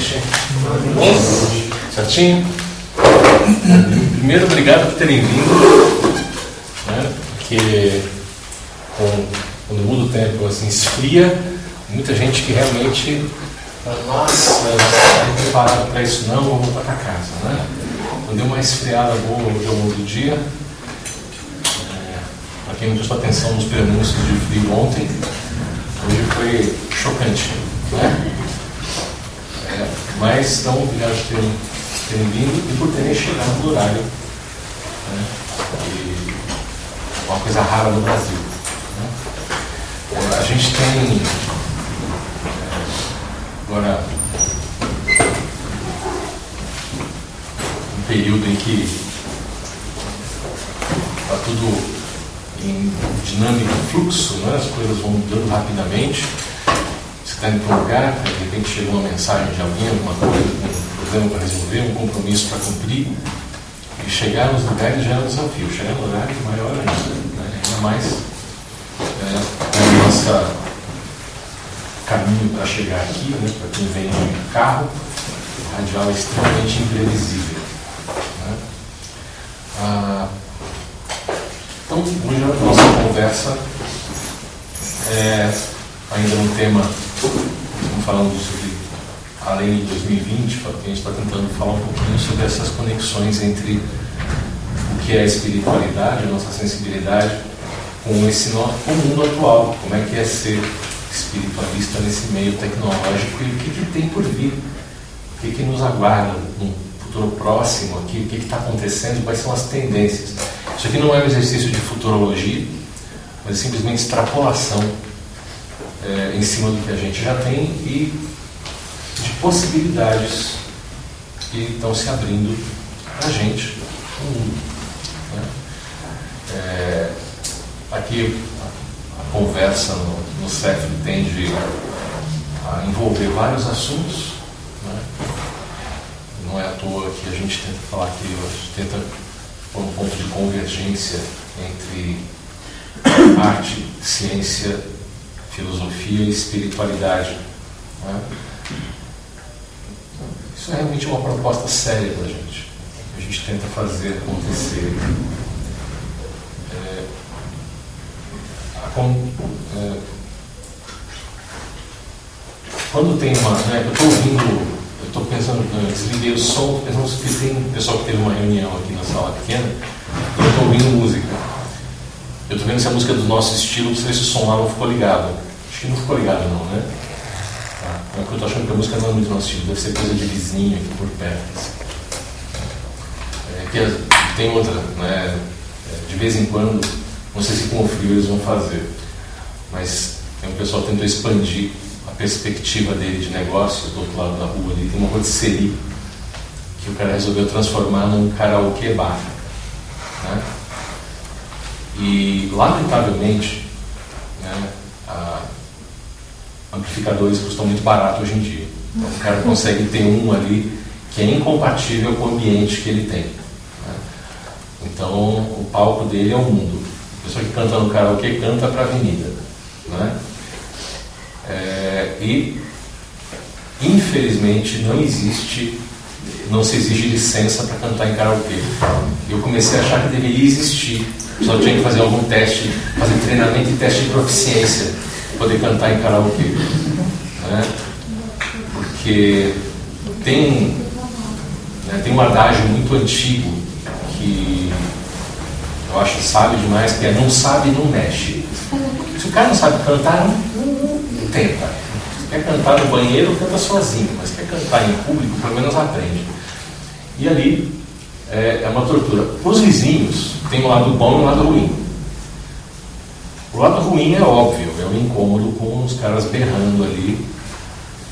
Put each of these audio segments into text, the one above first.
noite. Certinho? Primeiro, obrigado por terem vindo. Né? Porque com, quando muda o tempo, assim, esfria, muita gente que realmente nossa, não estou preparado para isso não, vou voltar para casa. Né? Quando deu uma esfriada boa ao longo do dia, é, para quem não prestou atenção nos prenúncios de frio ontem, hoje foi chocante. Né? Mas, então, obrigado por terem, terem vindo e por terem chegado no horário. Né? E uma coisa rara no Brasil. Né? A gente tem é, agora um período em que está tudo em dinâmico fluxo, né? as coisas vão mudando rapidamente está indo para um lugar, de repente chega uma mensagem de alguém, alguma coisa, um problema para resolver, um compromisso para cumprir. E chegar nos lugares já é um desafio. Chegar no lugar é maior ainda. Né? Ainda mais é, o nosso caminho para chegar aqui, né? para quem vem de carro, o radial é extremamente imprevisível. Né? Ah, então, hoje a nossa conversa é ainda um tema estamos falando sobre, além de 2020, a gente está tentando falar um pouquinho sobre essas conexões entre o que é a espiritualidade, a nossa sensibilidade, com esse nosso, mundo atual. Como é que é ser espiritualista nesse meio tecnológico e o que, que tem por vir, o que, que nos aguarda no futuro próximo aqui, o que está acontecendo, quais são as tendências. Isso aqui não é um exercício de futurologia, mas simplesmente extrapolação é, em cima do que a gente já tem e de possibilidades que estão se abrindo para a gente no mundo. Né? É, aqui a, conversa no, no CEF tende a envolver vários assuntos. Né? Não é à toa que a gente tenta falar aqui, a gente tenta pôr um ponto de convergência entre arte, ciência filosofia e espiritualidade. Né? Isso é realmente uma proposta séria da gente. A gente tenta fazer acontecer. É, é, quando tem uma. Né, eu estou ouvindo, eu estou pensando, eu desliguei o som, pensando que tem pessoal que teve uma reunião aqui na sala pequena, eu estou ouvindo música. Eu estou vendo se a música é do nosso estilo, se esse som lá não ficou ligado. Acho que não ficou ligado não, né? Tá. É eu estou achando que a música não é muito nosso estilo, deve ser coisa de vizinho aqui por perto. Assim. É, que tem outra, né? É, de vez em quando, não sei se com o frio eles vão fazer, mas tem um pessoal que tentou expandir a perspectiva dele de negócio do outro lado da rua ali. Tem uma rotisserie que o cara resolveu transformar num karaokê bar. Né? E, lamentavelmente, né, amplificadores custam muito barato hoje em dia. Então, o cara consegue ter um ali que é incompatível com o ambiente que ele tem. Né? Então, o palco dele é o mundo. A pessoa que canta no karaokê canta para a avenida. Né? É, e, infelizmente, não existe, não se exige licença para cantar em karaokê. Eu comecei a achar que deveria existir só tinha que fazer algum teste, fazer treinamento e teste de proficiência poder cantar em karaokê. Né? Porque tem, né, tem um adágio muito antigo que eu acho sábio demais, que é não sabe, não mexe. Se o cara não sabe cantar, não tenta. Se quer cantar no banheiro, canta sozinho, mas quer cantar em público, pelo menos aprende. E ali é, é uma tortura. Para os vizinhos, tem um lado bom e um lado ruim. O lado ruim é óbvio, é o incômodo com os caras berrando ali,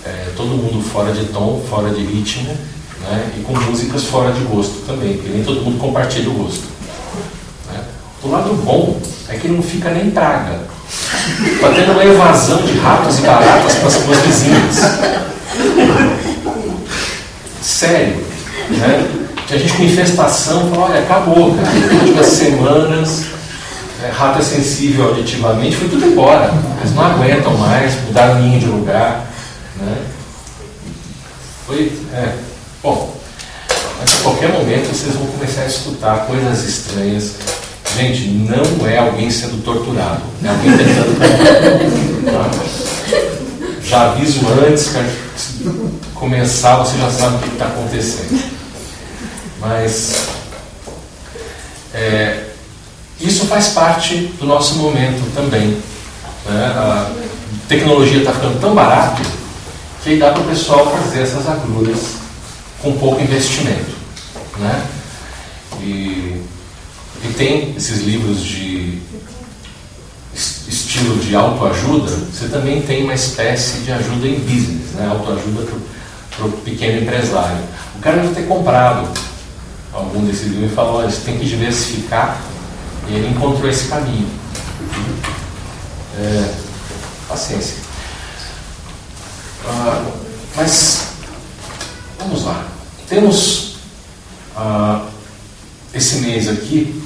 é, todo mundo fora de tom, fora de ritmo, né, e com músicas fora de gosto também, porque nem todo mundo compartilha o gosto. Né. O lado bom é que não fica nem praga. Está tendo uma evasão de ratos e baratas para as vizinhas. Sério. Né? Tinha gente com infestação, falou, olha, acabou, cara. Últimas semanas, é, rato é sensível auditivamente, foi tudo embora. Eles não aguentam mais, mudaram ninho de lugar. Né? Foi. É. Bom, mas a qualquer momento vocês vão começar a escutar coisas estranhas. Gente, não é alguém sendo torturado, é alguém tentando. Tá? Já aviso antes que começar, você já sabe o que está acontecendo. Mas é, isso faz parte do nosso momento também. Né? A tecnologia está ficando tão barata que dá para o pessoal fazer essas agulhas com pouco investimento. Né? E, e tem esses livros de estilo de autoajuda, você também tem uma espécie de ajuda em business, né? autoajuda para o pequeno empresário. O cara deve ter comprado algum desses livros e falou, olha, você tem que diversificar ele encontrou esse caminho. É, paciência. Ah, mas, vamos lá. Temos ah, esse mês aqui,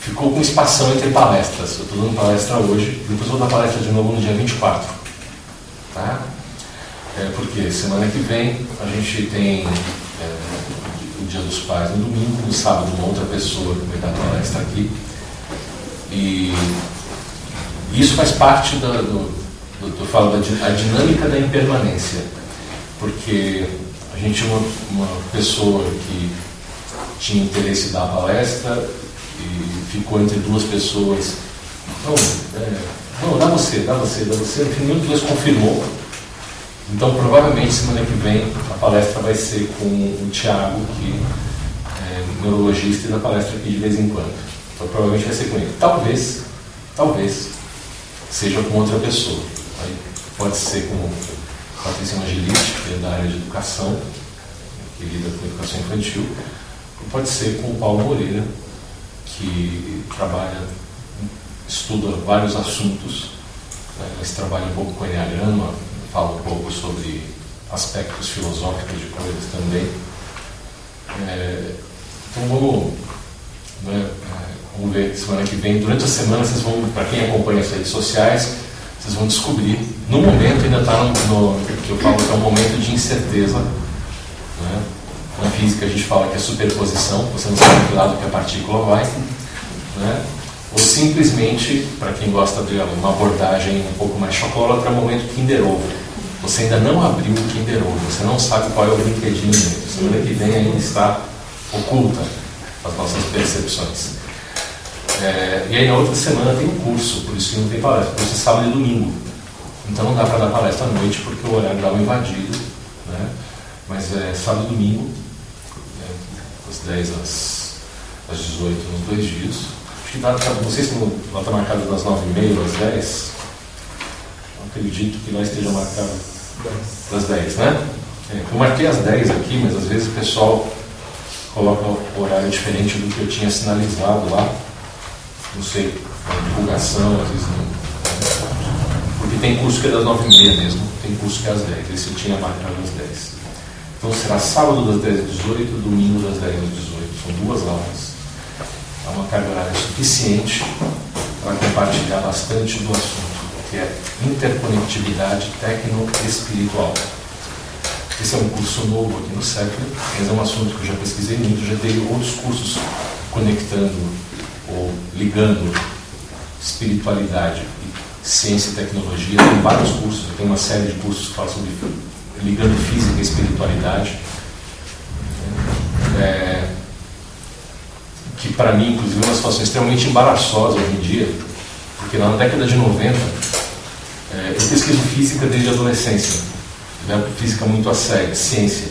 ficou com espação entre palestras. Eu estou dando palestra hoje, depois vou dar palestra de novo no dia 24. Tá? É, porque semana que vem a gente tem Dia dos Pais no domingo, no sábado uma outra pessoa que vai dar palestra aqui. E isso faz parte da, do, do, do falo, da a dinâmica da impermanência. Porque a gente uma, uma pessoa que tinha interesse em dar palestra e ficou entre duas pessoas. Não, é, não, dá você, dá você, dá você. No nenhum dos dois confirmou. Então, provavelmente, semana que vem, a palestra vai ser com o Tiago, que é neurologista e dá palestra aqui de vez em quando. Então, provavelmente vai ser com ele. Talvez, talvez, seja com outra pessoa. Aí, pode ser com Patrícia Angelite, que é da área de educação, que lida com educação infantil. Ou pode ser com o Paulo Moreira, que trabalha, estuda vários assuntos, né, mas trabalha um pouco com Enneagrama, fala um pouco sobre aspectos filosóficos de coisas também. É, então vamos, né, é, vamos ver semana que vem. Durante a semana vocês vão, para quem acompanha as redes sociais, vocês vão descobrir. No momento ainda está no, no, que eu falo que é um momento de incerteza. Né? Na física a gente fala que é superposição, você não sabe que lado que a partícula vai. Né? Ou simplesmente, para quem gosta de uma abordagem um pouco mais o momento Kinder Ovo. Você ainda não abriu o Kinder Ovo, você não sabe qual é o brinquedinho. Semana que vem ainda está oculta as nossas percepções. É, e aí na outra semana tem um curso, por isso que não tem palestra, curso é sábado e domingo. Então não dá para dar palestra à noite porque o horário um invadido. Né? Mas é sábado e domingo, é, das 10 às, às 18 nos dois dias. Não sei se lá está marcado das 9h30 às 10 acredito que lá esteja marcado das 10, né? É, eu marquei as 10 aqui, mas às vezes o pessoal coloca o horário diferente do que eu tinha sinalizado lá. Não sei, divulgação, às vezes não. Porque tem curso que é das 9h30 mesmo, tem curso que é às 10. Esse eu tinha marcado às 10. Então será sábado das 10 às 18, domingo das 10 às 18. São duas aulas. É uma carga horária suficiente para compartilhar bastante do assunto que é Interconectividade Tecno-Espiritual. Esse é um curso novo aqui no CEFRE, mas é um assunto que eu já pesquisei muito, já dei outros cursos conectando ou ligando espiritualidade, ciência e tecnologia. Tem vários cursos, tem uma série de cursos que falam sobre ligando física e espiritualidade. É, que para mim, inclusive, é uma situação extremamente embaraçosa hoje em dia, porque na década de 90 é, eu pesquiso física desde a adolescência. Levo física muito a sério, ciência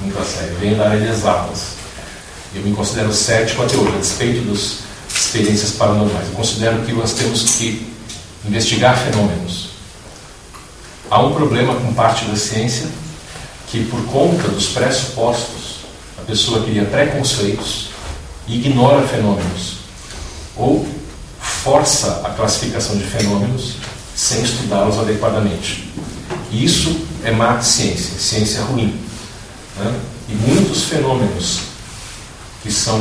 muito a sério. Venho da área de exatas. Eu me considero cético até hoje, a despeito das experiências paranormais. Eu considero que nós temos que investigar fenômenos. Há um problema com parte da ciência que, por conta dos pressupostos, a pessoa cria preconceitos ignora fenômenos. Ou força a classificação de fenômenos sem estudá-los adequadamente. Isso é má ciência, ciência ruim. Né? E muitos fenômenos que são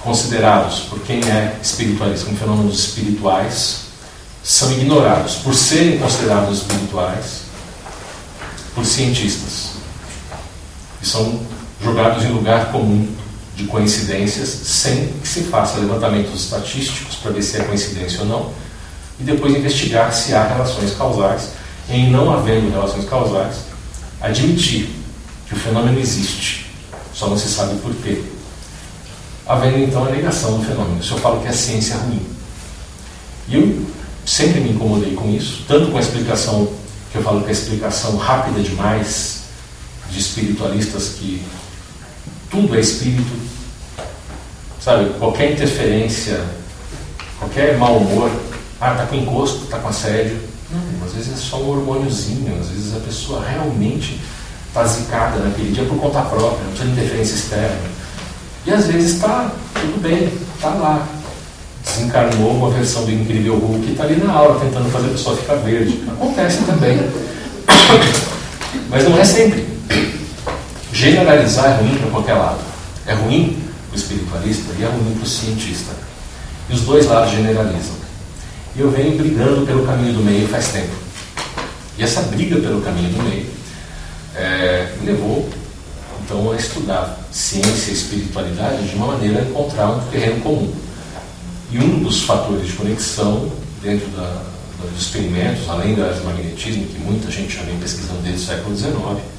considerados por quem é espiritualista como fenômenos espirituais são ignorados. Por serem considerados espirituais, por cientistas. E são jogados em lugar comum de coincidências sem que se faça levantamentos estatísticos para ver se é coincidência ou não, e depois investigar se há relações causais. Em não havendo relações causais, admitir que o fenômeno existe, só não se sabe por quê. Havendo então a negação do fenômeno. Se eu falo que a ciência é ruim. E eu sempre me incomodei com isso, tanto com a explicação, que eu falo que é a explicação rápida demais de espiritualistas que tudo é espírito, sabe? Qualquer interferência, qualquer mau humor, ah, tá com encosto, tá com assédio. Não, às vezes é só um hormôniozinho, às vezes a pessoa realmente está zicada naquele dia por conta própria, não precisa de interferência externa. E às vezes está tudo bem, está lá. Desencarnou uma versão do incrível Hulk e está ali na aula tentando fazer a pessoa ficar verde. Acontece também. Mas não é sempre. Generalizar é ruim para qualquer lado. É ruim para o espiritualista e é ruim para o cientista. E os dois lados generalizam. E eu venho brigando pelo caminho do meio faz tempo. E essa briga pelo caminho do meio é, me levou então a estudar ciência e espiritualidade de uma maneira a encontrar um terreno comum. E um dos fatores de conexão dentro da, dos experimentos, além do eletromagnetismo, que muita gente já vem pesquisando desde o século XIX,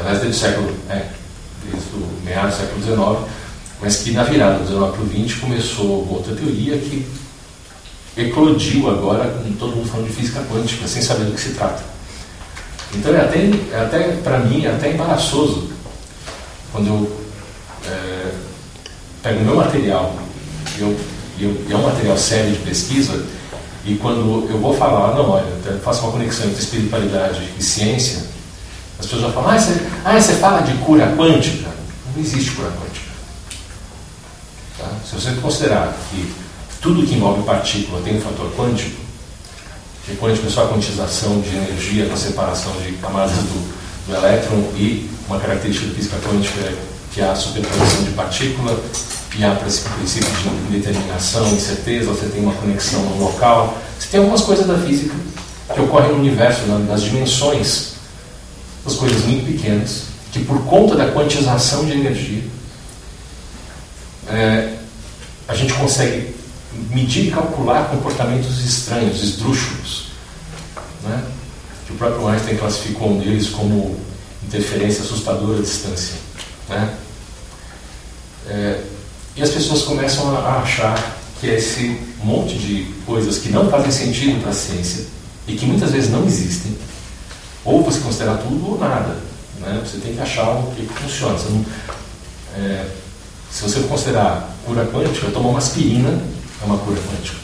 desde o século, é, desde o meados do século XIX, mas que na virada do 19 para o 20 começou outra teoria que eclodiu agora com todo mundo falando de física quântica, sem saber do que se trata. Então é até, é até para mim, é até embaraçoso quando eu é, pego o meu material, eu, eu, é um material sério de pesquisa, e quando eu vou falar, não, olha, faço uma conexão entre espiritualidade e ciência, as pessoas já falam, ah você, ah, você fala de cura quântica? Não existe cura quântica. Tá? Se você considerar que tudo que envolve partícula tem um fator quântico, que quântico é só a quantização de energia com separação de camadas do, do elétron e uma característica da física quântica é que há superposição de partícula e há princípio de indeterminação, incerteza, você tem uma conexão no local. Você tem algumas coisas da física que ocorrem no universo, nas dimensões, das coisas muito pequenas, que por conta da quantização de energia, é, a gente consegue medir e calcular comportamentos estranhos, esdrúxulos. Né? Que o próprio Einstein classificou um deles como interferência assustadora à distância. Né? É, e as pessoas começam a achar que esse monte de coisas que não fazem sentido para a ciência e que muitas vezes não existem, ou você considera tudo ou nada. Né? Você tem que achar o que funciona. Você não, é, se você considerar cura quântica, tomar uma aspirina é uma cura quântica.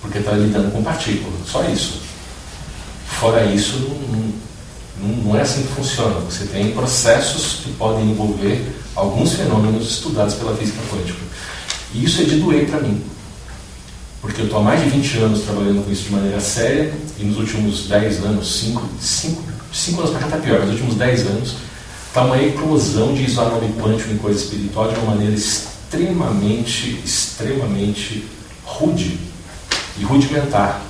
Porque está lidando com partículas, só isso. Fora isso, não, não, não é assim que funciona. Você tem processos que podem envolver alguns fenômenos estudados pela física quântica. E isso é de doer para mim. Porque eu estou há mais de 20 anos trabalhando com isso de maneira séria, e nos últimos 10 anos, 5, 5, 5 anos para cá está pior, nos últimos 10 anos, está uma eclosão de isonome quântico em coisa espiritual de uma maneira extremamente, extremamente rude e rudimentar.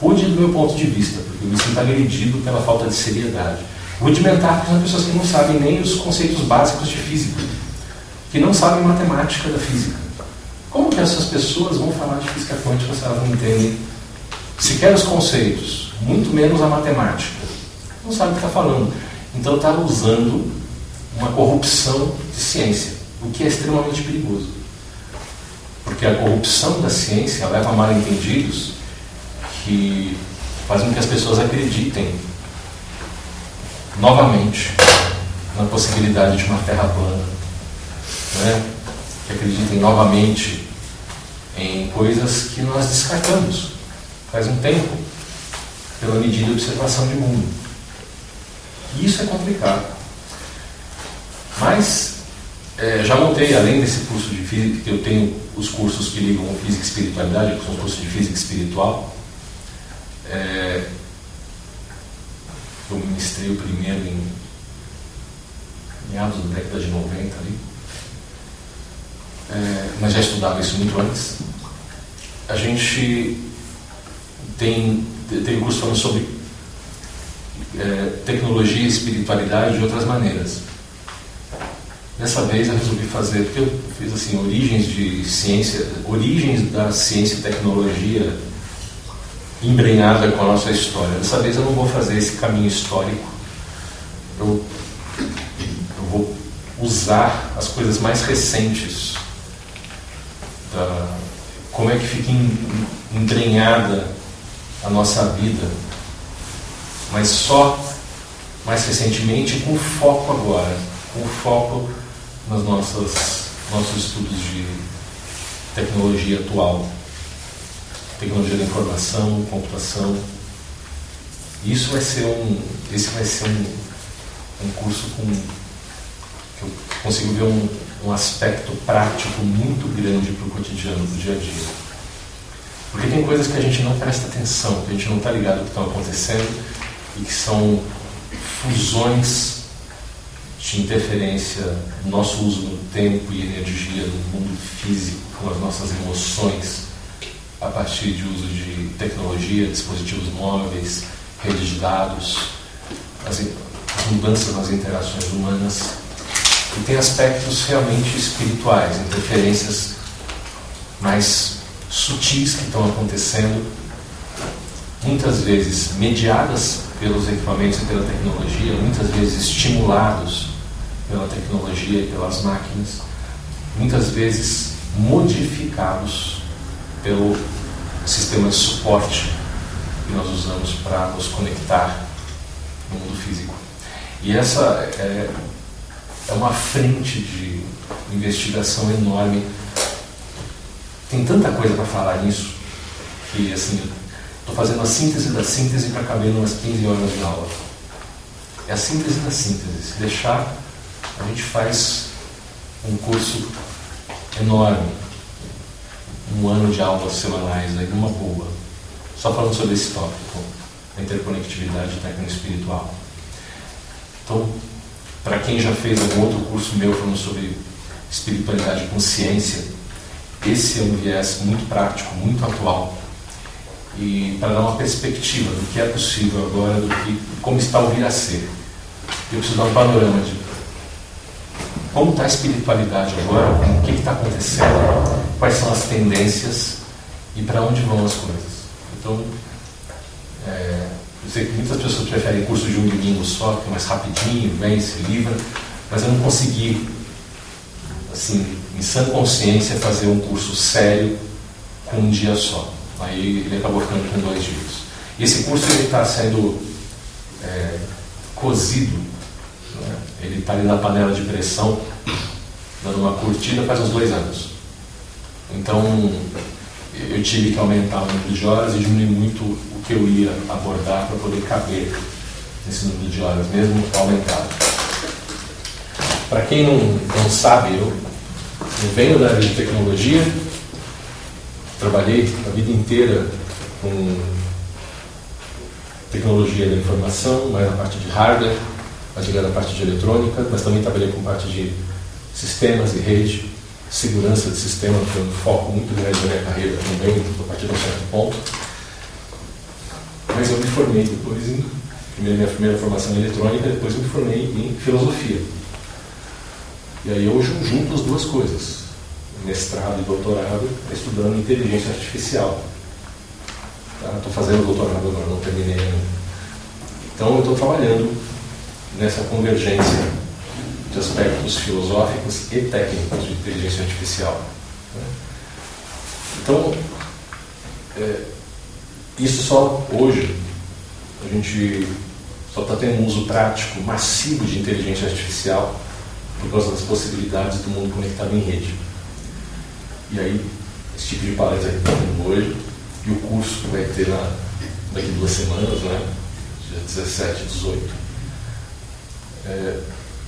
Rude do meu ponto de vista, porque eu me sinto agredido pela falta de seriedade. Rudimentar porque são pessoas que não sabem nem os conceitos básicos de física, que não sabem matemática da física. Como que essas pessoas vão falar de física quântica se elas não entendem sequer os conceitos, muito menos a matemática? Não sabem o que está falando. Então está usando uma corrupção de ciência, o que é extremamente perigoso. Porque a corrupção da ciência leva a mal entendidos que fazem com que as pessoas acreditem novamente na possibilidade de uma terra plana, né? que acreditem novamente em coisas que nós descartamos faz um tempo pela medida de observação de mundo. E isso é complicado. Mas é, já montei, além desse curso de física, eu tenho os cursos que ligam física e espiritualidade, que são os cursos de física espiritual, é, eu ministrei o primeiro em meados da década de 90 ali. É, mas já estudava isso muito antes. A gente tem, tem um curso falando sobre é, tecnologia e espiritualidade de outras maneiras. Dessa vez eu resolvi fazer, porque eu fiz assim, origens de ciência, origens da ciência e tecnologia embrenhada com a nossa história. Dessa vez eu não vou fazer esse caminho histórico. Eu, eu vou usar as coisas mais recentes da, como é que fica embrenhada a nossa vida, mas só mais recentemente com foco agora, com foco nos nossos, nossos estudos de tecnologia atual, tecnologia da informação, computação. Isso vai ser um, esse vai ser um, um curso com que eu consigo ver um, um aspecto prático muito grande para o cotidiano, do dia a dia. Porque tem coisas que a gente não presta atenção, que a gente não está ligado ao que estão acontecendo e que são fusões de interferência no nosso uso do tempo e energia no mundo físico, com as nossas emoções, a partir de uso de tecnologia, dispositivos móveis, redes de dados, as mudanças nas interações humanas e tem aspectos realmente espirituais, interferências mais sutis que estão acontecendo, muitas vezes mediadas pelos equipamentos e pela tecnologia, muitas vezes estimulados pela tecnologia e pelas máquinas, muitas vezes modificados pelo sistema de suporte que nós usamos para nos conectar no mundo físico. E essa é, é uma frente de investigação enorme. Tem tanta coisa para falar nisso que, assim, estou fazendo a síntese da síntese para caber umas 15 horas de aula. É a síntese da síntese. Se deixar, a gente faz um curso enorme, um ano de aulas semanais, aí, numa boa, só falando sobre esse tópico, a interconectividade técnico-espiritual. Então, para quem já fez algum outro curso meu falando sobre espiritualidade e consciência, esse é um viés muito prático, muito atual. E para dar uma perspectiva do que é possível agora, do que, como está o vir a ser. Eu preciso dar um panorama de como está a espiritualidade agora, o que está acontecendo, quais são as tendências e para onde vão as coisas. Então, é, eu sei que muitas pessoas preferem curso de um domingo só, que é mais rapidinho, vem, se livra, mas eu não consegui, assim, em sã consciência, fazer um curso sério com um dia só. Aí ele acabou ficando com dois dias. E esse curso está sendo é, cozido, né? ele está ali na panela de pressão, dando uma curtida faz uns dois anos. Então, eu tive que aumentar o número de horas e diminuir muito que eu ia abordar para poder caber nesse número de horas, mesmo aumentado. Para quem não, não sabe, eu, eu venho da área de tecnologia, trabalhei a vida inteira com tecnologia da informação, mais na parte de hardware, mais ligada à parte de eletrônica, mas também trabalhei com parte de sistemas e rede, segurança de sistema, foi um foco muito grande na minha carreira também, a partir de um certo ponto. Mas eu me formei depois em primeiro minha primeira formação em eletrônica, depois me formei em filosofia. E aí eu junto as duas coisas, mestrado e doutorado, estudando inteligência artificial. Estou tá? fazendo doutorado agora, não terminei ainda. Então eu estou trabalhando nessa convergência de aspectos filosóficos e técnicos de inteligência artificial. Né? Então, é, isso só hoje, a gente só está tendo um uso prático massivo de inteligência artificial por causa das possibilidades do mundo conectado em rede. E aí, esse tipo de palestra que está tendo hoje, e o curso que vai ter na, daqui duas semanas, né? dia 17 e 18, é,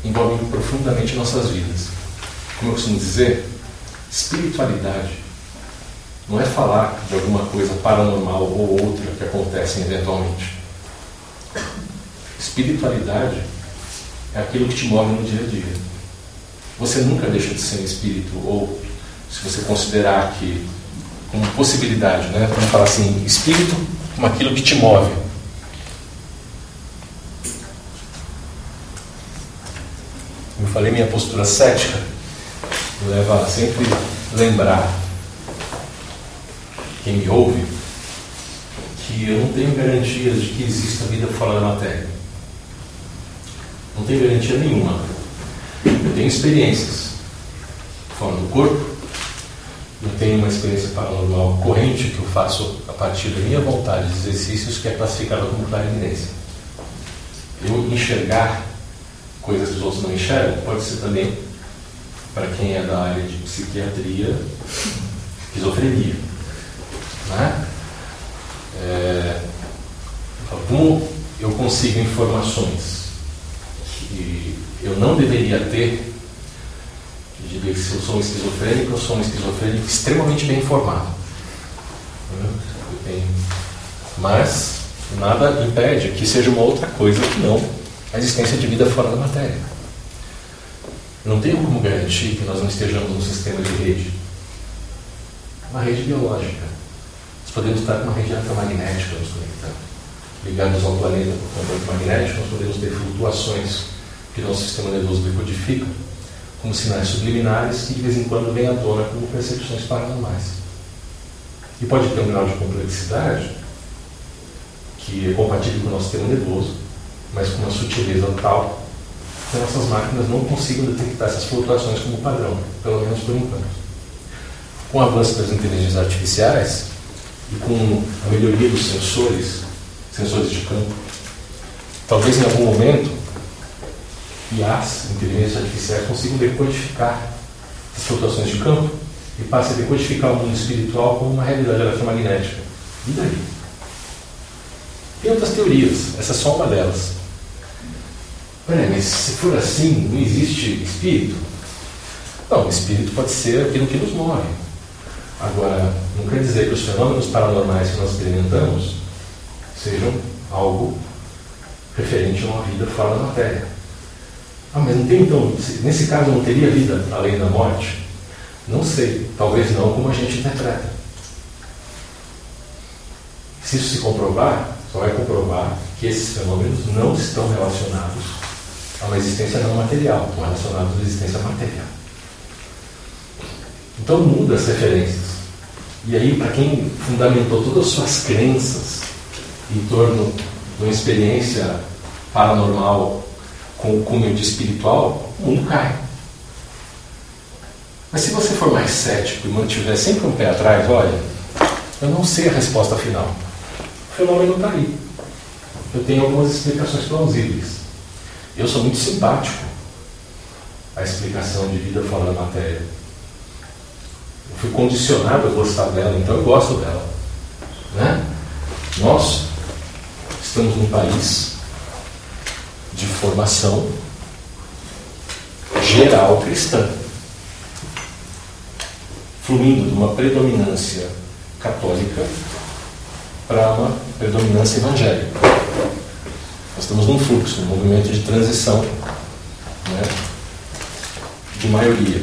envolvem profundamente nossas vidas. Como eu costumo dizer, espiritualidade não é falar de alguma coisa paranormal ou outra que acontece eventualmente. Espiritualidade é aquilo que te move no dia a dia. Você nunca deixa de ser um espírito, ou se você considerar que, como possibilidade, né? vamos falar assim, espírito como aquilo que te move. Eu falei, minha postura cética leva a sempre lembrar quem me ouve que eu não tenho garantias de que exista vida fora da matéria. Não tenho garantia nenhuma. Eu tenho experiências fora do corpo, eu tenho uma experiência paranormal corrente que eu faço a partir da minha vontade de exercícios que é classificada como clarividência. Eu enxergar coisas que os outros não enxergam pode ser também, para quem é da área de psiquiatria, esquizofrenia. Né? É, como eu consigo informações que eu não deveria ter de ver se eu sou um esquizofrênico, eu sou um esquizofrênico extremamente bem informado. Mas nada impede que seja uma outra coisa que não a existência de vida fora da matéria. Não tenho como garantir que nós não estejamos num sistema de rede. Uma rede biológica. Nós podemos estar com uma rede eletromagnética nos conectando. Ligados ao planeta por campo magnético, nós podemos ter flutuações que nosso sistema nervoso decodifica como sinais subliminares que de vez em quando vêm à tona como percepções paranormais. E pode ter um grau de complexidade que é compatível com o nosso sistema nervoso, mas com uma sutileza tal que nossas máquinas não consigam detectar essas flutuações como padrão, pelo menos por enquanto. Com o avanço das inteligências artificiais e com a melhoria dos sensores, sensores de campo, talvez em algum momento IAs, inteligências artificiais, consigam decodificar as flutuações de campo e passem a decodificar o mundo espiritual como uma realidade eletromagnética. E daí? Tem outras teorias, essa é só uma delas. Olha, mas se for assim, não existe espírito? Não, espírito pode ser aquilo que nos move. Agora, não quer dizer que os fenômenos paranormais que nós experimentamos sejam algo referente a uma vida fora da matéria. Ah, mas não tem então, nesse caso não teria vida além da morte? Não sei, talvez não como a gente interpreta. Se isso se comprovar, só vai comprovar que esses fenômenos não estão relacionados a uma existência não material, estão relacionados a uma existência material. Então muda as referências. E aí, para quem fundamentou todas as suas crenças em torno de uma experiência paranormal com o cunho de espiritual, o mundo cai. Mas se você for mais cético e mantiver sempre um pé atrás, olha, eu não sei a resposta final. O fenômeno está aí. Eu tenho algumas explicações plausíveis. Eu sou muito simpático à explicação de vida fora da matéria. Eu fui condicionado a gostar dela, então eu gosto dela. Né? Nós estamos num país de formação geral cristã, fluindo de uma predominância católica para uma predominância evangélica. Nós estamos num fluxo, um movimento de transição né, de maioria.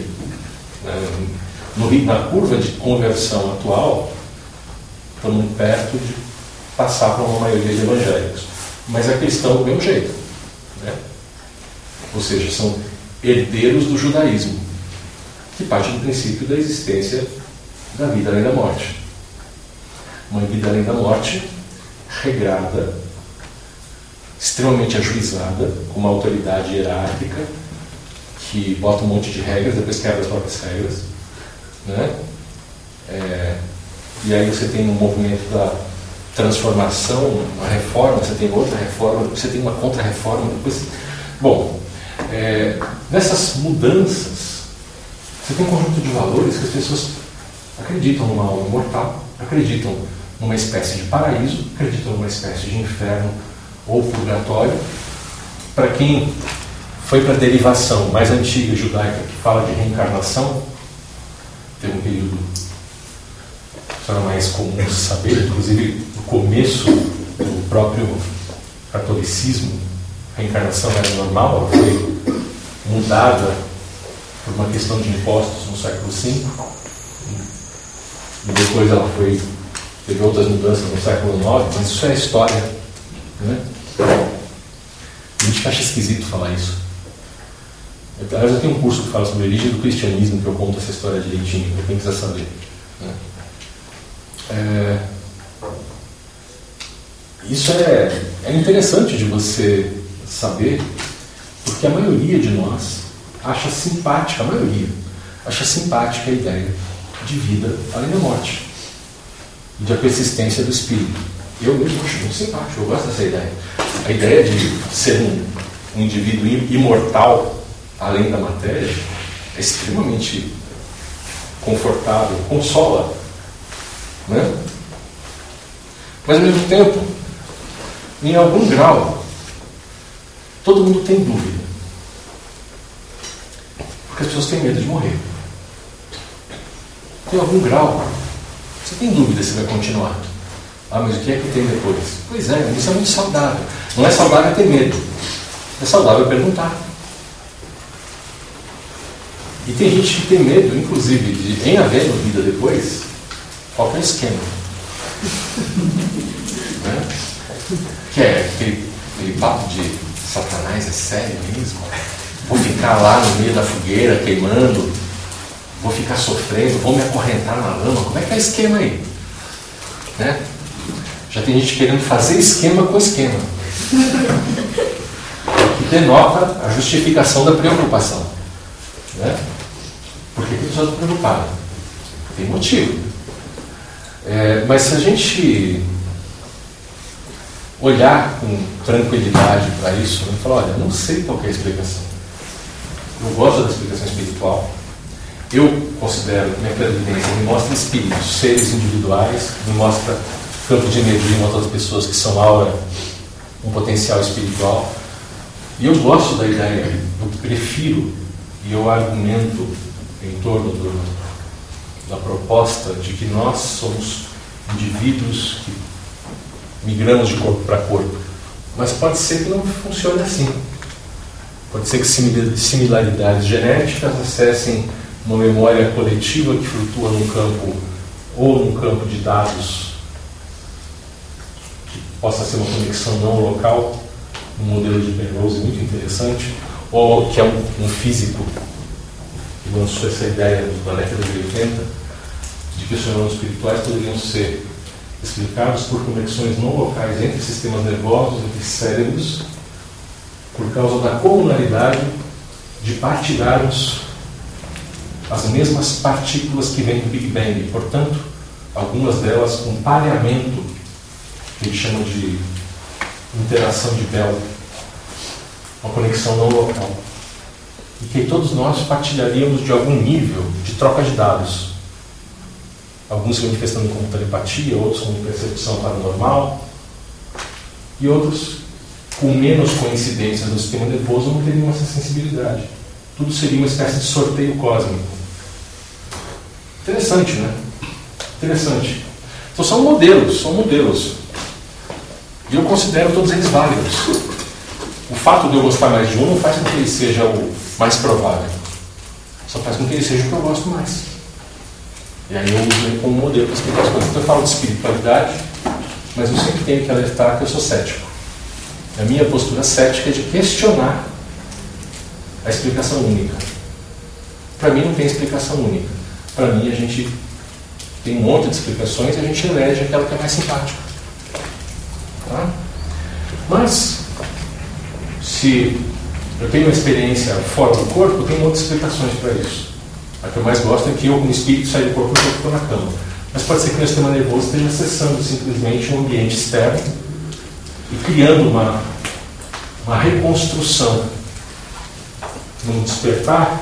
Né, no, na curva de conversão atual, estamos perto de passar para uma maioria de evangélicos. Mas a questão do mesmo jeito. Né? Ou seja, são herdeiros do judaísmo, que parte do princípio da existência da vida além da morte. Uma vida além da morte regrada, extremamente ajuizada, com uma autoridade hierárquica que bota um monte de regras, depois quebra as próprias regras. Né? É, e aí você tem um movimento da transformação, uma reforma, você tem outra reforma, você tem uma contra-reforma, depois. Bom, é, nessas mudanças, você tem um conjunto de valores que as pessoas acreditam numa alma mortal, acreditam numa espécie de paraíso, acreditam numa espécie de inferno ou purgatório. Para quem foi para a derivação mais antiga judaica, que fala de reencarnação, tem um período era mais comum saber, inclusive no começo do próprio catolicismo, a encarnação era normal, ela foi mudada por uma questão de impostos no século V. E depois ela foi. teve outras mudanças no século IX, mas isso é história. Né? A gente acha esquisito falar isso. Aliás, eu tenho um curso que fala sobre a origem do cristianismo, que eu conto essa história direitinho, para quem quiser saber. Né? É... Isso é, é interessante de você saber, porque a maioria de nós acha simpática, a maioria, acha simpática a ideia de vida além da morte e da persistência do espírito. Eu mesmo acho muito simpático, eu gosto dessa ideia. A ideia de ser um, um indivíduo imortal além da matéria é extremamente confortável, consola. Né? Mas ao mesmo tempo, em algum grau, todo mundo tem dúvida. Porque as pessoas têm medo de morrer. Em algum grau, você tem dúvida se vai continuar. Ah, mas o que é que tem depois? Pois é, isso é muito saudável. Não é saudável ter medo. É saudável perguntar. E tem gente que tem medo, inclusive, de em haver vida depois, qual o esquema? né? Que é aquele, aquele papo de Satanás é sério mesmo? Vou ficar lá no meio da fogueira queimando, vou ficar sofrendo, vou me acorrentar na lama. Como é que é o esquema aí? Né? Já tem gente querendo fazer esquema com esquema. Que denota a justificação da preocupação. Né? Por que a pessoa está preocupada? Tem motivo. É, mas se a gente olhar com tranquilidade para isso, e falar, olha, não sei qual é a explicação. Eu gosto da explicação espiritual. Eu considero minha clarividência me mostra espíritos, seres individuais, me mostra campo de energia em outras pessoas que são aura, um potencial espiritual. E eu gosto da ideia, eu prefiro e eu argumento em torno do, da proposta de que nós somos indivíduos que migramos de corpo para corpo. Mas pode ser que não funcione assim. Pode ser que similaridades genéticas acessem uma memória coletiva que flutua num campo ou num campo de dados possa ser uma conexão não local, um modelo de Penrose muito interessante, ou que é um, um físico que lançou essa ideia na década de 80 de que os fenômenos espirituais poderiam ser explicados por conexões não locais entre sistemas nervosos, entre cérebros, por causa da comunalidade de partilharmos as mesmas partículas que vêm do Big Bang. Portanto, algumas delas com pareamento, que ele chama de interação de Bell, uma conexão não local. E que todos nós partilharíamos de algum nível de troca de dados alguns se manifestando como telepatia, outros como percepção paranormal, e outros com menos coincidências no sistema nervoso não teriam essa sensibilidade. Tudo seria uma espécie de sorteio cósmico. Interessante, né? Interessante. Então são modelos, são modelos. E eu considero todos eles válidos. O fato de eu gostar mais de um não faz com que ele seja o mais provável. Só faz com que ele seja o que eu gosto mais. E aí eu uso ele como modelo para explicar as coisas. Então eu falo de espiritualidade, mas eu sempre tenho que alertar que eu sou cético. A minha postura cética é de questionar a explicação única. Para mim não tem explicação única. Para mim a gente tem um monte de explicações e a gente elege aquela que é mais simpática. Tá? Mas, se eu tenho uma experiência fora do corpo, tem outras explicações para isso. A que eu mais gosto é que eu, como espírito, saio do corpo e estou na cama. Mas pode ser que o meu sistema nervoso esteja acessando simplesmente um ambiente externo e criando uma, uma reconstrução, um despertar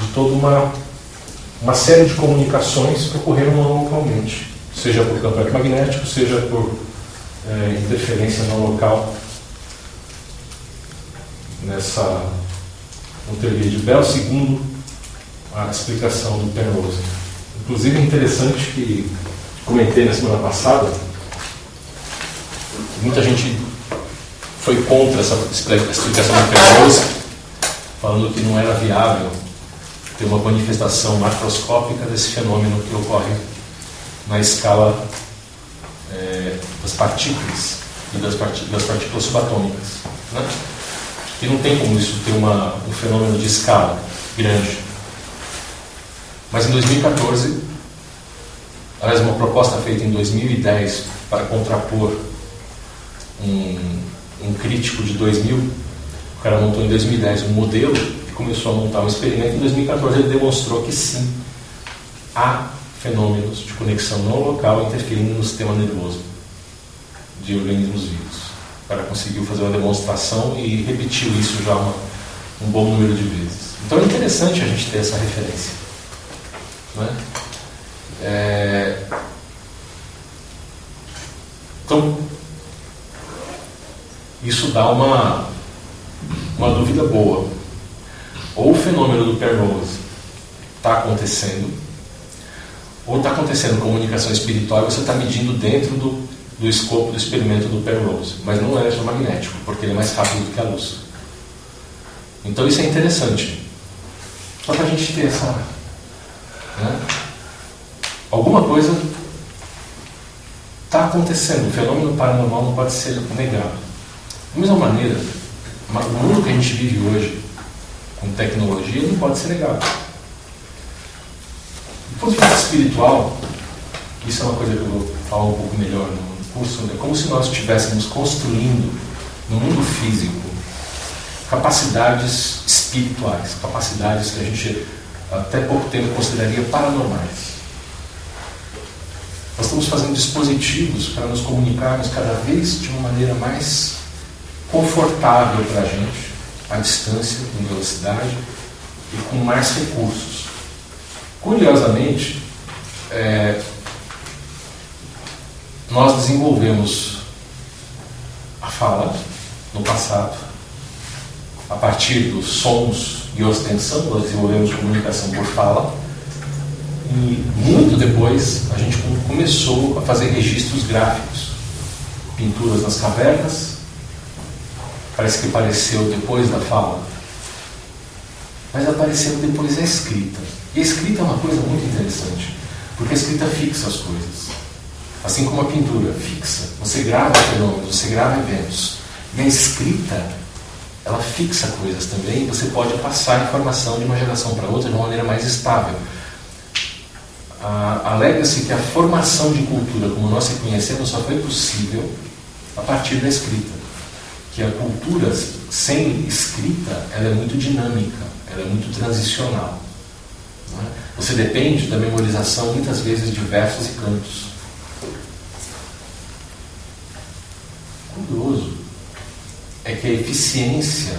de toda uma, uma série de comunicações que ocorreram localmente, seja por campo eletromagnético, seja por é, interferência não local nessa no teoria de Bell, segundo a explicação do Penrose. Inclusive é interessante que comentei na semana passada, muita gente foi contra essa explicação do Penrose, falando que não era viável ter uma manifestação macroscópica desse fenômeno que ocorre na escala é, das partículas e das, das partículas subatômicas. Né? E não tem como isso ter uma, um fenômeno de escala grande. Mas em 2014, aliás, uma proposta feita em 2010 para contrapor um, um crítico de 2000, o cara montou em 2010 um modelo e começou a montar um experimento. Em 2014 ele demonstrou que sim, há fenômenos de conexão não local interferindo no sistema nervoso de organismos vivos. O cara conseguiu fazer uma demonstração e repetiu isso já uma, um bom número de vezes. Então é interessante a gente ter essa referência. É? É... Então, isso dá uma, uma dúvida boa. Ou o fenômeno do Penrose está acontecendo, ou está acontecendo comunicação espiritual e você está medindo dentro do, do escopo do experimento do Penrose. Mas não é eletromagnético, porque ele é mais rápido do que a luz. Então isso é interessante. Só para a gente ter essa. Né? Alguma coisa está acontecendo. O fenômeno paranormal não pode ser negado. Da mesma maneira, o mundo que a gente vive hoje, com tecnologia, não pode ser negado. Do ponto de vista espiritual, isso é uma coisa que eu vou falar um pouco melhor no curso, é como se nós estivéssemos construindo no mundo físico capacidades espirituais, capacidades que a gente até pouco tempo consideraria paranormais. Nós estamos fazendo dispositivos para nos comunicarmos cada vez de uma maneira mais confortável para a gente, à distância, com velocidade e com mais recursos. Curiosamente, é, nós desenvolvemos a fala no passado, a partir dos sons e ostensión, nós desenvolvemos comunicação por fala. E muito depois a gente começou a fazer registros gráficos, pinturas nas cavernas, parece que apareceu depois da fala, mas apareceu depois a escrita. E a escrita é uma coisa muito interessante, porque a escrita fixa as coisas. Assim como a pintura fixa. Você grava fenômenos, você grava eventos. E a escrita ela fixa coisas também e você pode passar informação de uma geração para outra de uma maneira mais estável. Ah, Alega-se que a formação de cultura como nós reconhecemos só foi possível a partir da escrita. Que a cultura sem escrita ela é muito dinâmica, ela é muito transicional. É? Você depende da memorização muitas vezes de versos e cantos. Curioso é que a eficiência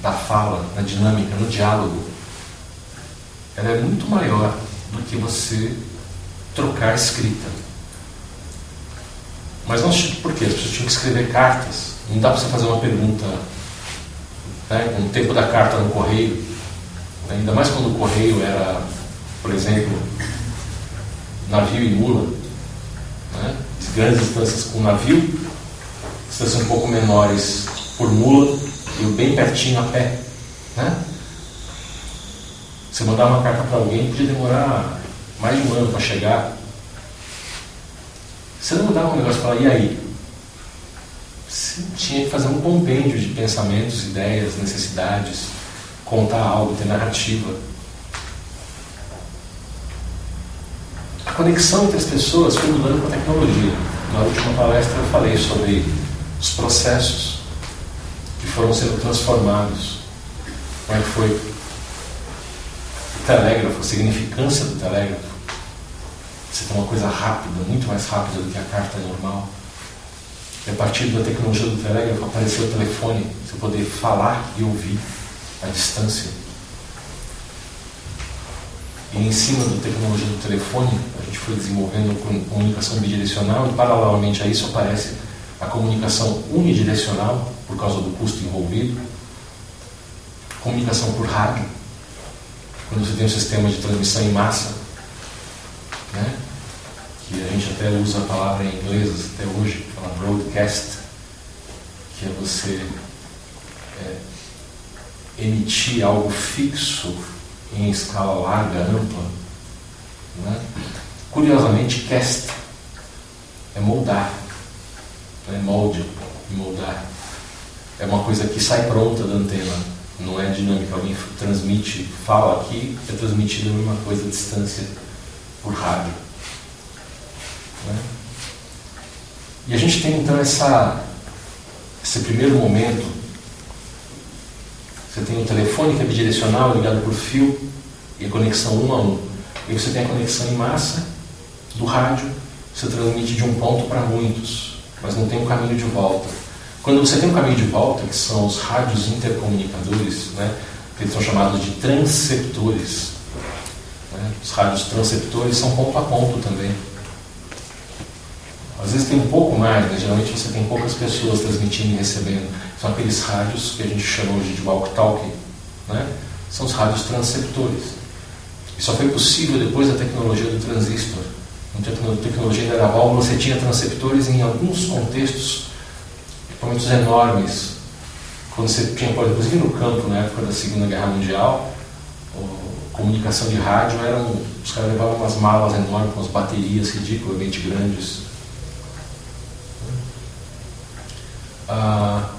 da fala, na dinâmica, no diálogo, ela é muito maior do que você trocar escrita. Mas não por quê? As pessoas tinham que escrever cartas. Não dá para você fazer uma pergunta né, com o tempo da carta no correio. Ainda mais quando o correio era, por exemplo, navio e mula. Né, grandes distâncias com navio distâncias um pouco menores por mula e o bem pertinho a pé. Né? Você mandar uma carta para alguém podia demorar mais de um ano para chegar. Você não mandava um negócio falar, e aí? Você tinha que fazer um compêndio de pensamentos, ideias, necessidades, contar algo, ter narrativa. A conexão entre as pessoas foi mudando com a tecnologia. Na última palestra eu falei sobre os processos que foram sendo transformados. Como é que foi o telégrafo, a significância do telégrafo. Você tem uma coisa rápida, muito mais rápida do que a carta normal. E a partir da tecnologia do telégrafo apareceu o telefone, você poder falar e ouvir à distância. E em cima da tecnologia do telefone, a gente foi desenvolvendo comunicação bidirecional e paralelamente a isso aparece a comunicação unidirecional, por causa do custo envolvido, comunicação por rádio, quando você tem um sistema de transmissão em massa, né? que a gente até usa a palavra em inglês até hoje, fala broadcast, que é você é, emitir algo fixo em escala larga, ampla. Né? Curiosamente, cast é moldar né, molde, moldar. é uma coisa que sai pronta da antena, não é dinâmica. Alguém transmite, fala aqui, é transmitida a mesma coisa à distância por rádio. Né? E a gente tem então essa, esse primeiro momento. Você tem o telefone que é bidirecional, ligado por fio, e a conexão um a um. E você tem a conexão em massa do rádio, você transmite de um ponto para muitos, mas não tem um caminho de volta. Quando você tem um caminho de volta, que são os rádios intercomunicadores, né, que eles são chamados de transceptores, né, os rádios transceptores são ponto a ponto também. Às vezes tem um pouco mais, mas geralmente você tem poucas pessoas transmitindo e recebendo. São aqueles rádios que a gente chama hoje de walk-talking, né? são os rádios transceptores. E só foi possível depois da tecnologia do transistor. Na tecnologia da válvula você tinha transceptores em alguns contextos, equipamentos enormes. Quando você tinha, por exemplo, no campo, na época da Segunda Guerra Mundial, a comunicação de rádio eram. Os caras levavam umas malas enormes com as baterias ridiculamente grandes. Ah,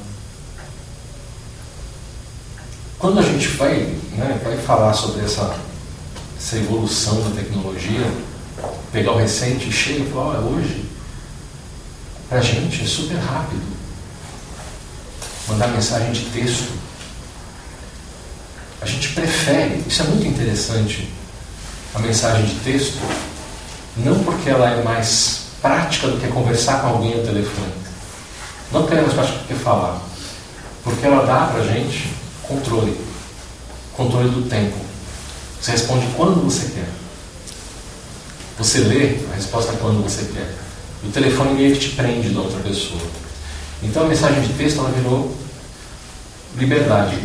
quando a gente vai, né, vai falar sobre essa, essa evolução da tecnologia, pegar o recente cheio e falar, hoje, para a gente é super rápido mandar mensagem de texto. A gente prefere, isso é muito interessante, a mensagem de texto, não porque ela é mais prática do que conversar com alguém ao telefone. Não é do que falar. Porque ela dá para a gente controle. Controle do tempo. Você responde quando você quer. Você lê a resposta quando você quer. O telefone meio que te prende da outra pessoa. Então a mensagem de texto ela virou liberdade.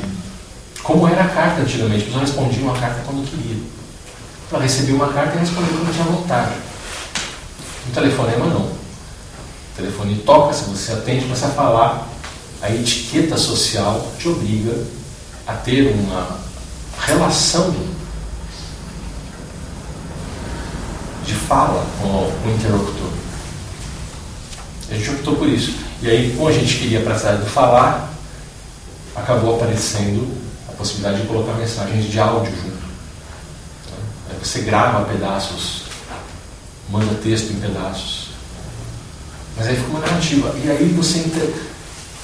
Como era a carta antigamente, as pessoas respondiam a carta quando queriam. Ela recebia uma carta e respondeu quando tinha vontade. O telefonema não. O telefone toca, se você atende, começa a falar. A etiqueta social te obriga a ter uma relação de fala com o interlocutor. A gente optou por isso. E aí, como a gente queria para a do falar, acabou aparecendo a possibilidade de colocar mensagens de áudio junto. Aí você grava pedaços, manda texto em pedaços. Mas aí fica uma narrativa. E aí você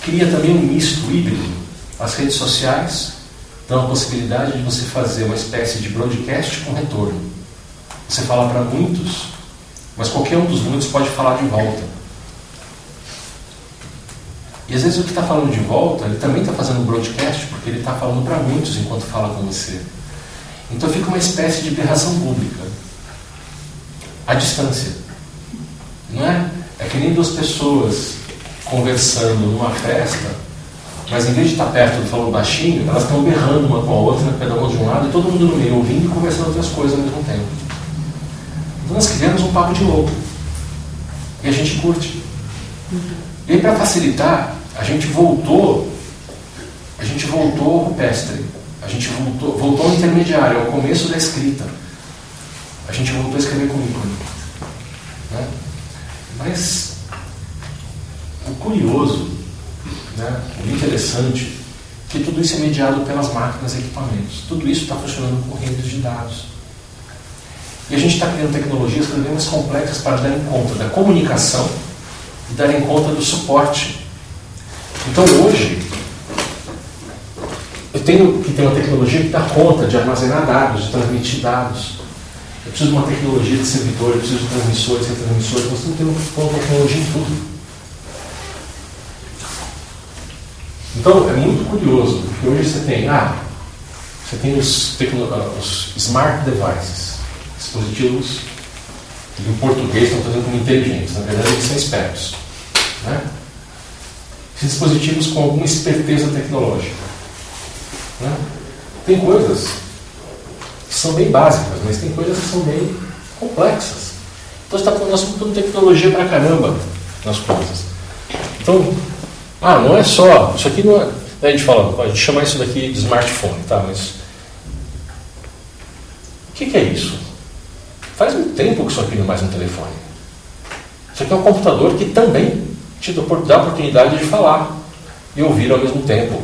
cria também um misto híbrido. As redes sociais dão a possibilidade de você fazer uma espécie de broadcast com retorno. Você fala para muitos, mas qualquer um dos muitos pode falar de volta. E às vezes o que está falando de volta, ele também está fazendo um broadcast, porque ele está falando para muitos enquanto fala com você. Então fica uma espécie de berração pública. À distância. Não é? É que nem duas pessoas conversando numa festa, mas em vez de estar perto falando baixinho, elas estão berrando uma com a outra, cada uma de um lado, e todo mundo no meio ouvindo e conversando outras coisas ao mesmo tempo. Então nós criamos um papo de louco. E a gente curte. E aí, para facilitar, a gente voltou, a gente voltou ao rupestre. A gente voltou, voltou ao intermediário, ao começo da escrita. A gente voltou a escrever com ícone. Mas o curioso, né, o interessante, que tudo isso é mediado pelas máquinas e equipamentos. Tudo isso está funcionando com redes de dados. E a gente está criando tecnologias cada vez mais complexas para darem conta da comunicação e darem conta do suporte. Então hoje, eu tenho que ter uma tecnologia que dá conta de armazenar dados, de transmitir dados. Eu preciso de uma tecnologia de servidor, eu preciso de transmissores, retransmissores. Nós temos que ter uma tecnologia em tudo. Então é muito curioso, porque hoje você tem, ah, você tem os, os smart devices dispositivos que em português estão fazendo como inteligentes, na verdade eles são espertos. Né? Esses dispositivos com alguma esperteza tecnológica. Né? Tem coisas que são bem básicas, mas tem coisas que são bem complexas. Então está, nós estamos pondo tecnologia para caramba nas coisas. Então, ah, não é só. Isso aqui não é. A gente fala, a gente chama isso daqui de smartphone, tá? Mas o que, que é isso? Faz um tempo que isso aqui não é mais um telefone. Isso aqui é um computador que também te dá a oportunidade de falar. e ouvir ao mesmo tempo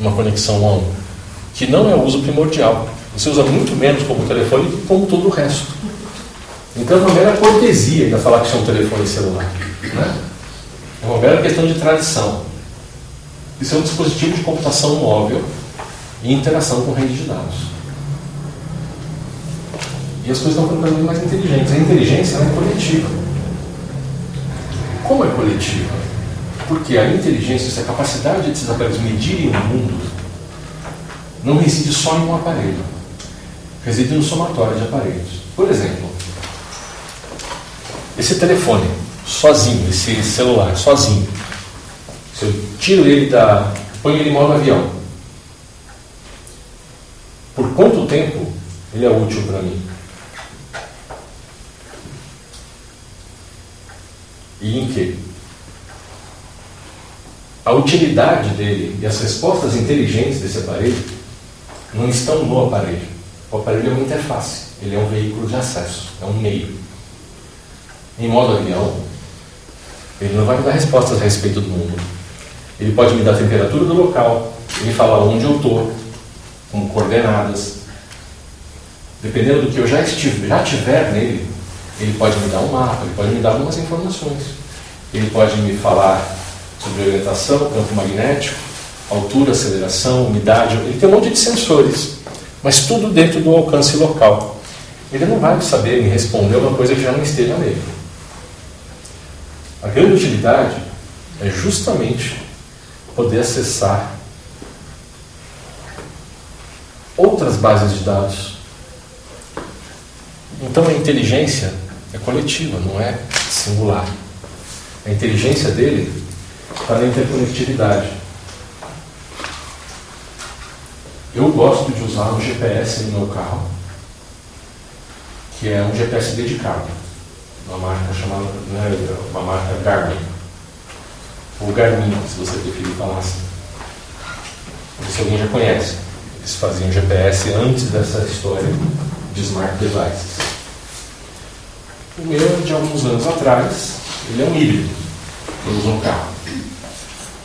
uma conexão on, que não é o uso primordial. Você usa muito menos como telefone do que como todo o resto. Então é uma mera cortesia ainda falar que isso é um telefone celular. Né? É uma mera questão de tradição. Isso é um dispositivo de computação móvel e interação com rede de dados. E as coisas estão ficando mais inteligentes. A inteligência é coletiva. Como é coletiva? Porque a inteligência, essa capacidade de esses aparelhos medirem o mundo, não reside só em um aparelho. Reside no somatório de aparelhos. Por exemplo, esse telefone, sozinho, esse celular, sozinho, se eu tiro ele da. ponho ele em modo avião, por quanto tempo ele é útil para mim? E em que? a utilidade dele e as respostas inteligentes desse aparelho não estão no aparelho. O aparelho é uma interface, ele é um veículo de acesso, é um meio. Em modo avião, ele não vai me dar respostas a respeito do mundo. Ele pode me dar a temperatura do local, ele falar onde eu estou, com coordenadas. Dependendo do que eu já, estive, já tiver nele, ele pode me dar um mapa, ele pode me dar algumas informações. Ele pode me falar sobre orientação, campo magnético, altura, aceleração, umidade. Ele tem um monte de sensores, mas tudo dentro do alcance local. Ele não vai saber me responder uma coisa que já não esteja nele. A grande utilidade é justamente poder acessar outras bases de dados. Então a inteligência é coletiva, não é singular. A inteligência dele está na interconectividade. Eu gosto de usar um GPS no meu carro, que é um GPS dedicado, uma marca chamada, né, uma marca Garmin, ou Garmin, se você preferir falar assim. Se alguém já conhece. Eles faziam GPS antes dessa história de smart devices. O meu é de alguns anos atrás, ele é um híbrido. Eu uso um carro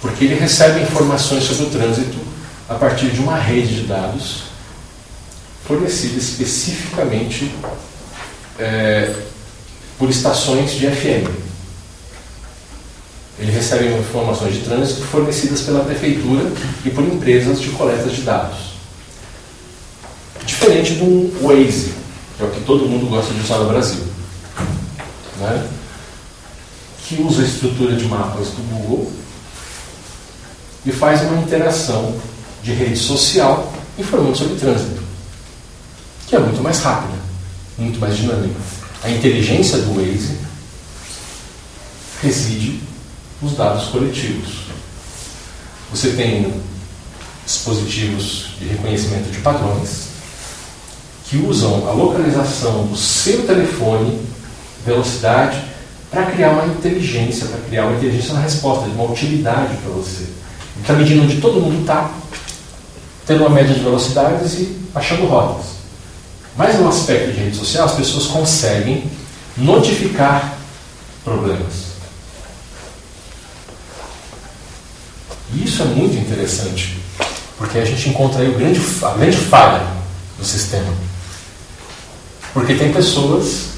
porque ele recebe informações sobre o trânsito a partir de uma rede de dados fornecida especificamente é, por estações de FM. Ele recebe informações de trânsito fornecidas pela prefeitura e por empresas de coleta de dados. Diferente do Waze, que é o que todo mundo gosta de usar no Brasil. Né? Que usa a estrutura de mapas do Google e faz uma interação de rede social informando sobre trânsito, que é muito mais rápida, muito mais dinâmica. A inteligência do Waze reside nos dados coletivos. Você tem dispositivos de reconhecimento de padrões que usam a localização do seu telefone, velocidade, para criar uma inteligência, para criar uma inteligência na resposta, uma utilidade para você. Está medindo onde todo mundo está, tendo uma média de velocidades e achando rotas. Mas no aspecto de rede social, as pessoas conseguem notificar problemas. E isso é muito interessante, porque a gente encontra aí o grande, a grande falha do sistema. Porque tem pessoas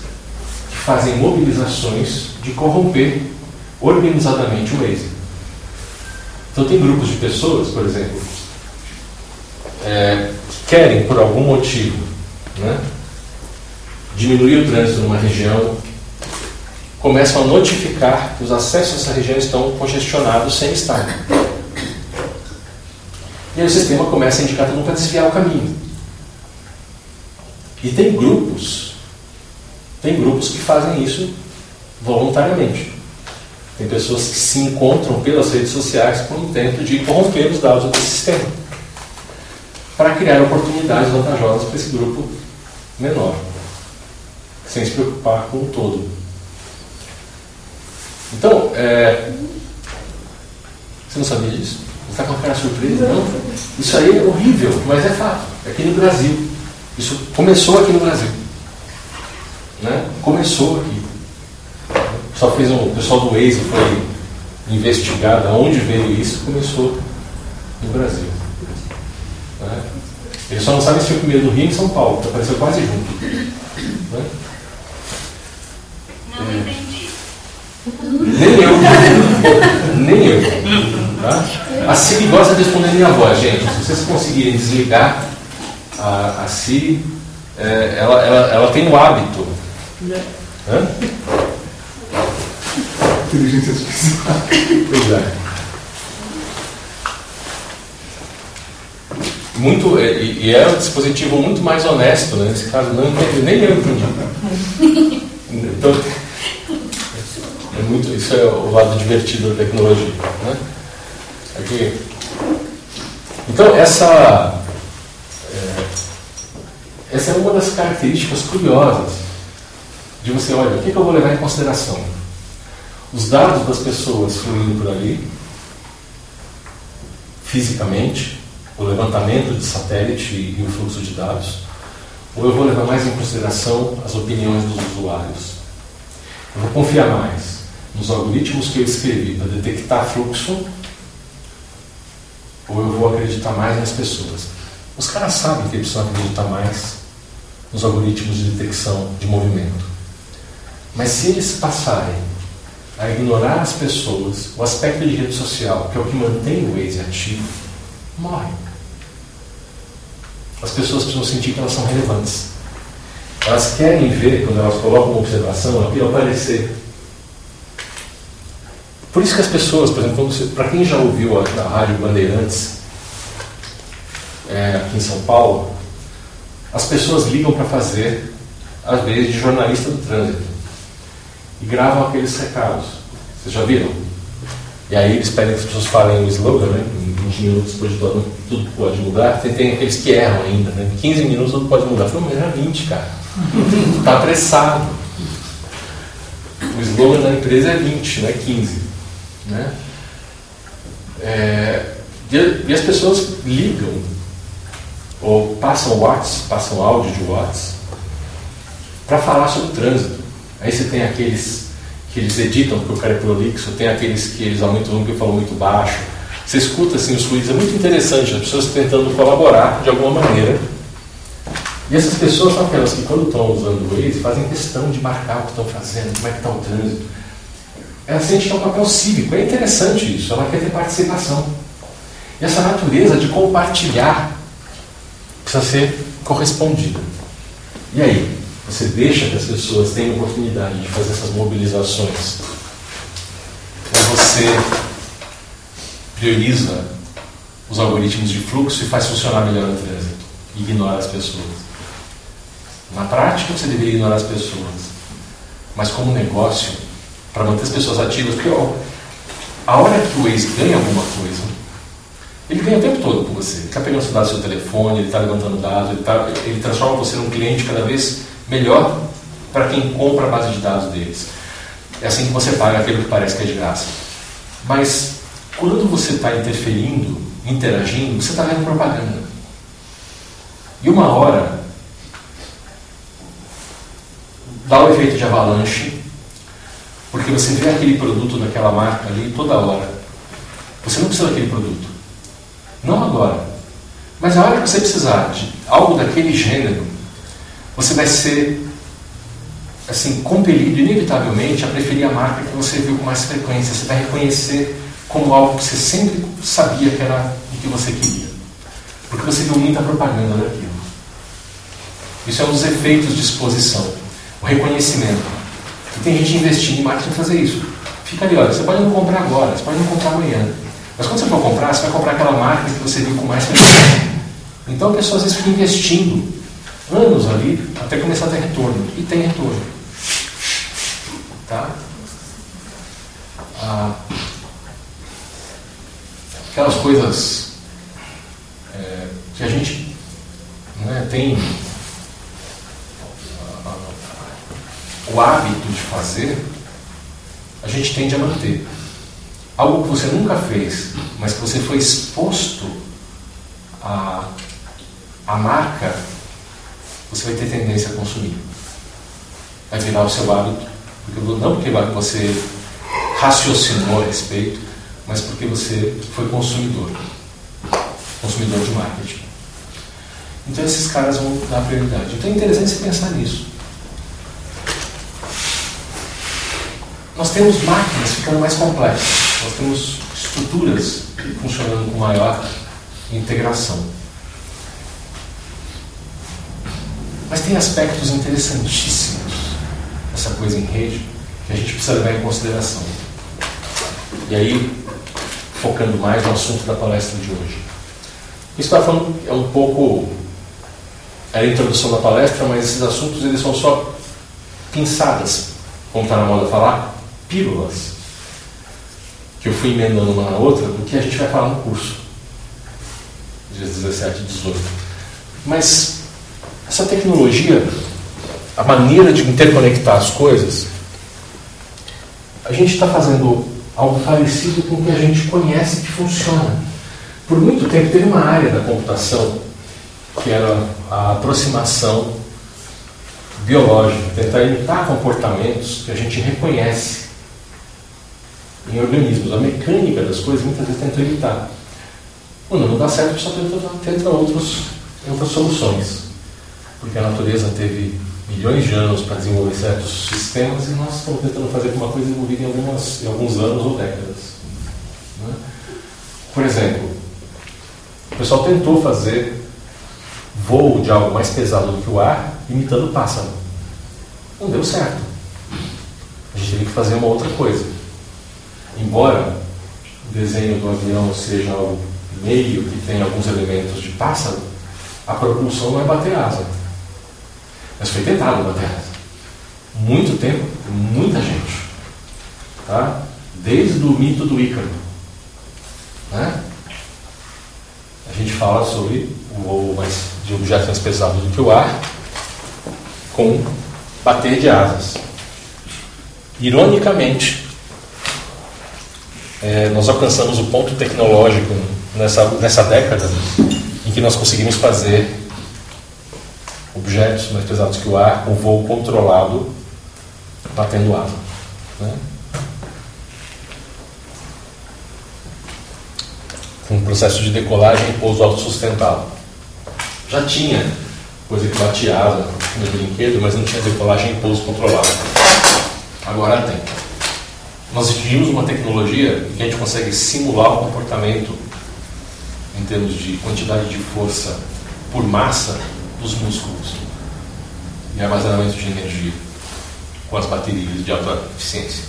que fazem mobilizações de corromper organizadamente o êxito. Então, tem grupos de pessoas, por exemplo, é, que querem, por algum motivo, né, diminuir o trânsito numa região, começam a notificar que os acessos a essa região estão congestionados sem estar. E aí o sistema começa a indicar todo mundo para desviar o caminho. E tem grupos, tem grupos que fazem isso voluntariamente. Tem pessoas que se encontram pelas redes sociais com o intento de corromper os dados do sistema para criar oportunidades vantajosas para esse grupo menor, sem se preocupar com o todo. Então, é... você não sabia disso? Você está com uma cara surpresa? Não. Isso aí é horrível, mas é fato. É aqui no Brasil. Isso começou aqui no Brasil. Né? Começou aqui só fez um, o pessoal do Waze foi investigar de onde veio isso, começou no Brasil. Né? Eles só não sabem se foi primeiro no Rio e em São Paulo, que apareceu quase junto. Né? Não entendi. Nem eu. Nem eu. Tá? A Siri gosta de responder minha voz, gente. Se vocês conseguirem desligar a, a Siri, é, ela, ela, ela tem o hábito. Hã? Inteligência artificial. Pois é. Muito, é, e, e é um dispositivo muito mais honesto, né? nesse caso não entendi, nem eu entendi. Então, é muito, isso é o lado divertido da tecnologia. Né? Aqui. Então, essa, é, essa é uma das características curiosas de você, olha, o que, que eu vou levar em consideração? Os dados das pessoas fluindo por ali, fisicamente, o levantamento de satélite e o fluxo de dados, ou eu vou levar mais em consideração as opiniões dos usuários? Eu vou confiar mais nos algoritmos que eu escrevi para detectar fluxo, ou eu vou acreditar mais nas pessoas? Os caras sabem que eles precisam acreditar mais nos algoritmos de detecção de movimento. Mas se eles passarem a ignorar as pessoas, o aspecto de rede social, que é o que mantém o Waze ativo, morre. As pessoas precisam sentir que elas são relevantes. Elas querem ver, quando elas colocam uma observação, aquilo aparecer. Por isso que as pessoas, por exemplo, para quem já ouviu a, a Rádio Bandeirantes, é, aqui em São Paulo, as pessoas ligam para fazer, às vezes, de jornalista do trânsito. E gravam aqueles recados. Vocês já viram? E aí eles pedem que as pessoas falem o slogan, né? Em 20 minutos depois de tudo, pode mudar. Tem, tem aqueles que erram ainda, né? Em 15 minutos tudo pode mudar. Falei, mas era 20, cara. Está apressado. O slogan da empresa é 20, não é 15. Né? É, e, as pessoas ligam, ou passam WhatsApp, passam áudio de WhatsApp, para falar sobre o trânsito. Aí você tem aqueles que eles editam porque o cara é prolixo, tem aqueles que eles aumentam o volume que falam muito baixo. Você escuta assim os ruídos, é muito interessante, as pessoas tentando colaborar de alguma maneira. E essas pessoas são aquelas que quando estão usando o Waze fazem questão de marcar o que estão fazendo, como é que está o trânsito. Ela sente que é um papel cívico, é interessante isso, ela quer ter participação. E essa natureza de compartilhar precisa ser correspondida. E aí? Você deixa que as pessoas tenham oportunidade de fazer essas mobilizações. Você prioriza os algoritmos de fluxo e faz funcionar melhor o trânsito. Ignora as pessoas. Na prática, você deveria ignorar as pessoas. Mas como negócio, para manter as pessoas ativas, porque ó, a hora que o Waze ganha alguma coisa, ele ganha o tempo todo com você. Ele está pegando os dados do seu telefone, ele está levantando dados, ele, tá, ele transforma você num cliente cada vez melhor para quem compra a base de dados deles. É assim que você paga aquilo que parece que é de graça. Mas quando você está interferindo, interagindo, você está vendo propaganda. E uma hora dá o efeito de avalanche, porque você vê aquele produto daquela marca ali toda hora. Você não precisa daquele produto. Não agora. Mas a hora que você precisar de algo daquele gênero, você vai ser assim compelido inevitavelmente a preferir a marca que você viu com mais frequência. Você vai reconhecer como algo que você sempre sabia que era o que você queria, porque você viu muita propaganda daquilo. Isso é um dos efeitos de exposição, o reconhecimento. E tem gente investindo em marketing fazer isso. Fica ali, olha, você pode não comprar agora, você pode não comprar amanhã. Mas quando você for comprar, você vai comprar aquela marca que você viu com mais frequência. Então a pessoa às vezes fica investindo anos ali até começar a ter retorno. E tem retorno. Tá? Ah, aquelas coisas é, que a gente né, tem o hábito de fazer, a gente tende a manter. Algo que você nunca fez, mas que você foi exposto a, a marca você vai ter tendência a consumir. Vai virar o seu hábito. Porque, não porque você raciocinou a respeito, mas porque você foi consumidor. Consumidor de marketing. Então esses caras vão dar prioridade. Então é interessante você pensar nisso. Nós temos máquinas ficando mais complexas, nós temos estruturas funcionando com maior integração. Mas tem aspectos interessantíssimos essa coisa em rede que a gente precisa levar em consideração. E aí, focando mais no assunto da palestra de hoje. Isso está falando é um pouco é a introdução da palestra, mas esses assuntos eles são só pinçadas, como está na moda falar, pílulas, que eu fui emendando uma na outra, do que a gente vai falar no curso, dias 17 e 18. Mas essa tecnologia, a maneira de interconectar as coisas, a gente está fazendo algo parecido com o que a gente conhece que funciona. Por muito tempo teve uma área da computação que era a aproximação biológica, tentar imitar comportamentos que a gente reconhece em organismos. A mecânica das coisas muitas vezes tenta imitar. Quando não dá certo, só tenta, tenta outros, outras soluções. Porque a natureza teve milhões de anos para desenvolver certos sistemas e nós estamos tentando fazer uma coisa desenvolvida em, algumas, em alguns anos ou décadas. Né? Por exemplo, o pessoal tentou fazer voo de algo mais pesado do que o ar imitando pássaro. Não deu certo. A gente teve que fazer uma outra coisa. Embora o desenho do avião seja algo meio que tem alguns elementos de pássaro, a propulsão não é bater asa. Mas foi tentado bater asa. Muito tempo, muita gente. Tá? Desde o mito do Ícaro. Né? A gente fala sobre o voo mais, de objetos mais pesados do que o ar, com bater de asas. Ironicamente, é, nós alcançamos o ponto tecnológico nessa, nessa década em que nós conseguimos fazer objetos mais pesados que o ar com voo controlado batendo asa. Né? Um processo de decolagem e pouso autossustentável. Já tinha coisa que batia asa no brinquedo, mas não tinha decolagem e pouso controlado. Agora tem. Nós vimos uma tecnologia que a gente consegue simular o comportamento em termos de quantidade de força por massa dos músculos e armazenamento de energia com as baterias de alta eficiência.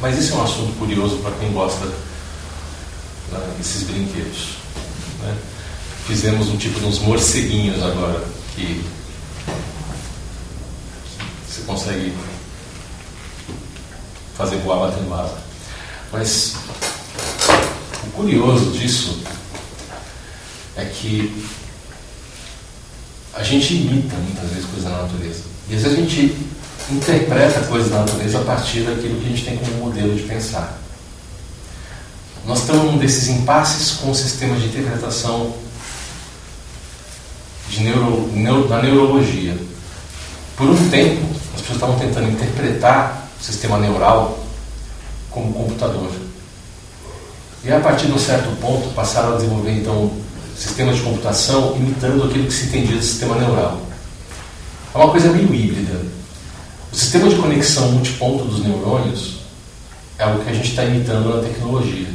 Mas isso é um assunto curioso para quem gosta né, desses brinquedos. Né? Fizemos um tipo de uns morceguinhos agora que você consegue fazer voar batendo asa. Mas o curioso disso é que a gente imita muitas vezes coisas da natureza. E às vezes a gente interpreta coisas da natureza a partir daquilo que a gente tem como modelo de pensar. Nós estamos num desses impasses com o sistema de interpretação de neuro, neuro, da neurologia. Por um tempo, as pessoas estavam tentando interpretar o sistema neural como computador. E a partir de um certo ponto passaram a desenvolver então sistemas de computação imitando aquilo que se entendia do sistema neural. É uma coisa meio híbrida. O sistema de conexão multiponto dos neurônios é algo que a gente está imitando na tecnologia.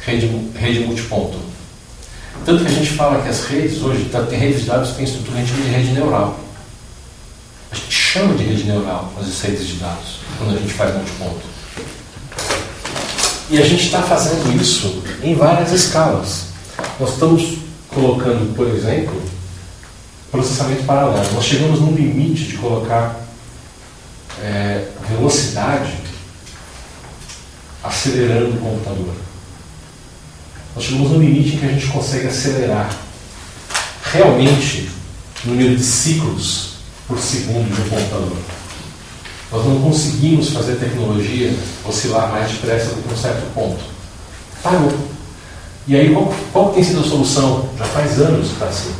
Rede, rede multiponto. Tanto que a gente fala que as redes hoje, tá, tem redes de dados que tem estrutura de rede neural. A gente chama de rede neural as redes de dados, quando a gente faz multiponto. E a gente está fazendo isso em várias escalas. Nós estamos colocando, por exemplo, processamento paralelo. Nós chegamos num limite de colocar é, velocidade acelerando o computador. Nós chegamos num limite em que a gente consegue acelerar realmente o número de ciclos por segundo de um computador. Nós não conseguimos fazer a tecnologia oscilar mais depressa do que um certo ponto. Parou. E aí, qual, qual tem sido a solução? Já faz anos que está assim.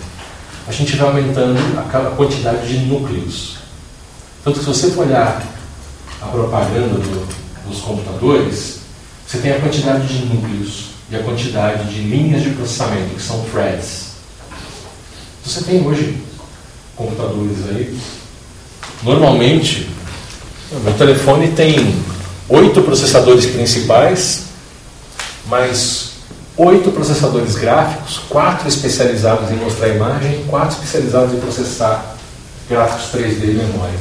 A gente vai aumentando a quantidade de núcleos. Tanto que se você for olhar a propaganda do, dos computadores, você tem a quantidade de núcleos e a quantidade de linhas de processamento, que são threads. Você tem hoje computadores aí. Normalmente, meu telefone tem oito processadores principais, mais oito processadores gráficos, quatro especializados em mostrar imagem, quatro especializados em processar gráficos 3D e memória.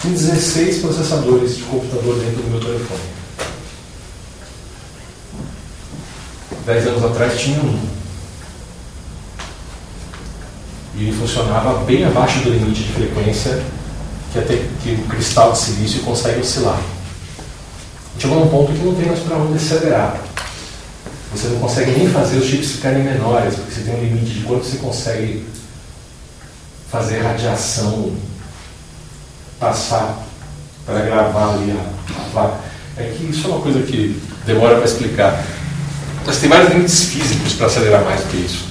Tem 16 processadores de computador dentro do meu telefone. Dez anos atrás tinha um. E ele funcionava bem abaixo do limite de frequência que, até, que o cristal de silício consegue oscilar. Chegou num ponto que não tem mais para onde acelerar. Você não consegue nem fazer os chips ficarem menores, porque você tem um limite de quanto você consegue fazer radiação passar para gravar ali a, placa. É que isso é uma coisa que demora para explicar. Mas tem vários limites físicos para acelerar mais do que isso.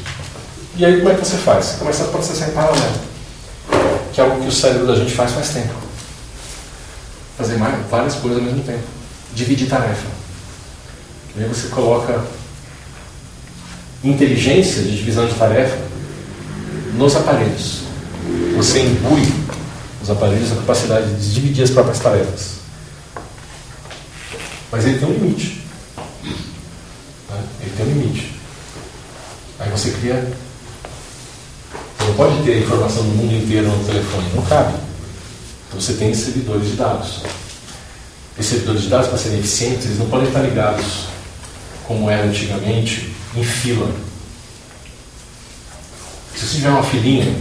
E aí como é que você faz? Você começa a processar em paralelo, que é algo que o cérebro da gente faz faz tempo. Fazer mais, várias coisas ao mesmo tempo. Dividir tarefa. E aí você coloca inteligência de divisão de tarefa nos aparelhos. Você imbui os aparelhos a capacidade de dividir as próprias tarefas. Mas ele tem um limite. Né? Ele tem um limite. Aí você cria. Você não pode ter a informação do mundo inteiro no telefone, não cabe. Então você tem servidores de dados. Esses servidores de dados, para serem eficientes, eles não podem estar ligados, como era antigamente, em fila. Se você tiver uma filinha,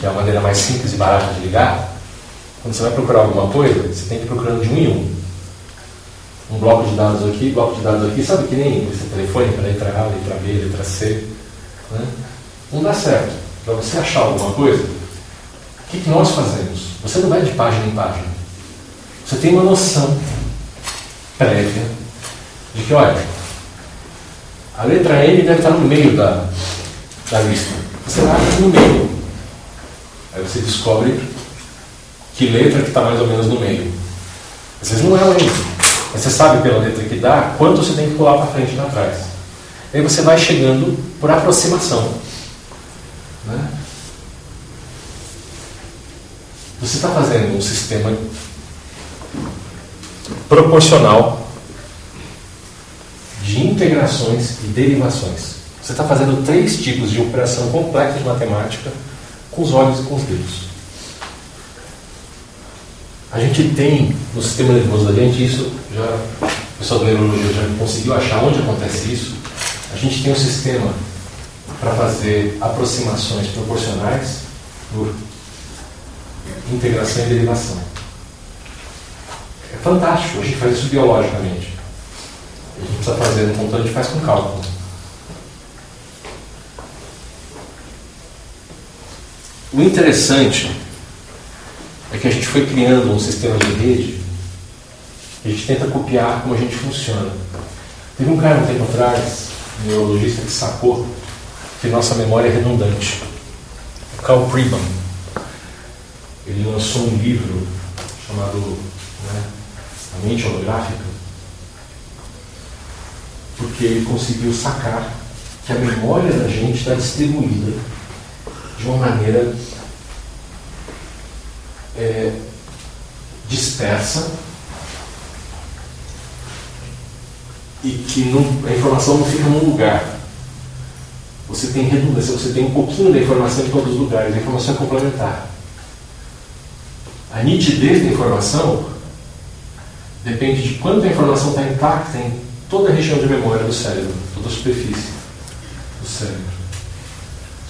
que é a maneira mais simples e barata de ligar, quando você vai procurar alguma coisa, você tem que ir procurando de um em um. Um bloco de dados aqui, bloco de dados aqui, sabe que nem esse telefone para letra A, letra B, letra C. Né? Não dá certo. Para você achar alguma coisa, o que, que nós fazemos? Você não vai de página em página. Você tem uma noção prévia de que, olha, a letra M deve estar no meio da, da lista. Você vai no meio. Aí você descobre que letra que está mais ou menos no meio. Às vezes não é o M. Você sabe pela letra que dá quanto você tem que pular para frente e para trás. Aí você vai chegando por aproximação. Né? Você está fazendo um sistema proporcional de integrações e derivações. Você está fazendo três tipos de operação complexa de matemática com os olhos e com os dedos. A gente tem no sistema nervoso da gente, isso já, o pessoal da neurologia já conseguiu achar onde acontece isso. A gente tem um sistema para fazer aproximações proporcionais por integração e derivação. É fantástico, a gente faz isso biologicamente. A gente precisa fazer no computador, a gente faz com cálculo. O interessante é que a gente foi criando um sistema de rede a gente tenta copiar como a gente funciona. Teve um cara um tempo atrás, um neurologista, que sacou que nossa memória é redundante. O Carl Pribam. Ele lançou um livro chamado né, A Mente Holográfica, porque ele conseguiu sacar que a memória da gente está distribuída de uma maneira é, dispersa e que não, a informação não fica num lugar. Você tem redundância, você tem um pouquinho da informação em todos os lugares, a informação é complementar. A nitidez da informação depende de quanto a informação está intacta toda a região de memória do cérebro, toda a superfície do cérebro.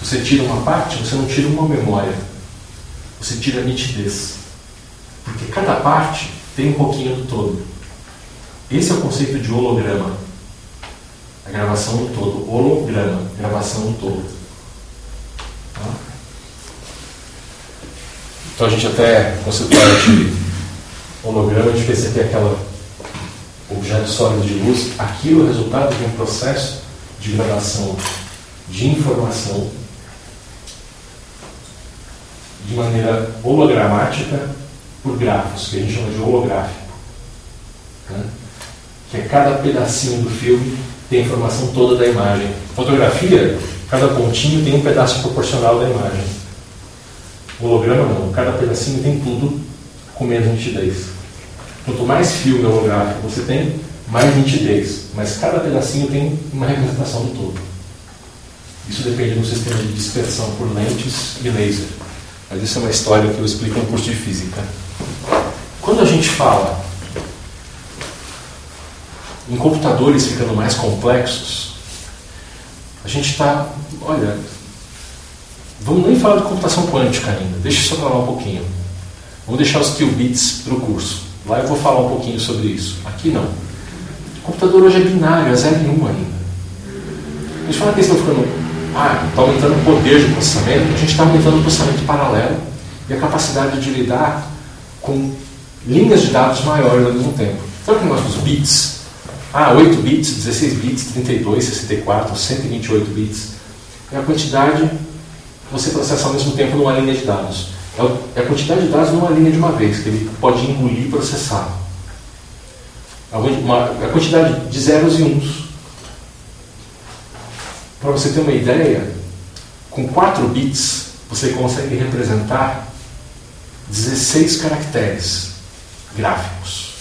Você tira uma parte, você não tira uma memória, você tira a nitidez. Porque cada parte tem um pouquinho do todo. Esse é o conceito de holograma. A gravação do todo. Holograma, gravação do todo. Tá? Então a gente até conceitua de holograma, a gente pensa que é aquela objeto sólido de luz, aquilo é resultado de um processo de gravação de informação de maneira hologramática por grafos, que a gente chama de holográfico. né? que é cada pedacinho do filme tem a informação toda da imagem. Fotografia, cada pontinho tem um pedaço proporcional da imagem. Holograma não, cada pedacinho tem tudo com menos nitidez. Quanto mais filme holográfico você tem, mais nitidez. Mas cada pedacinho tem uma representação do todo. Isso depende do sistema de dispersão por lentes e laser. Mas isso é uma história que eu explico no curso de física. Quando a gente fala em computadores ficando mais complexos, a gente está, olha, vamos nem falar de computação quântica ainda, deixa isso para lá um pouquinho. Vamos deixar os qubits para o curso. Lá eu vou falar um pouquinho sobre isso. Aqui não. O computador hoje é binário, é 0 e 1 ainda. A gente fala que eles estão ficando. Ah, está aumentando o poder de processamento, a gente está aumentando o processamento paralelo e a capacidade de lidar com linhas de dados maiores ao mesmo tempo. Sabe o que nós dos bits? Ah, 8 bits, 16 bits, 32, 64, 128 bits. É a quantidade que você processa ao mesmo tempo numa linha de dados. É, é a quantidade de dados numa linha de uma vez, que ele pode engolir e processar. A quantidade de zeros e uns. Para você ter uma ideia, com 4 bits você consegue representar 16 caracteres gráficos.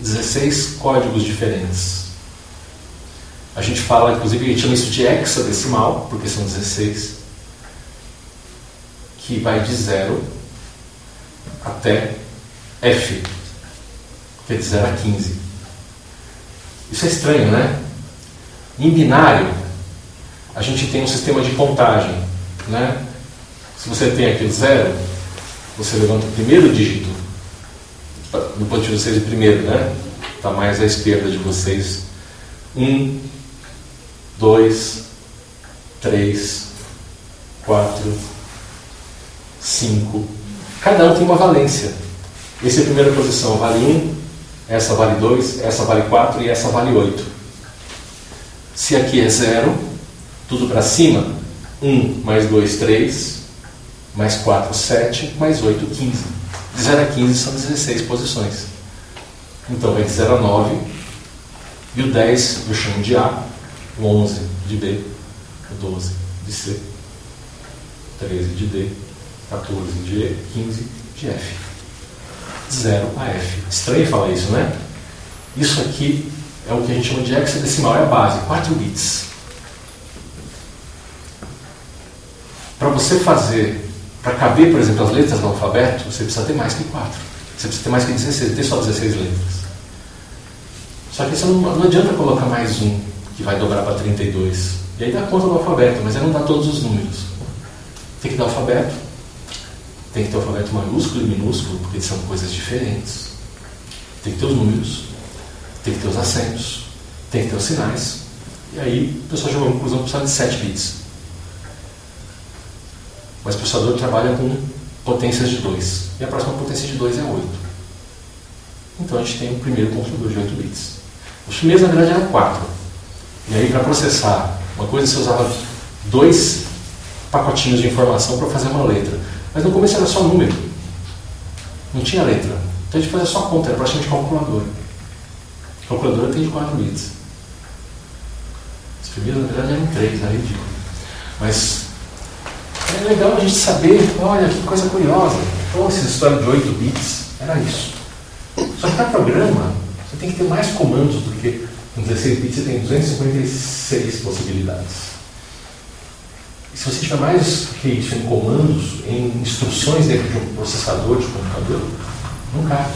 16 códigos diferentes. A gente fala, inclusive, a gente chama isso de hexadecimal, porque são 16, que vai de 0 até F, que é de 0 a 15. Isso é estranho, né? Em binário, a gente tem um sistema de contagem. Né? Se você tem aqui o zero, você levanta o primeiro dígito do ponto de vocês, o primeiro, né? Está mais à esquerda de vocês. Um, dois, três, quatro, cinco. Cada um tem uma valência. Essa é a primeira posição. Vale um, essa vale dois, essa vale quatro e essa vale oito. Se aqui é zero, tudo para cima, um mais dois, três, mais quatro, sete, mais oito, quinze. De 0 a 15 são 16 posições. Então vai de 0 a 9. E o 10 eu chamo de A, o 11 de B, o 12 de C, 13 de D, 14 de E, 15 de F. De 0 a F. Estranho falar isso, né? Isso aqui é o que a gente chama de hexadecimal, é a base, 4 bits. Para você fazer para caber, por exemplo, as letras do alfabeto, você precisa ter mais que 4. Você precisa ter mais que 16, ter só 16 letras. Só que isso não, não adianta colocar mais um, que vai dobrar para 32. E aí dá conta do alfabeto, mas aí não dá todos os números. Tem que dar alfabeto, tem que ter o alfabeto maiúsculo e minúsculo, porque são coisas diferentes. Tem que ter os números, tem que ter os acentos, tem que ter os sinais. E aí o pessoal chegou à conclusão que precisa de 7 bits. Mas o processador trabalha com potências de 2. E a próxima potência de 2 é 8. Então a gente tem o primeiro computador de 8 bits. Os primeiros, na verdade, eram 4. E aí, para processar uma coisa, você usava dois pacotinhos de informação para fazer uma letra. Mas no começo era só número. Não tinha letra. Então a gente fazia só conta, era praticamente calculadora. A calculadora tem de 4 bits. Os primeiros, na verdade, eram 3, era ridículo. Mas é legal a gente saber, olha que coisa curiosa. Então, essa história de 8 bits era isso. Só que para programa, você tem que ter mais comandos do que com 16 bits você tem 256 possibilidades. Se você tiver mais que isso em comandos, em instruções dentro de um processador de computador, não cabe.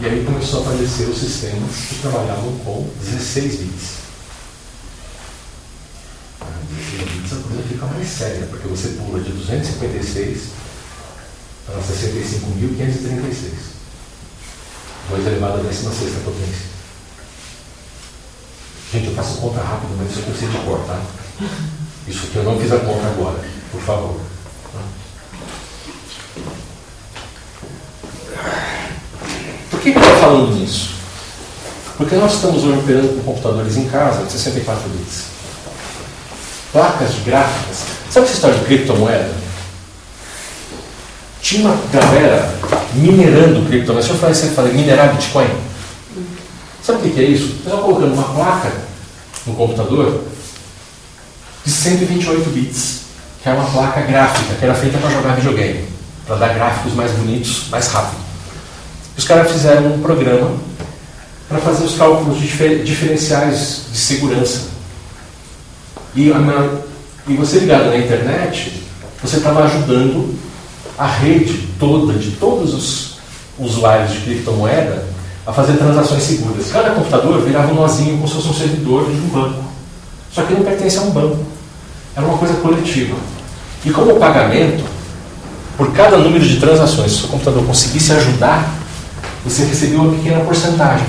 E aí começou a aparecer os sistemas que trabalhavam com 16 bits. 16 bits a coisa fica mais séria, porque você pula de 256 para 65.536. 2 elevado à 16 potência. Gente, eu faço conta rápida, mas isso eu consigo de cor, tá? Isso aqui eu não fiz a conta agora, por favor. Por que, eu estou falando nisso? Porque nós estamos hoje operando com computadores em casa de 64 bits placas de gráficas. Sabe essa história de criptomoeda? tinha uma galera minerando criptomoedas. Deixa eu falar isso, falei, minerar Bitcoin. Sabe o que é isso? O pessoal colocando uma placa no computador de 128 bits, que é uma placa gráfica, que era feita para jogar videogame, para dar gráficos mais bonitos, mais rápido. Os caras fizeram um programa para fazer os cálculos difer diferenciais de segurança. E, e você ligado na internet, você estava ajudando a rede toda, de todos os usuários de criptomoeda, a fazer transações seguras. Cada computador virava um nozinho como se fosse um servidor de um banco. Só que não pertence a um banco. Era uma coisa coletiva. E como pagamento, por cada número de transações, se o computador conseguisse ajudar, você recebia uma pequena porcentagem.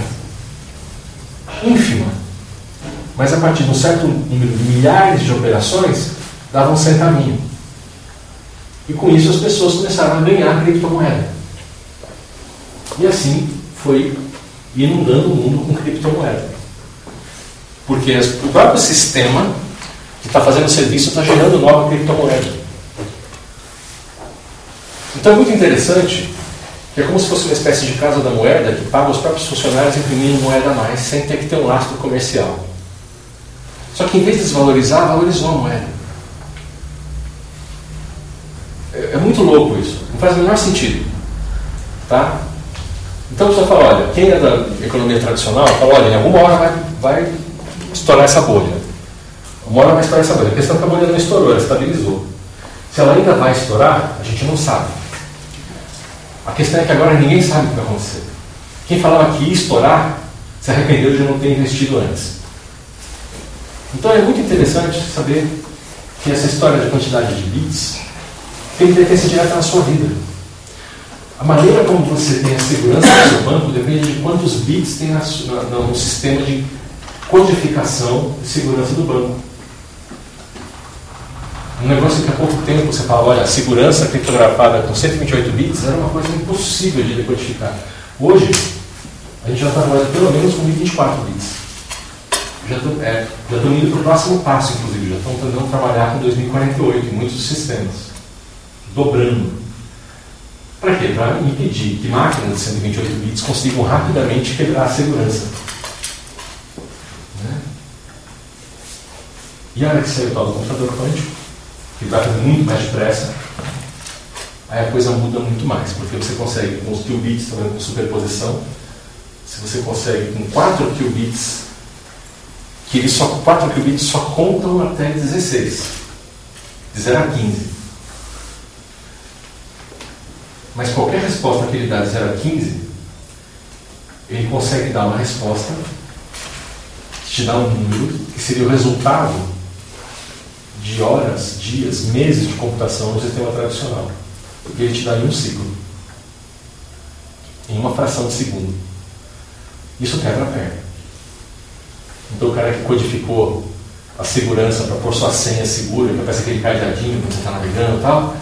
Ínfima. Mas a partir de um certo número de milhares de operações, dava um centavinho. E com isso as pessoas começaram a ganhar criptomoeda. E assim foi inundando o mundo com criptomoeda. Porque o próprio sistema que está fazendo o serviço está gerando nova criptomoeda. Então é muito interessante que é como se fosse uma espécie de casa da moeda que paga os próprios funcionários imprimindo moeda a mais sem ter que ter um lastro comercial. Só que em vez de desvalorizar, valorizou a moeda. É, é muito louco isso. Não faz o menor sentido. Tá? Então você fala, olha, quem é da economia tradicional, fala, olha, em alguma hora vai, vai estourar essa bolha. Uma hora vai estourar essa bolha. A questão é que a bolha não estourou, ela estabilizou. Se ela ainda vai estourar, a gente não sabe. A questão é que agora ninguém sabe o que vai acontecer. Quem falava que ia estourar se arrependeu de não ter investido antes. Então é muito interessante saber que essa história de quantidade de bits tem interferência direta na sua vida. A maneira como você tem a segurança do seu banco depende de quantos bits tem na, na, no sistema de codificação de segurança do banco. Um negócio que há pouco tempo você fala, olha, a segurança criptografada com 128 bits era uma coisa impossível de decodificar. Hoje, a gente já está trabalhando pelo menos com 24 bits. Já estão é, indo para o próximo passo, inclusive, já estão tentando trabalhar com 2048 em muitos sistemas dobrando. Para quê? Para impedir que máquinas de 128 bits consigam rapidamente quebrar a segurança. Né? E a hora que saiu o tal do computador quântico, que vai fazer muito mais depressa, aí a coisa muda muito mais, porque você consegue com os qubits também com superposição, se você consegue com 4 qubits, que eles só, 4 qubits só contam até 16, de 0 a 15. Mas qualquer resposta que ele dá de 0 a 15, ele consegue dar uma resposta que te dá um número que seria o resultado de horas, dias, meses de computação no sistema tradicional. Porque ele te dá em um ciclo. Em uma fração de segundo. Isso quebra a perna. Então o cara que codificou a segurança para pôr sua senha segura, que parece aquele cadeadinho quando você está navegando e tal,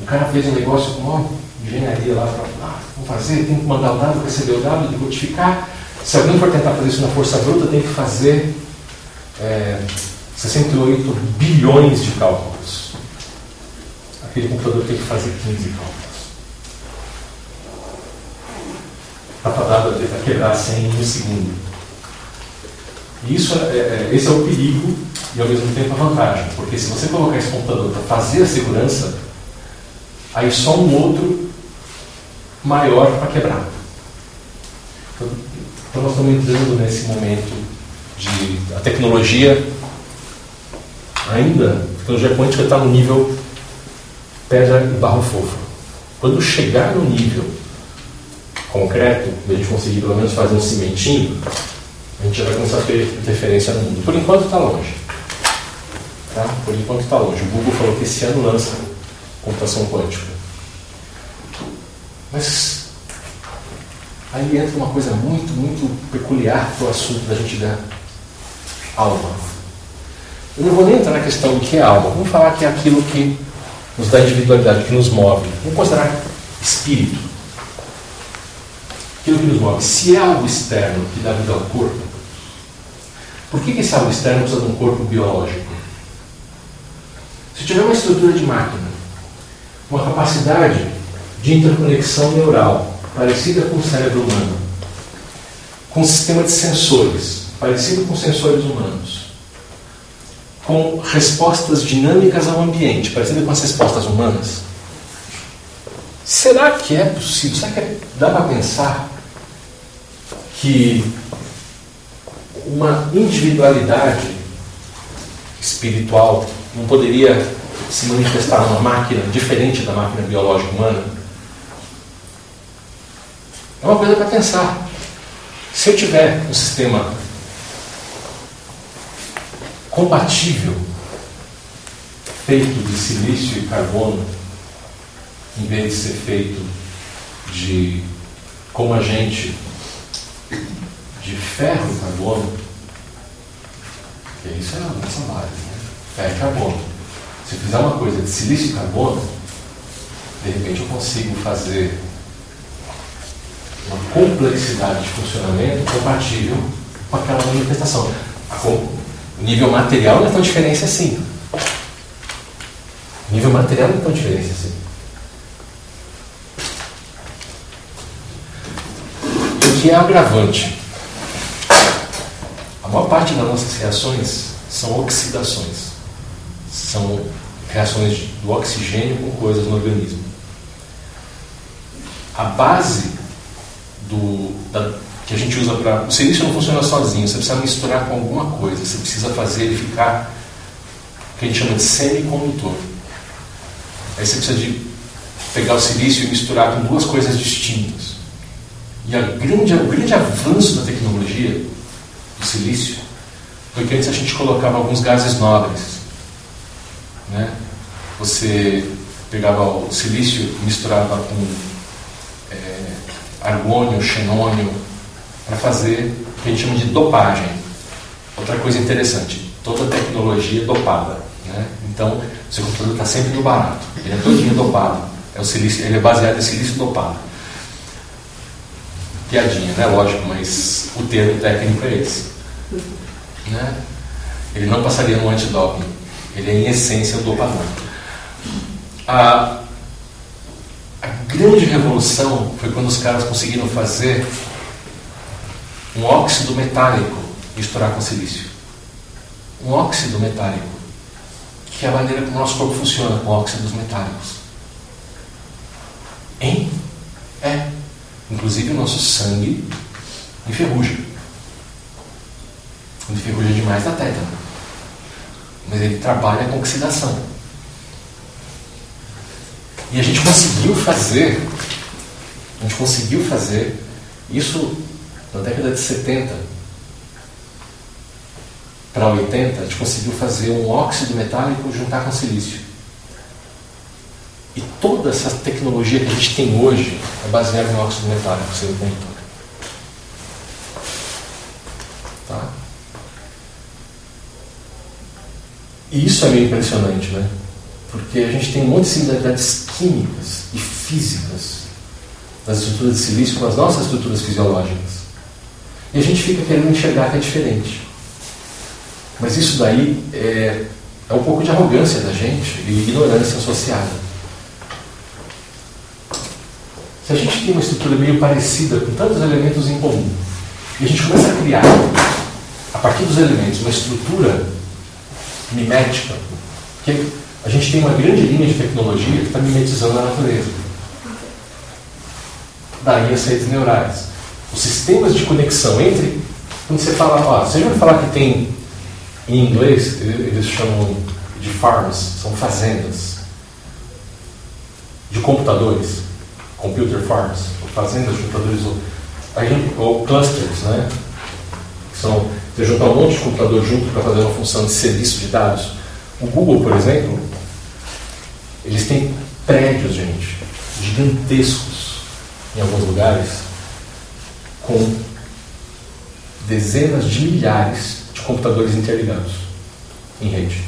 o cara fez um negócio com engenharia lá para ah, fazer, tem que mandar o dado, receber o dado, decodificar. Se alguém for tentar fazer isso na força bruta, tem que fazer é, 68 bilhões de cálculos. Aquele computador tem que fazer 15 cálculos. A quebrar 100 em um segundo. E isso é, é, esse é o perigo e ao mesmo tempo a vantagem. Porque se você colocar esse computador para fazer a segurança, aí só um outro maior para quebrar. Então, então, nós estamos entrando nesse momento de a tecnologia ainda, a tecnologia quântica está no nível pedra e barro fofo. Quando chegar no nível concreto, a gente conseguir pelo menos fazer um cimentinho, a gente já vai começar a ter interferência no mundo. Por enquanto está longe. Tá? Por enquanto está longe. O Google falou que esse ano lança computação quântica. Mas aí entra uma coisa muito, muito peculiar para o assunto da gente da alma. Eu não vou nem entrar na questão do que é alma. Vamos falar que é aquilo que nos dá individualidade, que nos move. Vamos considerar espírito. Aquilo que nos move. Se é algo externo que dá vida ao corpo, por que, esse algo externo precisa de um corpo biológico? Se tiver uma estrutura de máquina, uma capacidade de interconexão neural, parecida com o cérebro humano, com um sistema de sensores, parecido com sensores humanos, com respostas dinâmicas ao ambiente, parecido com as respostas humanas. Será que é possível? Será que é, dá para pensar que uma individualidade espiritual não poderia se manifestar numa máquina diferente da máquina biológica humana? É uma coisa para pensar. Se eu tiver um sistema compatível, feito de silício e carbono, em vez de ser feito de, como a gente, de ferro e carbono, isso é a nossa base, né? ferro e carbono. Se eu fizer uma coisa de silício e carbono, de repente eu consigo fazer uma complexidade de funcionamento compatível com aquela manifestação. O nível material não é tão diferente assim. O nível material não é tão diferente assim. O que é agravante? A maior parte das nossas reações são oxidações. São reações do oxigênio com coisas no organismo. A base do, da, que a gente usa para. O silício não funciona sozinho, você precisa misturar com alguma coisa, você precisa fazer ele ficar o que a gente chama de semicondutor. Aí você precisa de pegar o silício e misturar com duas coisas distintas. E a grande, o grande avanço da tecnologia do silício foi que antes a gente colocava alguns gases nobres. Né? Você pegava o silício misturava com é, argônio, xenônio, para fazer o que a gente chama de dopagem. Outra coisa interessante, toda tecnologia é dopada. Né? Então, o seu computador está sempre no barato. Ele é todinho dopado. É o silício, ele é baseado em silício dopado. Piadinha, né? Lógico, mas o termo técnico é esse. Né? Ele não passaria no antidoping. Ele é, em essência, o dopador. A, a grande revolução foi quando os caras conseguiram fazer um óxido metálico misturar com silício. Um óxido metálico, que é a maneira como o nosso corpo funciona com óxidos metálicos. Hein? É. Inclusive o nosso sangue enferruja. Enferruja demais dá tétano. Mas ele trabalha com oxidação. E a gente conseguiu fazer, a gente conseguiu fazer isso na década de 70 para 80, a gente conseguiu fazer um óxido metálico juntar com silício. E toda essa tecnologia que a gente tem hoje é baseada em óxido metálico semicondutor. Tá? E isso é meio impressionante, né? Porque a gente tem um monte de similaridades químicas e físicas das estruturas de silício com as nossas estruturas fisiológicas. E a gente fica querendo enxergar que é diferente. Mas isso daí é, é um pouco de arrogância da gente e ignorância associada. Se a gente tem uma estrutura meio parecida, com tantos elementos em comum, e a gente começa a criar, a partir dos elementos, uma estrutura mimética, porque a gente tem uma grande linha de tecnologia que está mimetizando a natureza. Daí as redes neurais os sistemas de conexão entre. Quando você fala, ó, você já ouviu falar que tem, em inglês, eles chamam de farms, são fazendas de computadores, computer farms, fazendas de computadores, ou, clusters, né? São, você juntar um monte de computador junto para fazer uma função de serviço de dados. O Google, por exemplo, eles têm prédios, gente, gigantescos em alguns lugares, com dezenas de milhares de computadores interligados em rede.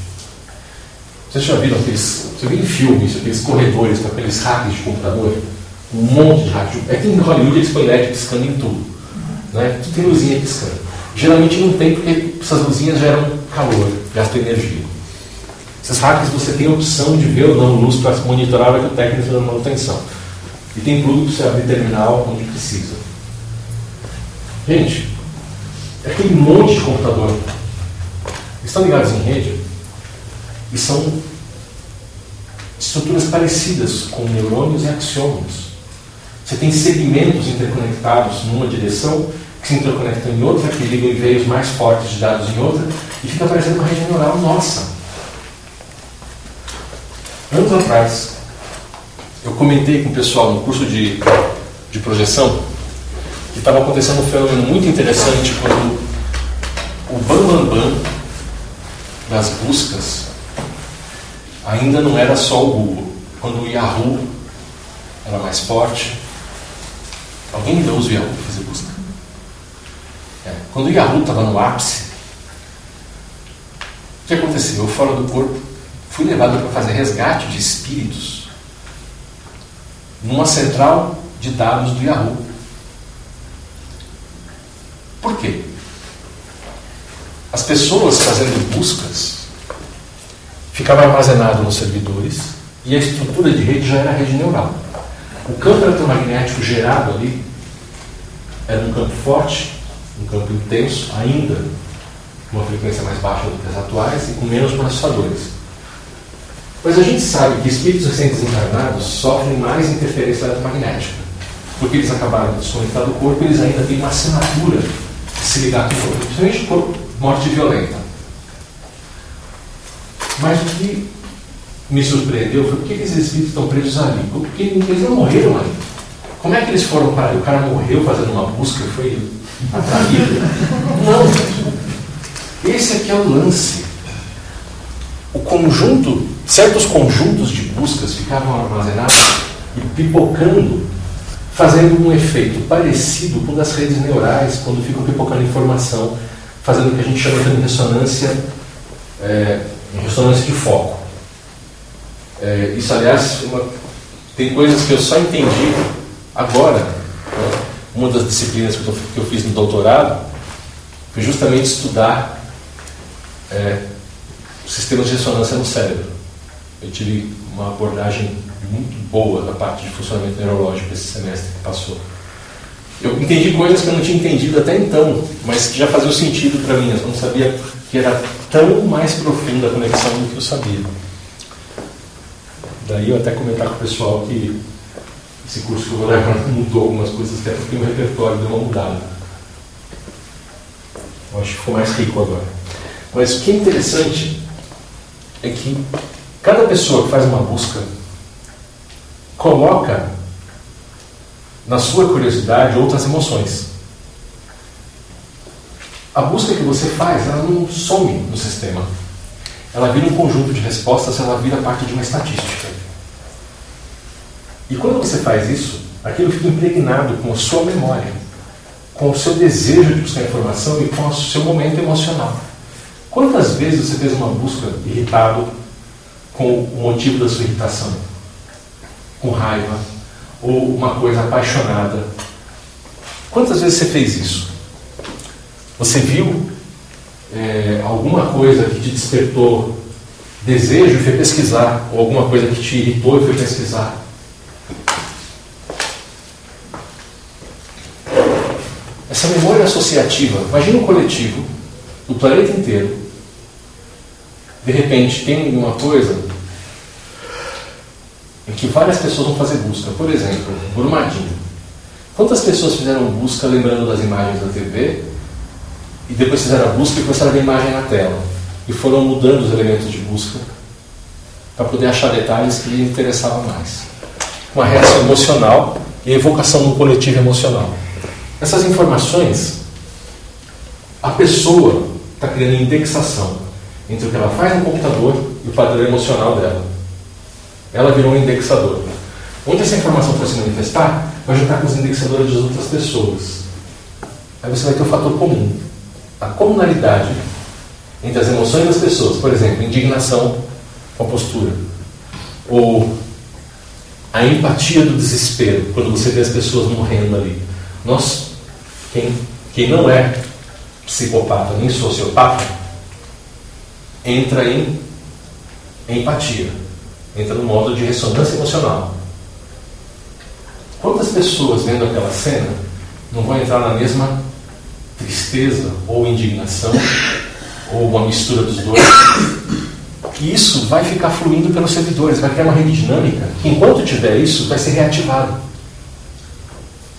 Vocês já viram aqueles. Você viu em filmes, aqueles corredores com aqueles hacks de computador? Um monte de hacks. É que em Hollywood eles põem LED piscando em tudo. Né? Tudo tem luzinha piscando. Geralmente não tem porque essas luzinhas geram calor, gastam energia. Esses hacks você tem a opção de ver ou não luz para monitorar a técnico dando manutenção. e tem plug para você abrir terminal onde precisa. Gente, aquele monte de computador estão ligados em rede e são estruturas parecidas com neurônios e axônios. Você tem segmentos interconectados numa direção que se interconectam em outra, que ligam veios mais fortes de dados em outra, e fica parecendo uma rede neural nossa. Anos atrás, eu comentei com o pessoal no curso de, de projeção que estava acontecendo um fenômeno muito interessante quando o bambambam bam, bam das buscas ainda não era só o Google. Quando o Yahoo era mais forte, alguém ainda usa o Yahoo para fazer busca? É. Quando o Yahoo estava no ápice, o que aconteceu? Eu, fora do corpo, fui levado para fazer resgate de espíritos numa central de dados do Yahoo. Por quê? As pessoas fazendo buscas ficava armazenado nos servidores e a estrutura de rede já era rede neural. O campo eletromagnético gerado ali era um campo forte, um campo intenso, ainda uma frequência mais baixa do que as atuais e com menos processadores. Mas a gente sabe que espíritos recentes encarnados sofrem mais interferência eletromagnética, porque eles acabaram de desconectar do corpo e eles ainda têm uma assinatura se ligar com o corpo, principalmente morte violenta. Mas o que me surpreendeu foi por que esses espíritos estão presos ali? Porque eles não morreram ali. Como é que eles foram para ali? O cara morreu fazendo uma busca e foi atraído? Não. Esse aqui é o lance. O conjunto, certos conjuntos de buscas ficavam armazenados e pipocando, fazendo um efeito parecido com das redes neurais, quando ficam pipocando informação, fazendo o que a gente chama de ressonância. É, ressonância de foco. É, isso, aliás, uma, tem coisas que eu só entendi agora. Né? Uma das disciplinas que eu, que eu, fiz no doutorado foi justamente estudar é, sistemas de ressonância no cérebro. Eu tive uma abordagem muito boa da parte de funcionamento neurológico esse semestre que passou. Eu entendi coisas que eu não tinha entendido até então, mas que já faziam sentido para mim. Eu não sabia que era tão mais profunda a conexão do que eu sabia. Daí eu até comentar com o pessoal que esse curso que eu vou levar mudou algumas coisas, até porque o repertório deu uma mudada. Eu acho que ficou mais rico agora. Mas o que é interessante é que cada pessoa que faz uma busca coloca na sua curiosidade outras emoções a busca que você faz, ela não some no sistema. Ela vira um conjunto de respostas, ela vira parte de uma estatística. E quando você faz isso, aquilo fica impregnado com a sua memória, com o seu desejo de buscar informação e com o seu momento emocional. Quantas vezes você fez uma busca irritado com o motivo da sua irritação? Com raiva? Ou uma coisa apaixonada? Quantas vezes você fez isso? Você viu é, alguma coisa que te despertou desejo e foi pesquisar, ou alguma coisa que te irritou e foi pesquisar. Essa memória associativa, imagina um coletivo do planeta inteiro. De repente tem uma coisa em que várias pessoas vão fazer busca. Por exemplo, Brumadinho. Quantas pessoas fizeram busca lembrando das imagens da TV e depois fizeram a busca e começaram a ver a imagem na tela. E foram mudando os elementos de busca para poder achar detalhes que lhe interessavam mais. Uma reação emocional e a evocação do coletivo emocional. Essas informações, a pessoa está criando indexação entre o que ela faz no computador e o padrão emocional dela. Ela virou um indexador. Onde essa informação for se manifestar, vai juntar com os indexadores das outras pessoas. Aí você vai ter o um fator comum a comunalidade entre as emoções das pessoas, por exemplo, indignação com a postura, ou a empatia do desespero, quando você vê as pessoas morrendo ali. Nós, quem, quem não é psicopata nem sociopata, entra em empatia, entra no modo de ressonância emocional. Quantas pessoas vendo aquela cena não vão entrar na mesma tristeza ou indignação ou uma mistura dos dois? E isso vai ficar fluindo pelos servidores, vai criar uma rede dinâmica que, enquanto tiver isso, vai ser reativado.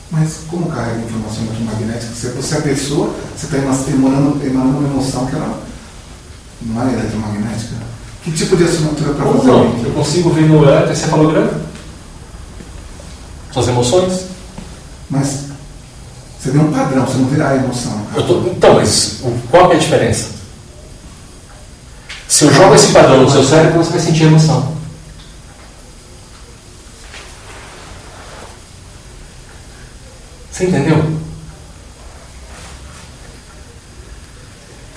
Mas como carrega informação eletromagnética? Se você é pessoa, você está emanando, emanando uma emoção que ela não é eletromagnética. Que tipo de assinatura para você? Não, eu consigo ver no encefalograma suas emoções. Mas você vê um padrão, você não vê a emoção. Tô, então, mas qual é a diferença? Se eu jogo esse padrão no seu cérebro, você vai sentir emoção. Você entendeu?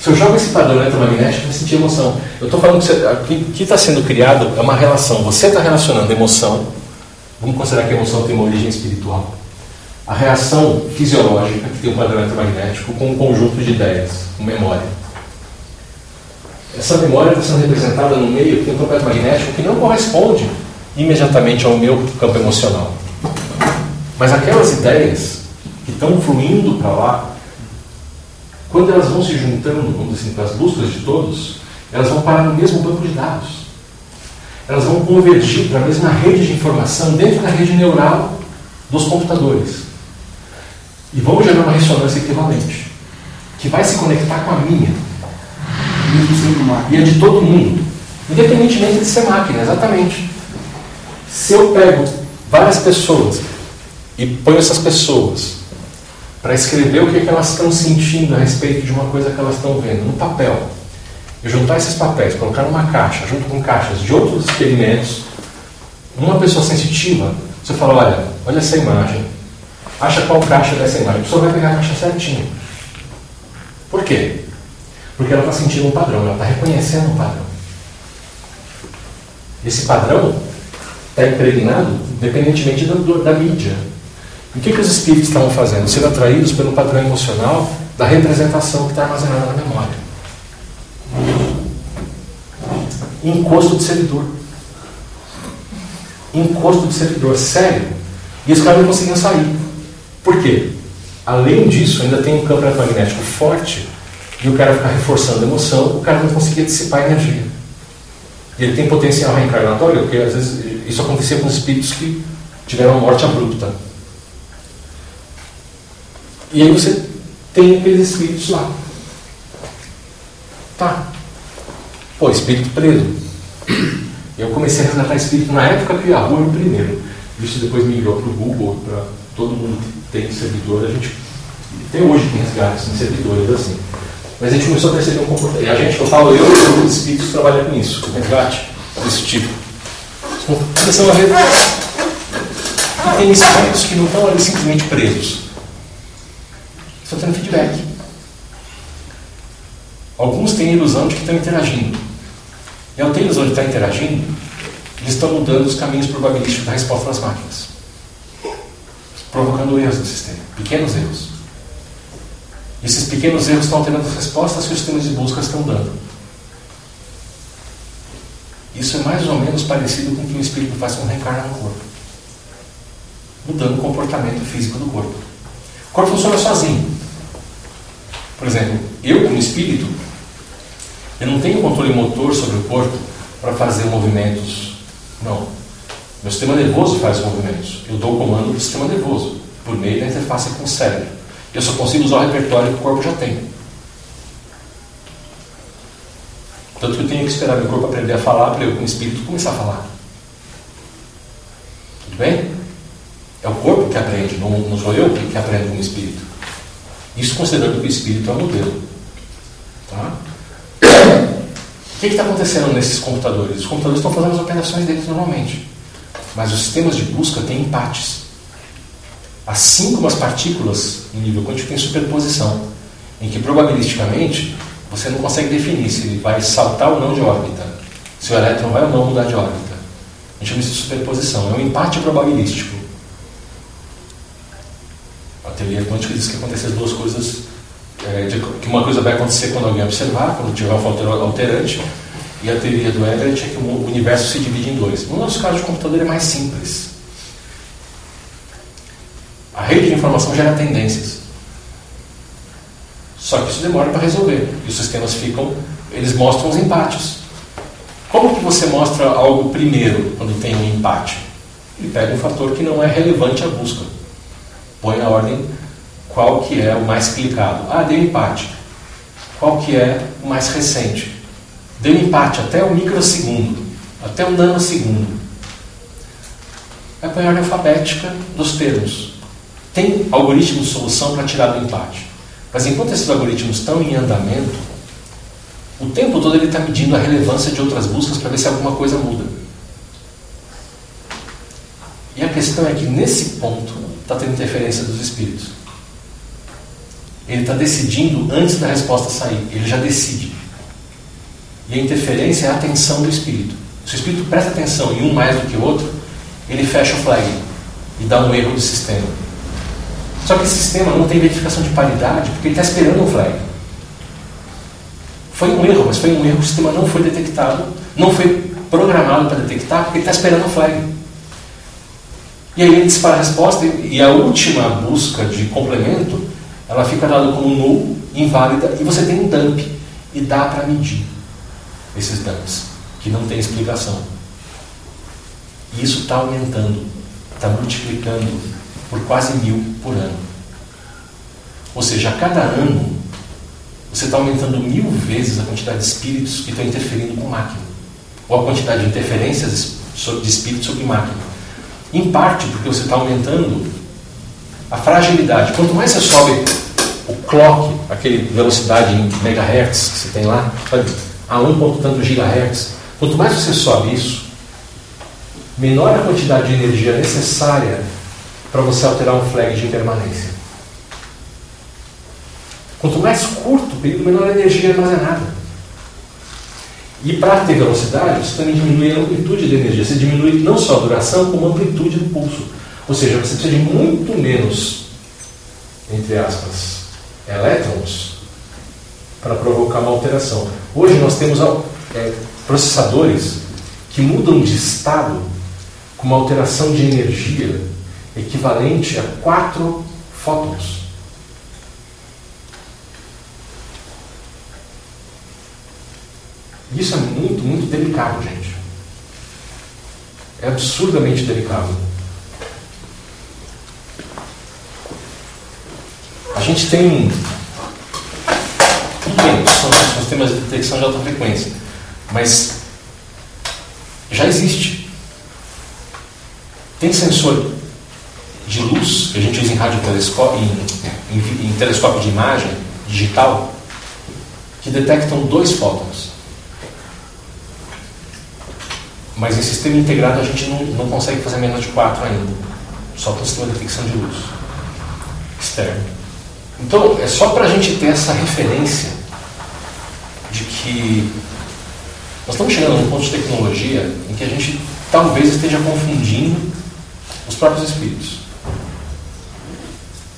Se eu jogo esse padrão eletromagnético, vai sentir emoção. Eu estou falando que o que está sendo criado é uma relação. Você está relacionando emoção, vamos considerar que a emoção tem uma origem espiritual. A reação fisiológica, que tem um padrão eletromagnético, com um conjunto de ideias, com memória. Essa memória está sendo representada no meio que tem um campo eletromagnético que não corresponde imediatamente ao meu campo emocional. Mas aquelas ideias que estão fluindo para lá, quando elas vão se juntando, vamos dizer assim, para as buscas de todos, elas vão parar no mesmo banco de dados. Elas vão convergir para a mesma rede de informação dentro da rede neural dos computadores. E vão gerar uma ressonância equivalente, que vai se conectar com a minha. E a de todo mundo. Independentemente de ser máquina, exatamente. Se eu pego várias pessoas e ponho essas pessoas para escrever o que, é que elas estão sentindo a respeito de uma coisa que elas estão vendo no papel. E juntar esses papéis, colocar numa caixa, junto com caixas de outros experimentos, uma pessoa sensitiva, você fala, olha, olha essa imagem, acha qual caixa dessa imagem, a pessoa vai pegar a caixa certinho. Por quê? Porque ela está sentindo um padrão, ela está reconhecendo um padrão. Esse padrão está impregnado independentemente da mídia, o que, que os espíritos estavam fazendo? Sendo atraídos pelo padrão emocional da representação que está armazenada na memória. Encosto de servidor. Encosto de servidor, sério. E os caras não conseguiam sair. Por quê? Além disso, ainda tem um campo eletromagnético forte e o cara fica reforçando a emoção, o cara não conseguia dissipar a energia. E ele tem potencial reencarnatório, porque às vezes isso acontecia com os espíritos que tiveram morte abrupta. E aí você tem aqueles espíritos lá. Tá. Pô, espírito preso. Eu comecei a resgatar espírito na época que a rua era o primeiro. Isso depois migrou para o Google, para todo mundo tem servidor. A gente tem hoje tem resgates em servidores assim. Mas a gente começou a perceber um comportamento. E a gente, eu falo, eu e os espíritos trabalham com isso, com resgate desse tipo. Começamos a ver. E tem espíritos que não estão ali simplesmente presos Estou tendo feedback. Alguns têm a ilusão de que estão interagindo. E ao ter a ilusão de estar interagindo, eles estão mudando os caminhos probabilísticos da resposta das máquinas. Provocando erros no sistema. Pequenos erros. E esses pequenos erros estão alterando as respostas que os sistemas de busca estão dando. Isso é mais ou menos parecido com o que o espírito faz quando reencarna no corpo. Mudando o comportamento físico do corpo. O corpo funciona sozinho. Por exemplo, eu como espírito, eu não tenho controle motor sobre o corpo para fazer movimentos. Não. Meu sistema nervoso faz os movimentos. Eu dou o comando para o sistema nervoso, por meio da interface com o cérebro. Eu só consigo usar o repertório que o corpo já tem. Tanto que eu tenho que esperar meu corpo aprender a falar para eu, como espírito, começar a falar. Tudo bem? É o corpo que aprende, não, não sou eu que aprendo como espírito. Isso considerando que o espírito é o modelo. Tá? O que está acontecendo nesses computadores? Os computadores estão fazendo as operações deles normalmente. Mas os sistemas de busca têm empates. Assim como as partículas em nível quântico têm superposição, em que probabilisticamente você não consegue definir se ele vai saltar ou não de órbita, se o elétron vai ou não mudar de órbita. A gente chama isso de superposição. É um empate probabilístico. A teoria quântica diz que acontecem as duas coisas, é, de, que uma coisa vai acontecer quando alguém observar, quando tiver um alterante, e a teoria do Everett é que o universo se divide em dois. No nosso caso, o computador é mais simples. rede de informação gera tendências. Só que isso demora para resolver. E os sistemas ficam, eles mostram os empates. Como que você mostra algo primeiro quando tem um empate? Ele pega um fator que não é relevante à busca. Põe na ordem qual que é o mais clicado. Ah, deu empate. Qual que é o mais recente? Deu empate até o microsegundo, até o nanosegundo. Põe a ordem alfabética dos termos. Tem algoritmo de solução para tirar do empate. Mas enquanto esses algoritmos estão em andamento, o tempo todo ele está medindo a relevância de outras buscas para ver se alguma coisa muda. E a questão é que nesse ponto está tendo interferência dos espíritos. Ele está decidindo antes da resposta sair. Ele já decide. E a interferência é a atenção do espírito. Se o espírito presta atenção em um mais do que o outro, ele fecha o flag e dá um erro do sistema. Só que esse sistema não tem verificação de paridade porque ele está esperando um flag. Foi um erro, mas foi um erro que o sistema não foi detectado, não foi programado para detectar porque ele está esperando um flag. E aí ele dispara a resposta e a última busca de complemento ela fica dada como null, inválida, e você tem um dump e dá para medir esses dumps, que não tem explicação. E isso está aumentando, está multiplicando por quase mil por ano. Ou seja, a cada ano você está aumentando mil vezes a quantidade de espíritos que estão interferindo com máquina, ou a quantidade de interferências de espíritos sobre máquina. Em parte porque você está aumentando a fragilidade. Quanto mais você sobe o clock, aquele velocidade em megahertz que você tem lá, a 1 tanto gigahertz, quanto mais você sobe isso, menor a quantidade de energia necessária para você alterar um flag de impermanência. Quanto mais curto o período, menor a energia armazenada. E para ter velocidade, você também diminui a amplitude da energia. Você diminui não só a duração, como a amplitude do pulso. Ou seja, você precisa de muito menos, entre aspas, elétrons para provocar uma alteração. Hoje nós temos é, processadores que mudam de estado com uma alteração de energia equivalente a 4 fótons. Isso é muito, muito delicado, gente. É absurdamente delicado. A gente tem. Bem, são sistemas de detecção de alta frequência, mas já existe. Tem sensor de luz que a gente usa em em, em, em telescópio de imagem digital, que detectam dois fótons. Mas em sistema integrado a gente não, não consegue fazer menos de quatro ainda. Só com o sistema de detecção de luz externo. Então, é só para a gente ter essa referência de que nós estamos chegando a um ponto de tecnologia em que a gente talvez esteja confundindo os próprios espíritos.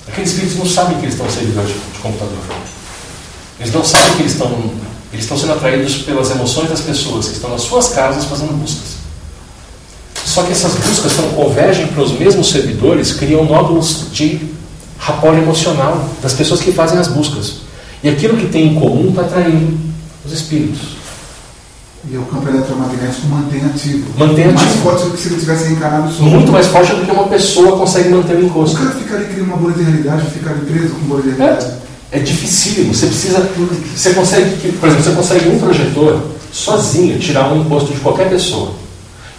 Aqueles espíritos não sabem que eles estão servidores de, de computador. Eles não sabem que eles estão, eles estão sendo atraídos pelas emoções das pessoas que estão nas suas casas fazendo buscas. Só que essas buscas, quando convergem para os mesmos servidores, criam nódulos de rapport emocional das pessoas que fazem as buscas. E aquilo que tem em comum está atraindo os espíritos. E o campo eletromagnético mantém ativo. Mantém ativo. Mais forte do que se ele tivesse reencarnado só. Muito mais forte do que uma pessoa consegue manter o encosto. O cara fica ali criando uma bolha de realidade, fica ali preso com bolha de realidade. É, é dificílimo. Você precisa. Você consegue, por exemplo, você consegue um projetor sozinho tirar um imposto de qualquer pessoa.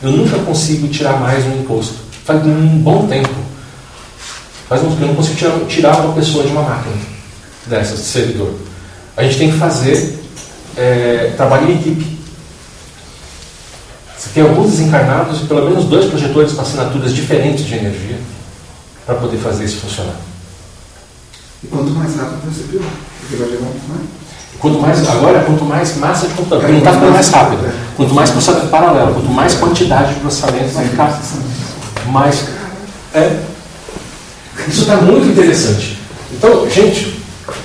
Eu nunca consigo tirar mais um imposto. Faz um bom tempo. Faz um, eu não consigo tirar, tirar uma pessoa de uma máquina dessas, de servidor. A gente tem que fazer é, trabalho em equipe. Você tem alguns desencarnados e pelo menos dois projetores com assinaturas diferentes de energia para poder fazer isso funcionar. E quanto mais rápido você pior, porque vai levar muito mais. Quanto mais, agora, quanto mais massa de computador, não está ficando mais rápido. Quanto mais processamento paralelo, quanto mais quantidade de processamento vai ficar mais. É, isso está muito interessante. Então, gente,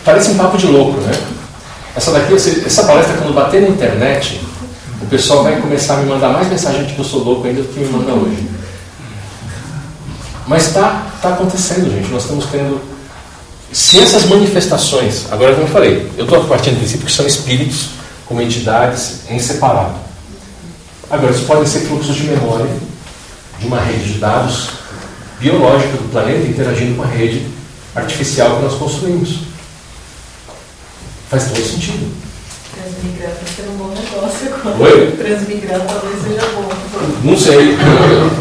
parece um papo de louco, né? Essa daqui, essa palestra, quando bater na internet, o pessoal vai começar a me mandar mais mensagem de que eu sou louco ainda do que me manda hoje. Mas está tá acontecendo, gente. Nós estamos tendo. Se essas manifestações, agora como eu falei, eu estou partindo do princípio que são espíritos como entidades em separado. Agora, isso podem ser fluxos de memória de uma rede de dados biológica do planeta interagindo com a rede artificial que nós construímos. Faz todo sentido. Transmigrar pode ser um bom negócio agora. Oi? Transmigrar talvez seja bom. Não sei,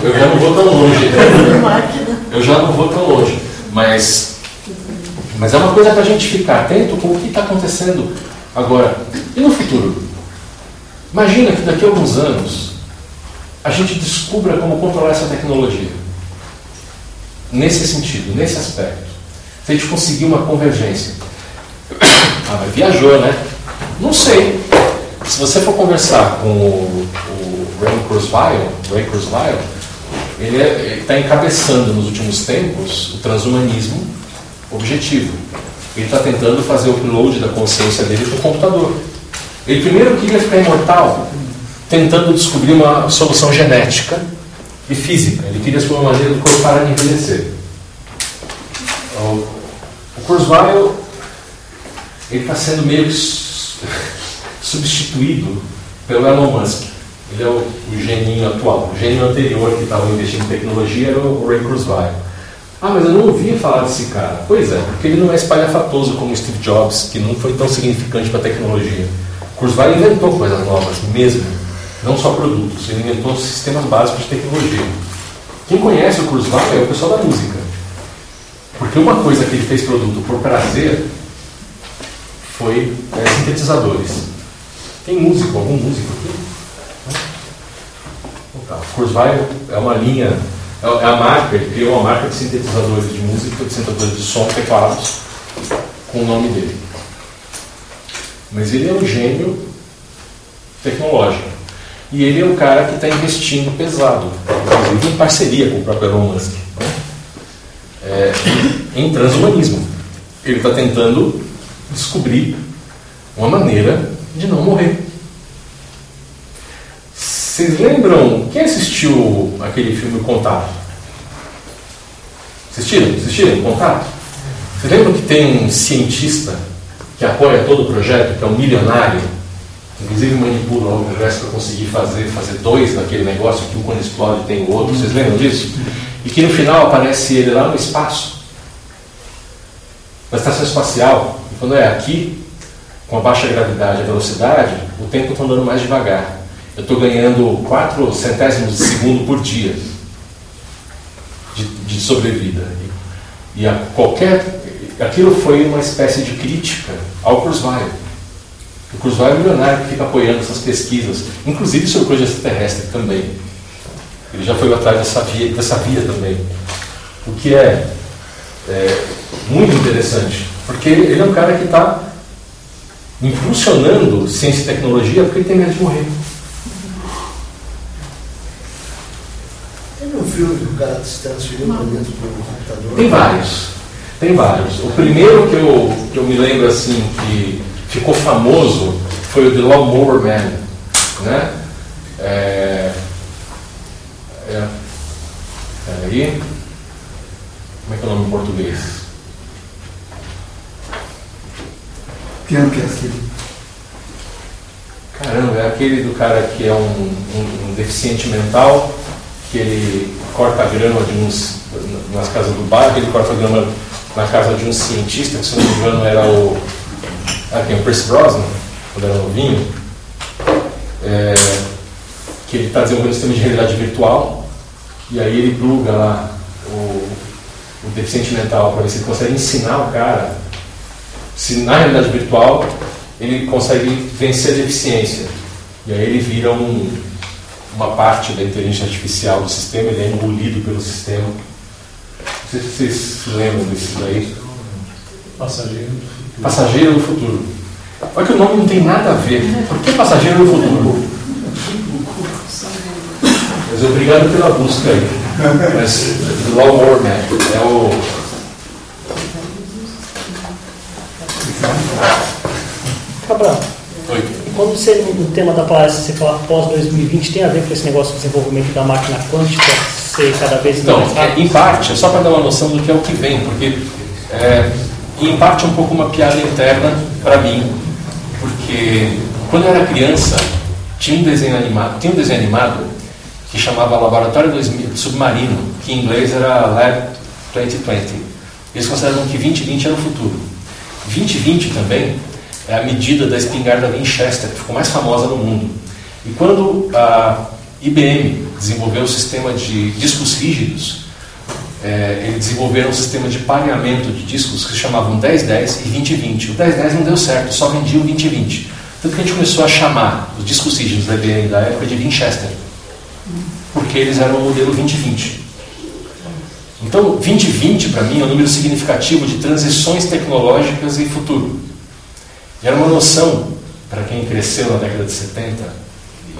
eu, já não vou tão longe. Eu já não vou tão longe. Mas, mas é uma coisa para a gente ficar atento com o que está acontecendo agora. E no futuro? Imagina que daqui a alguns anos a gente descubra como controlar essa tecnologia. Nesse sentido, nesse aspecto. Se a gente conseguir uma convergência. Ah, mas viajou, né? Não sei. Se você for conversar com o, o Ray Kurzweil, Ray Kurzweil ele está encabeçando nos últimos tempos o transhumanismo objetivo. Ele está tentando fazer o upload da consciência dele para o computador. Ele primeiro queria ficar imortal, tentando descobrir uma solução genética e física. Ele queria descobrir uma maneira do corpo parar de envelhecer. O, o Kurzweil ele está sendo meio que substituído pelo Elon Musk. Ele é o, o geninho atual. O gênio anterior que estava investindo em tecnologia era o Ray Kurzweil. Ah, mas eu não ouvia falar desse cara. Pois é, porque ele não é espalhafatoso como Steve Jobs, que não foi tão significante para a tecnologia. Kurzweil inventou coisas novas, mesmo. Não só produtos, ele inventou sistemas básicos de tecnologia. Quem conhece o Kurzweil é o pessoal da música. Porque uma coisa que ele fez produto por prazer foi é, sintetizadores. Tem músico, algum músico aqui? Tá. Kurzweil é uma linha, é, é a marca, ele criou uma marca de sintetizadores de música, de sintetizadores de som, teclados, com o nome dele. Mas ele é um gênio tecnológico. E ele é o cara que está investindo pesado, inclusive em parceria com o próprio Elon Musk, né? é, em transhumanismo. Ele está tentando descobrir uma maneira de não morrer. Vocês lembram? Quem assistiu aquele filme Contato? Assistiram? Assistiram? Contato? Vocês lembram que tem um cientista que apoia todo o projeto, que é um milionário, inclusive manipula o universo para conseguir fazer, fazer dois daquele negócio, que um quando explode tem o outro. Vocês lembram disso? E que no final aparece ele lá no espaço, na estação espacial. E quando é aqui, com a baixa gravidade e velocidade, o tempo está andando mais devagar eu estou ganhando 4 centésimos de segundo por dia de, de sobrevida. E, e a qualquer. Aquilo foi uma espécie de crítica ao Kurzweil. O Kurzweil é milionário que fica apoiando essas pesquisas, inclusive sobre coisa extraterrestre também. Ele já foi atrás dessa via, dessa via também. O que é, é muito interessante, porque ele é um cara que está impulsionando ciência e tecnologia porque ele tem medo de morrer. Filme que o cara se transferiu para dentro do computador? Tem vários. Tem vários. O primeiro que eu, que eu me lembro assim que ficou famoso foi o The Lawnmower Man. Né? É, é, peraí. Como é que é o nome em português? Que ano que é aquele? Caramba, é aquele do cara que é um, um, um deficiente mental que ele corta a grama de uns, nas casas do bairro, ele corta a grama na casa de um cientista, que se não me engano era o. Ah, quem? O Percy Brosnan, quando era novinho. É, que ele está desenvolvendo um sistema de realidade virtual, e aí ele pluga lá o, o deficiente mental para ver se ele consegue ensinar o cara se na realidade virtual ele consegue vencer a deficiência. E aí ele vira um, uma parte da inteligência artificial do sistema, ele é engolido pelo sistema. Não sei se vocês se lembram disso daí. Passageiro do futuro. Passageiro do futuro. Olha que o nome não tem nada a ver. Por que passageiro do futuro? Mas obrigado pela busca aí. Mas The Lawnmower Man é o. Cabral, Oi. Quando você, no tema da palestra você fala pós-2020, tem a ver com esse negócio de desenvolvimento da máquina quântica ser cada vez Então, mais é, rápido? em parte, é só para dar uma noção do que é o que vem, porque é, em parte é um pouco uma piada interna para mim, porque quando eu era criança tinha um desenho animado, tinha um desenho animado que chamava Laboratório 2000, Submarino, que em inglês era Lab 2020. Eles consideravam que 2020 era o futuro. 2020 também é a medida da espingarda Winchester, que ficou mais famosa no mundo. E quando a IBM desenvolveu o sistema de discos rígidos, é, eles desenvolveram um sistema de pareamento de discos que se chamavam 1010 e 2020. O 1010 não deu certo, só vendia o 2020. Tanto que a gente começou a chamar os discos rígidos da IBM da época de Winchester, porque eles eram o modelo 2020. Então, 2020 para mim é um número significativo de transições tecnológicas e futuro. E era uma noção, para quem cresceu na década de 70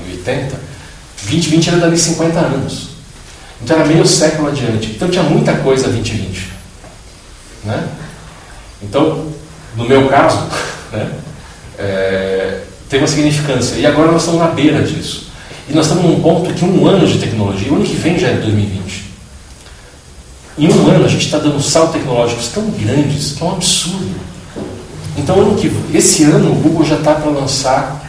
e 80, 2020 era dali 50 anos. Então era meio século adiante. Então tinha muita coisa 2020. Né? Então, no meu caso, né, é, tem uma significância. E agora nós estamos na beira disso. E nós estamos num ponto que um ano de tecnologia, o ano que vem já é 2020. Em um ano a gente está dando saltos tecnológicos tão grandes que é um absurdo. Então, ano que, esse ano o Google já está para lançar,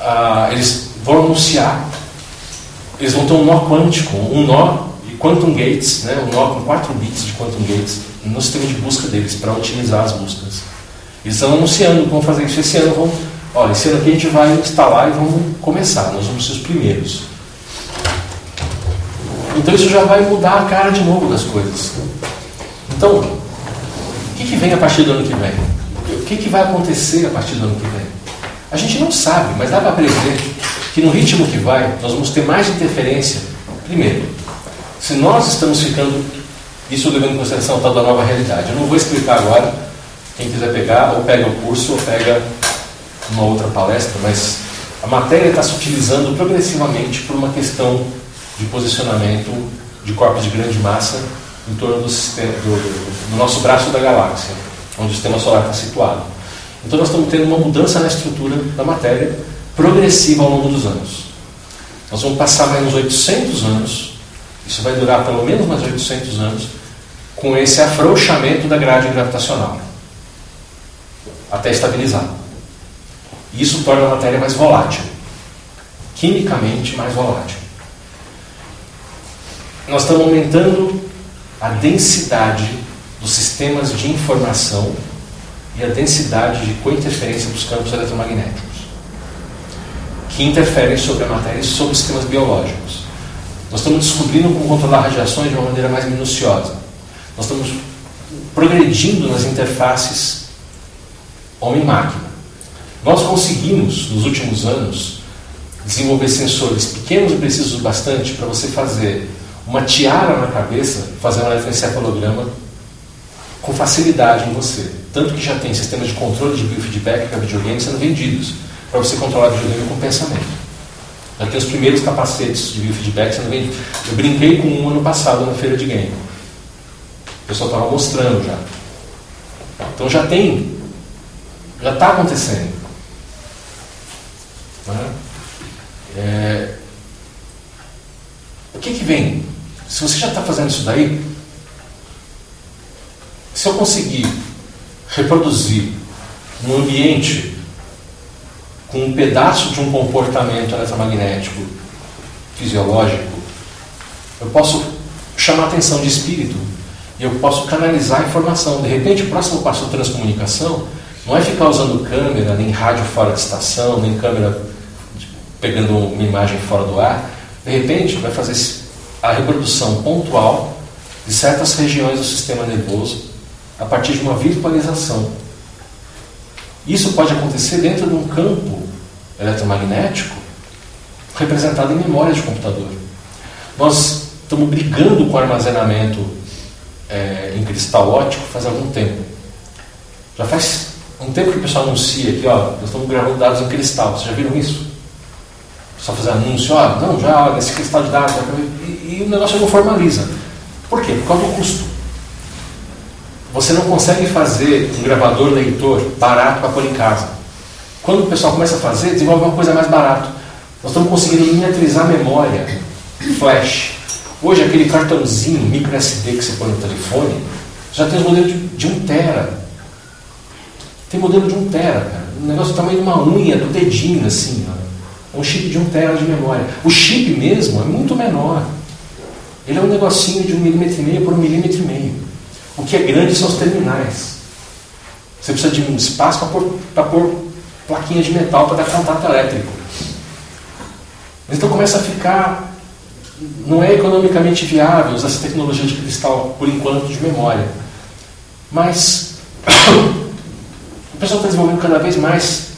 ah, eles vão anunciar, eles vão ter um nó quântico, um nó de quantum gates, né, um nó com 4 bits de quantum gates no sistema de busca deles para otimizar as buscas. Eles estão anunciando vão fazer isso esse ano. Vão, olha, esse ano aqui a gente vai instalar e vamos começar, nós vamos ser os primeiros. Então isso já vai mudar a cara de novo das coisas. Então, o que, que vem a partir do ano que vem? Que, que vai acontecer a partir do ano que vem? A gente não sabe, mas dá para prever que no ritmo que vai, nós vamos ter mais interferência. Primeiro, se nós estamos ficando, isso levando em consideração tal da nova realidade. Eu não vou explicar agora, quem quiser pegar, ou pega o curso ou pega uma outra palestra, mas a matéria está se utilizando progressivamente por uma questão de posicionamento de corpos de grande massa em torno do, sistema, do, do, do nosso braço da galáxia, onde o sistema solar está situado. Então nós estamos tendo uma mudança na estrutura da matéria progressiva ao longo dos anos. Nós vamos passar mais uns 800 anos, isso vai durar pelo menos mais 800 anos, com esse afrouxamento da grade gravitacional, até estabilizar. Isso torna a matéria mais volátil, quimicamente mais volátil nós estamos aumentando a densidade dos sistemas de informação e a densidade de cointerferência dos campos eletromagnéticos, que interferem sobre a matéria e sobre sistemas biológicos. Nós estamos descobrindo como controlar radiações de uma maneira mais minuciosa. Nós estamos progredindo nas interfaces homem-máquina. Nós conseguimos, nos últimos anos, desenvolver sensores pequenos e precisos o bastante para você fazer uma tiara na cabeça, fazer um eletroencefalograma com facilidade em você. Tanto que já tem sistemas de controle de biofeedback para videogames sendo vendidos para você controlar videogame com pensamento. Já tem os primeiros capacetes de biofeedback sendo vendidos. Eu brinquei com um ano passado na feira de game. O pessoal estava mostrando já. Então já tem, já está acontecendo. Né? É, o que, que vem? Se você já está fazendo isso daí, se eu conseguir reproduzir um ambiente com um pedaço de um comportamento eletromagnético fisiológico, eu posso chamar a atenção de espírito e eu posso canalizar a informação. De repente, o próximo passo da transcomunicação não é ficar usando câmera, nem rádio fora de estação, nem câmera pegando uma imagem fora do ar. De repente, vai fazer a reprodução pontual de certas regiões do sistema nervoso a partir de uma virtualização. Isso pode acontecer dentro de um campo eletromagnético representado em memória de computador. Nós estamos brigando com armazenamento é, em cristal óptico faz algum tempo. Já faz um tempo que o pessoal anuncia aqui, ó, nós estamos gravando dados em cristal. Vocês já viram isso? Só fazer anúncio, ó, não, já, esse cristal de dados, e, e o negócio não formaliza. Por quê? Por causa do custo. Você não consegue fazer um gravador leitor barato para pôr em casa. Quando o pessoal começa a fazer, desenvolve uma coisa mais barata. Nós estamos conseguindo miniaturizar a memória flash Hoje, aquele cartãozinho micro SD que você põe no telefone, já tem os modelos de, de 1 tera. Tem modelo de 1 tera, cara. Um negócio do tamanho de uma unha, do dedinho, assim. Ó. É um chip de 1 tera de memória. O chip mesmo é muito menor. Ele é um negocinho de um milímetro e meio por um milímetro e meio. O que é grande são os terminais. Você precisa de um espaço para pôr, pôr plaquinhas de metal para dar contato elétrico. Então começa a ficar. Não é economicamente viável usar essa tecnologia de cristal, por enquanto, de memória. Mas o pessoal está desenvolvendo cada vez mais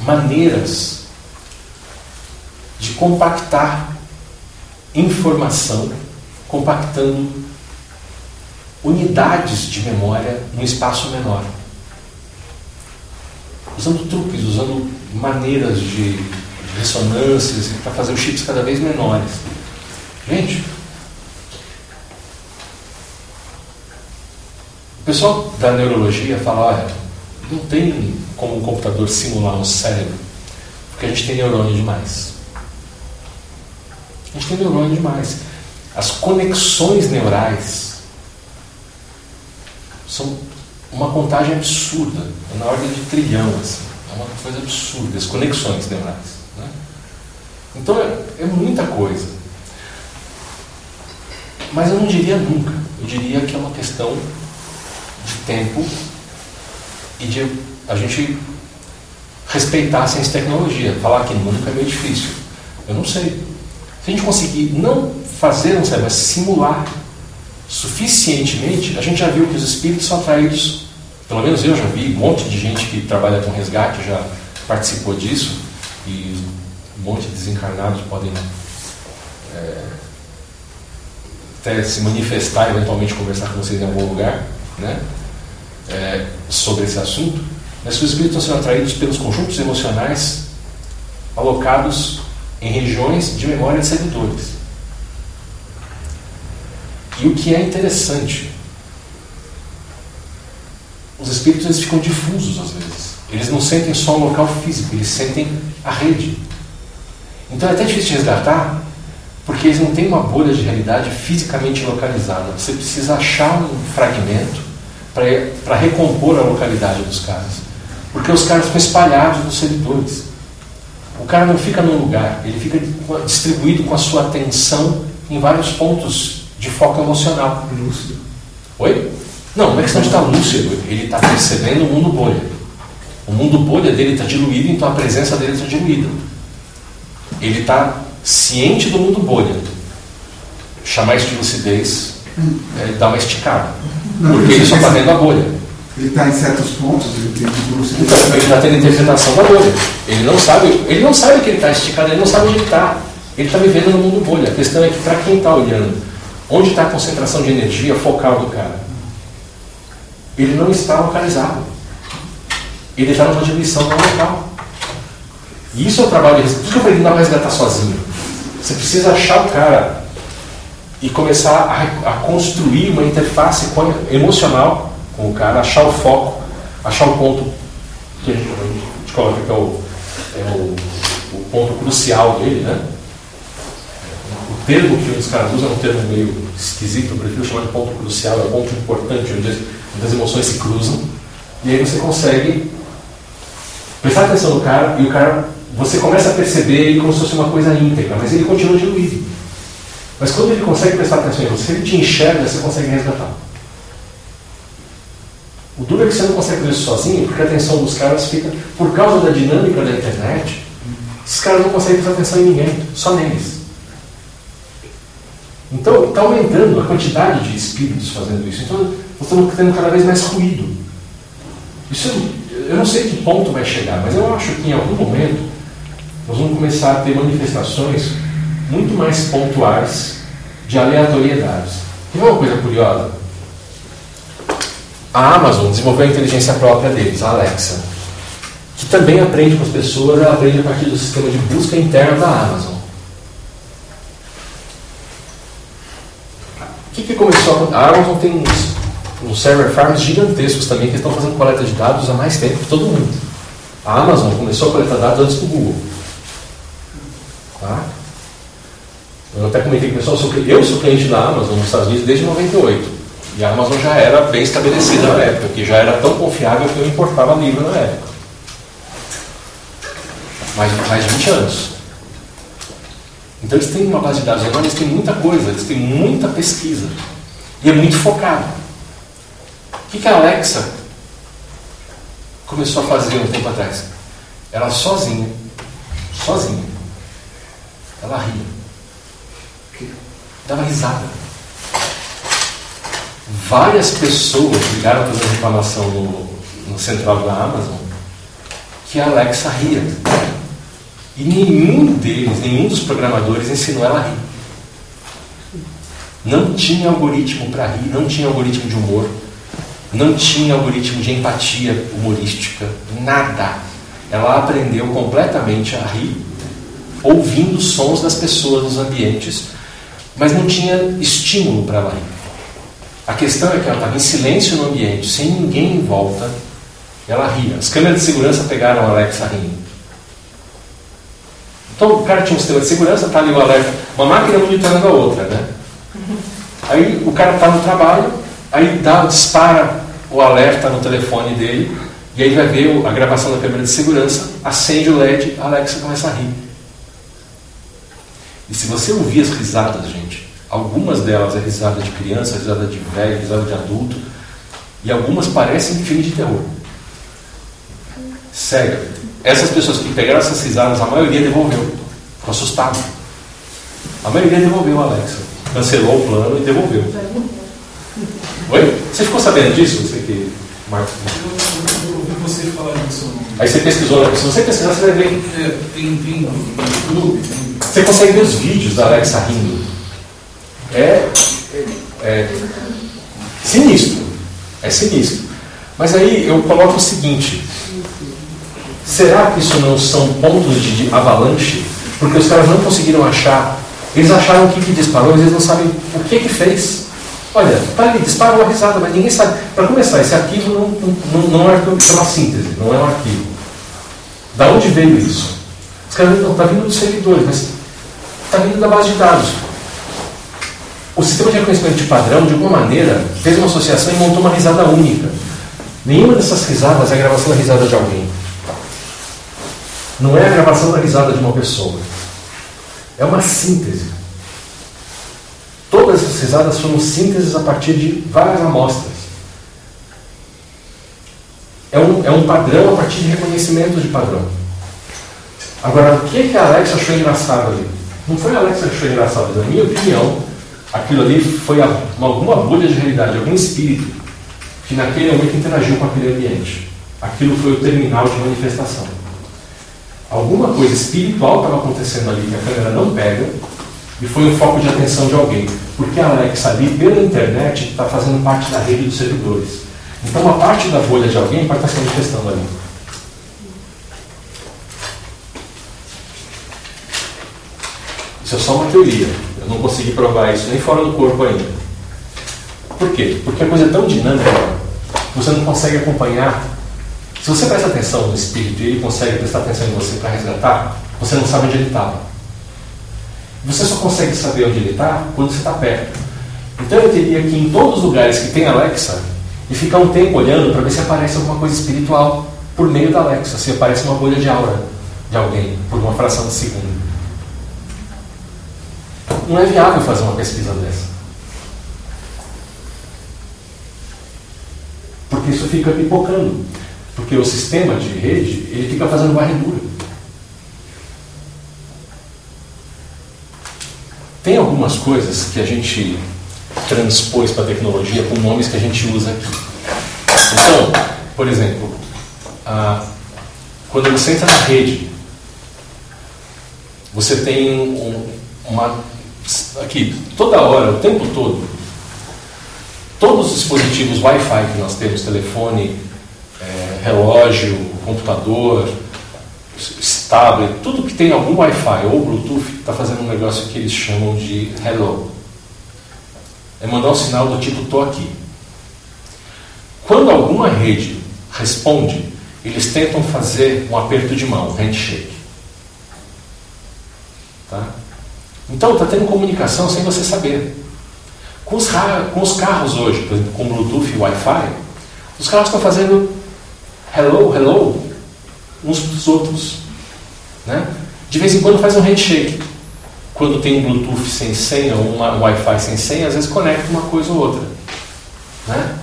maneiras de compactar informação, compactando unidades de memória num espaço menor. Usando truques, usando maneiras de ressonâncias para fazer os chips cada vez menores. Gente, o pessoal da neurologia fala, olha, não tem como um computador simular um cérebro, porque a gente tem neurônio demais. A gente tem neurônio demais. As conexões neurais são uma contagem absurda, na ordem de trilhão, assim. é uma coisa absurda, as conexões neurais. Né? Então é, é muita coisa. Mas eu não diria nunca, eu diria que é uma questão de tempo e de a gente respeitar a ciência e tecnologia. Falar que nunca é meio difícil. Eu não sei. Se a gente conseguir não fazer um cérebro, mas simular suficientemente, a gente já viu que os espíritos são atraídos, pelo menos eu já vi, um monte de gente que trabalha com resgate já participou disso, e um monte de desencarnados podem é, até se manifestar, eventualmente conversar com vocês em algum lugar, né, é, sobre esse assunto, mas que os espíritos estão sendo atraídos pelos conjuntos emocionais alocados em regiões de memória de servidores. E o que é interessante, os espíritos eles ficam difusos às vezes. Eles não sentem só o local físico, eles sentem a rede. Então é até difícil de resgatar, porque eles não têm uma bolha de realidade fisicamente localizada. Você precisa achar um fragmento para recompor a localidade dos caras. Porque os caras ficam espalhados nos servidores. O cara não fica num lugar, ele fica distribuído com a sua atenção em vários pontos de foco emocional. Lúcido. Oi? Não, não é questão de estar lúcido, ele está percebendo o mundo bolha. O mundo bolha dele está diluído, então a presença dele está diluída. Ele está ciente do mundo bolha. Chamar isso de lucidez é dar uma esticada. Não, porque ele só está vendo a bolha. Ele está em certos pontos, ele tem lucidez. Então, ele está tendo interpretação da bolha. Ele não sabe, ele não sabe que ele está esticado, ele não sabe onde ele está. Ele está vivendo no mundo bolha. A questão é que para quem está olhando, onde está a concentração de energia focal do cara? Ele não está localizado. Ele está numa diluição não local. E isso é o trabalho de resgate. Por que eu falei não dá para resgatar sozinho. Você precisa achar o cara e começar a, a construir uma interface com- emocional com o cara, achar o foco, achar o ponto que a gente, a gente coloca que é o, é o, o ponto crucial dele, né? Termo que os caras usam é um termo meio esquisito, eu prefiro chamar de ponto crucial, é o ponto importante, onde as, onde as emoções se cruzam. E aí você consegue prestar atenção no cara e o cara, você começa a perceber ele como se fosse uma coisa íntegra, mas ele continua diluído. Mas quando ele consegue prestar atenção em você, ele te enxerga, você consegue resgatar. O duro é que você não consegue fazer isso sozinho, porque a atenção dos caras fica, por causa da dinâmica da internet, esses caras não conseguem prestar atenção em ninguém, só neles. Então, está aumentando a quantidade de espíritos fazendo isso. Então, nós estamos tendo cada vez mais ruído. Isso, eu não sei que ponto vai chegar, mas eu acho que em algum momento nós vamos começar a ter manifestações muito mais pontuais de aleatoriedades. E uma coisa curiosa? A Amazon desenvolveu a inteligência própria deles, a Alexa, que também aprende com as pessoas, ela aprende a partir do sistema de busca interno da Amazon. Que, que começou a A Amazon tem uns, uns server farms gigantescos também que estão fazendo coleta de dados há mais tempo que todo mundo. A Amazon começou a coletar dados antes do Google. Tá? Eu até comentei com o pessoal, eu sou cliente da Amazon nos Estados Unidos desde 98. E a Amazon já era bem estabelecida na época, que já era tão confiável que eu importava livro na época. Mais, mais de 20 anos. Então eles têm uma base de dados enorme, eles têm muita coisa, eles têm muita pesquisa. E é muito focado. O que, que a Alexa começou a fazer um tempo atrás? Ela sozinha, sozinha, ela ria. Dava risada. Várias pessoas ligaram para fazer reclamação no, no central da Amazon que a Alexa ria. E nenhum deles, nenhum dos programadores ensinou ela a rir. Não tinha algoritmo para rir, não tinha algoritmo de humor, não tinha algoritmo de empatia humorística, nada. Ela aprendeu completamente a rir, ouvindo sons das pessoas nos ambientes, mas não tinha estímulo para ela rir. A questão é que ela estava em silêncio no ambiente, sem ninguém em volta, ela ria. As câmeras de segurança pegaram a Alexa rindo. Então o cara tinha um sistema de segurança, está ali o alerta, uma máquina monitorando a outra, né? Aí o cara está no trabalho, aí dá, dispara o alerta no telefone dele, e aí vai ver a gravação da câmera de segurança, acende o LED, a Alexa começa a rir. E se você ouvir as risadas, gente, algumas delas é risada de criança, risada de velho, risada de adulto, e algumas parecem filme de terror. Sério. Essas pessoas que pegaram essas risadas, a maioria devolveu. Ficou assustado. A maioria devolveu Alexa. Cancelou o plano e devolveu. Oi? Você ficou sabendo disso? Você que. Marcos. Eu ouvi você falar disso. Aí você pesquisou. Se você pesquisar, você vai ver. É, tem, tem no YouTube. Você consegue ver os vídeos da Alexa rindo. É, é, é sinistro. É sinistro. Mas aí eu coloco o seguinte: será que isso não são pontos de, avalanche? Porque os caras não conseguiram achar. Eles acharam o que, que disparou, mas eles não sabem o que que fez. Olha, tá ali, dispara uma risada, mas ninguém sabe. Para começar, esse arquivo não, não, não é uma síntese, não é um arquivo. Da onde veio isso? Os caras não está vindo dos servidores, mas está vindo da base de dados. O sistema de reconhecimento de padrão, de alguma maneira, fez uma associação e montou uma risada única. Nenhuma dessas risadas é a gravação da risada de alguém. Não é a gravação da risada de uma pessoa. É uma síntese. Todas essas risadas foram sínteses a partir de várias amostras. É um, é um padrão a partir de reconhecimento de padrão. Agora, o que, é que a Alexa achou engraçado ali? Não foi a Alexa que achou engraçado, na minha opinião, aquilo ali foi uma, alguma bolha de realidade, algum espírito que naquele momento interagiu com aquele ambiente. Aquilo foi o terminal de manifestação. Alguma coisa espiritual estava acontecendo ali que a câmera não pega e foi um foco de atenção de alguém. Porque a Alexa ali, pela internet, está fazendo parte da rede dos servidores. Então, uma parte da bolha de alguém pode estar se manifestando ali. Isso é só uma teoria. Eu não consegui provar isso nem fora do corpo ainda. Por quê? Porque a coisa é tão dinâmica, você não consegue acompanhar. Se você presta atenção no espírito e ele consegue prestar atenção em você para resgatar, você não sabe onde ele estava. Você só consegue saber onde ele está quando você está perto. Então eu teria que ir em todos os lugares que tem Alexa e ficar um tempo olhando para ver se aparece alguma coisa espiritual por meio da Alexa, se aparece uma bolha de aura de alguém por uma fração de segundo. Não é viável fazer uma pesquisa dessa. Porque isso fica pipocando. Porque o sistema de rede, ele fica fazendo varredura. Tem algumas coisas que a gente transpôs para a tecnologia com nomes que a gente usa aqui. Então, por exemplo, a, quando você entra na rede, você tem um, uma. Aqui, toda hora, o tempo todo, todos os dispositivos Wi-Fi que nós temos, telefone, é, relógio, computador, tablet, tudo que tem algum Wi-Fi ou Bluetooth está fazendo um negócio que eles chamam de hello. É mandar um sinal do tipo estou aqui. Quando alguma rede responde, eles tentam fazer um aperto de mão, handshake. Tá? Então está tendo comunicação sem você saber. Com os, com os carros hoje, por exemplo, com Bluetooth e Wi-Fi, os carros estão fazendo hello, hello, uns para os outros. Né? De vez em quando faz um handshake. Quando tem um Bluetooth sem senha ou um Wi-Fi sem senha, às vezes conecta uma coisa ou outra. Né?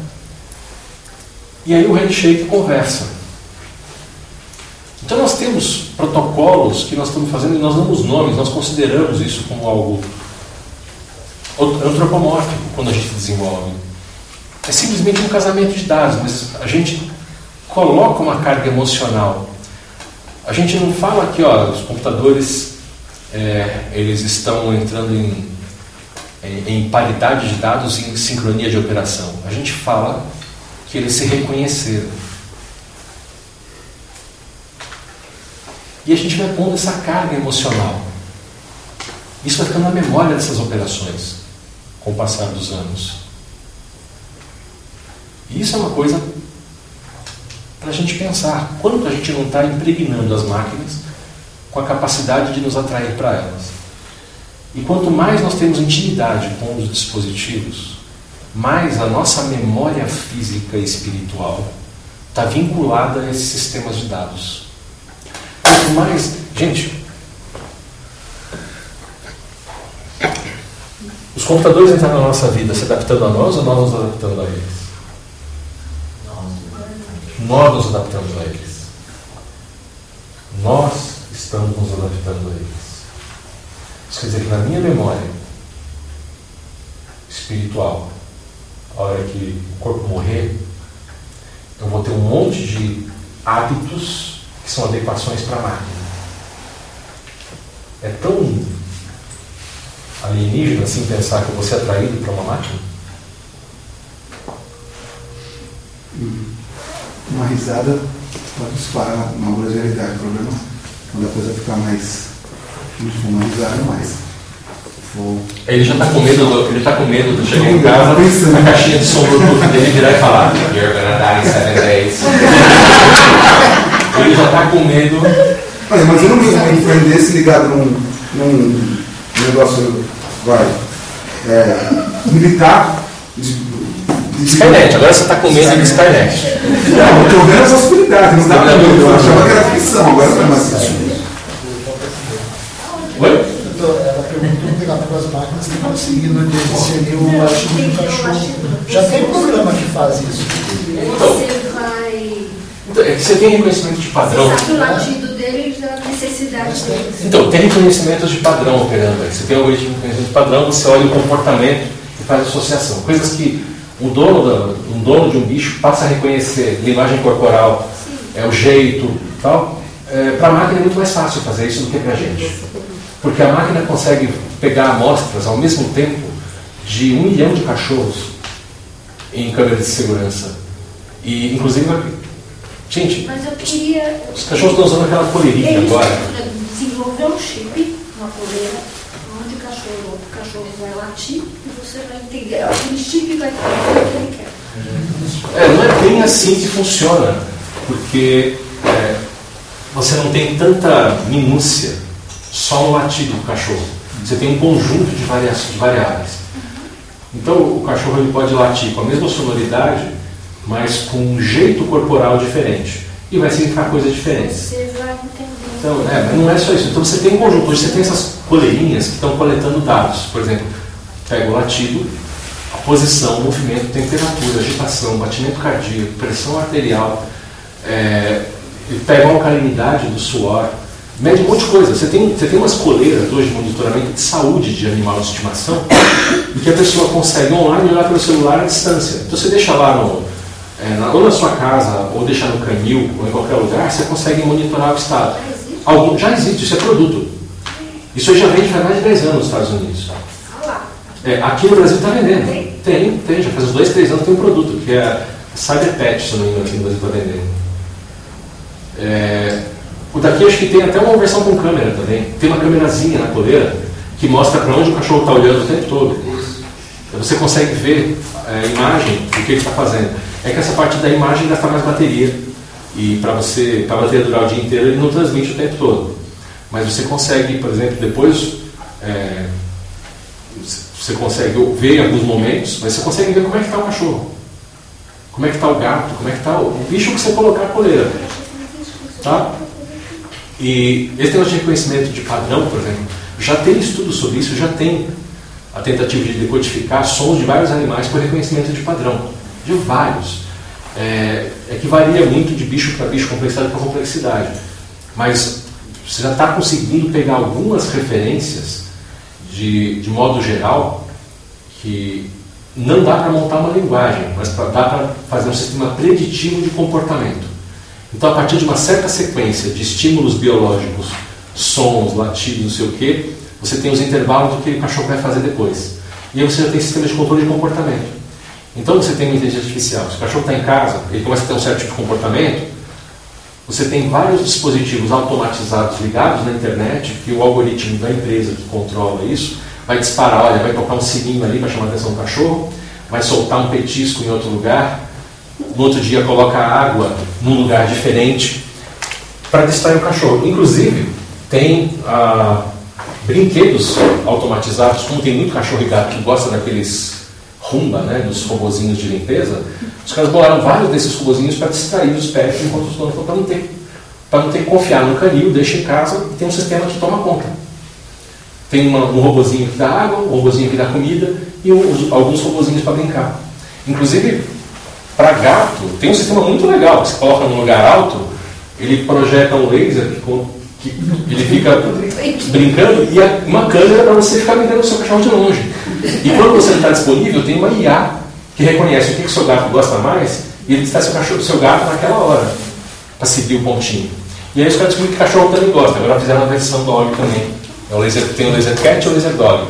E aí o handshake conversa. Então nós temos protocolos que nós estamos fazendo e nós damos nomes, nós consideramos isso como algo antropomórfico quando a gente desenvolve. É simplesmente um casamento de dados, mas a gente coloca uma carga emocional. A gente não fala que ó, os computadores é, eles estão entrando em, em, em paridade de dados e em sincronia de operação. A gente fala que eles se reconheceram. E a gente vai pondo essa carga emocional. Isso vai ficando na memória dessas operações com o passar dos anos. E isso é uma coisa para a gente pensar. Quanto a gente não está impregnando as máquinas com a capacidade de nos atrair para elas. E quanto mais nós temos intimidade com os dispositivos, mais a nossa memória física e espiritual está vinculada a esses sistemas de dados. Quanto mais. Gente, os computadores entraram na nossa vida se adaptando a nós ou nós nos adaptando a eles? Nós nos adaptamos a eles. Nós estamos nos adaptando a eles. Isso quer dizer que na minha memória espiritual, a hora que o corpo morrer, eu vou ter um monte de hábitos que são adequações para a máquina. É tão alienígena assim pensar que eu vou ser atraído para uma máquina? Uma risada pode disparar uma brasilidade. O problema é quando a coisa fica mais. Enfim, uma risada mais. Vou. Ele já está com medo, do- ele tá com medo de chegar em casa, pensando. a caixinha de som Bluetooth dele virar e falar You're gonna die in seven days. ele já está com medo. Olha, imagina um microfone desse ligado num, num negócio, vai, é, militar de Skynet, agora você está com medo de Skynet. Não, tô vendo as possibilidades, não dá pra ver. Eu achava que era ficção, agora não é mais ficção. Oi? Ela perguntou pegar para as máquinas que estão conseguindo discernir o latido do cachorro. Já tem programa que faz isso. Você vai. Então, é que Você tem reconhecimento de padrão. Você sabe o latido dele e da necessidade dele. Então, tem reconhecimentos de padrão operando aí. Você tem um algoritmo de reconhecimento de padrão, você olha o comportamento e faz associação. Coisas que o dono, da, um dono de um bicho passa a reconhecer, linguagem corporal, é o jeito tal. para a máquina é muito mais fácil fazer isso do que para a gente. Porque a máquina consegue pegar amostras ao mesmo tempo de um milhão de cachorros em câmeras de segurança. E, inclusive, gente, queria. os cachorros estão usando aquela coleirinha Eles agora. desenvolver um chip, uma coleira, cachorro, o cachorro vai latir e você vai entender. Aquele chip vai fazer o que ele quer. É, não é bem assim que funciona, porque é, você não tem tanta minúcia só no latido do cachorro. Você tem um conjunto de, varia de variáveis. Então o cachorro ele pode latir com a mesma sonoridade, mas com um jeito corporal diferente. E vai significar coisas diferentes. Então, é, não é só isso. Então você tem um conjunto, hoje você tem essas coleirinhas que estão coletando dados. Por exemplo, pega o latido, a posição, o movimento, temperatura, agitação, batimento cardíaco, pressão arterial, é, pega a alcalinidade do suor, mede um monte de coisa. Você tem, você tem umas coleiras hoje de monitoramento de saúde de animal de estimação que a pessoa consegue online olhar pelo celular à distância. Então você deixa lá no, é, na, ou na sua casa, ou deixar no canil, ou em qualquer lugar, você consegue monitorar o estado. Já existe? Algum, já existe, isso é produto. Isso aí já vende faz mais de 10 anos nos Estados Unidos. É, aqui no Brasil está vendendo. Tem? Tem, tem, já faz uns 2, 3 anos tem um produto, que é Cyberpet, se não me engano, aqui no Brasil está vendendo. É, o daqui acho que tem até uma versão com câmera também. Tem uma câmerazinha na coleira que mostra para onde o cachorro está olhando o tempo todo. Então você consegue ver é, a imagem do que ele está fazendo. É que essa parte da imagem gasta mais bateria. E para você, para a bateria durar o dia inteiro, ele não transmite o tempo todo. Mas você consegue, por exemplo, depois é, você consegue ver em alguns momentos, mas você consegue ver como é que está o cachorro, como é que está o gato, como é que está o, bicho que você colocar a coleira. Tá? E esse negócio de reconhecimento de padrão, por exemplo, já tem estudo sobre isso, já tem a tentativa de decodificar sons de vários animais por reconhecimento de padrão. De vários. É, é que varia muito de bicho para bicho, complexidade para complexidade. Mas você já está conseguindo pegar algumas referências de, de modo geral que não dá para montar uma linguagem, mas pra, dá para fazer um sistema preditivo de comportamento. Então, a partir de uma certa sequência de estímulos biológicos, sons, latidos, não sei o quê, você tem os intervalos do que o cachorro vai fazer depois. E aí você já tem sistema de controle de comportamento. Então você tem uma inteligência artificial. Se o cachorro está em casa, ele começa a ter um certo tipo de comportamento, você tem vários dispositivos automatizados ligados na internet, que o algoritmo da empresa que controla isso vai disparar, olha, vai tocar um sininho ali para chamar a atenção do cachorro, vai soltar um petisco em outro lugar, no outro dia coloca água num lugar diferente para distrair o cachorro. Inclusive, tem ah, brinquedos automatizados, como tem muito cachorro e gato que gosta daqueles rumba, né, dos robozinhos de limpeza, os caras bolaram vários desses robozinhos para distrair os pets enquanto os donos para não ter para não ter que confiar no canil, deixa em casa e tem um sistema que toma conta. Tem uma, um robozinho que dá água, um robozinho que dá comida e um, alguns robozinhos para brincar. Inclusive, para gato, tem um sistema muito legal, que você coloca num lugar alto, ele projeta um laser que, que ele fica brincando e uma câmera para você ficar brincando com o seu cachorro de longe. E quando você não está disponível, tem uma IA que reconhece o que, que seu gato gosta mais e ele distrai seu, cachorro, seu gato naquela hora para seguir o pontinho. E aí os caras descobriram que cachorro também gosta. Agora fizeram a versão dog também. É o laser, tem o laser cat e o laser dog.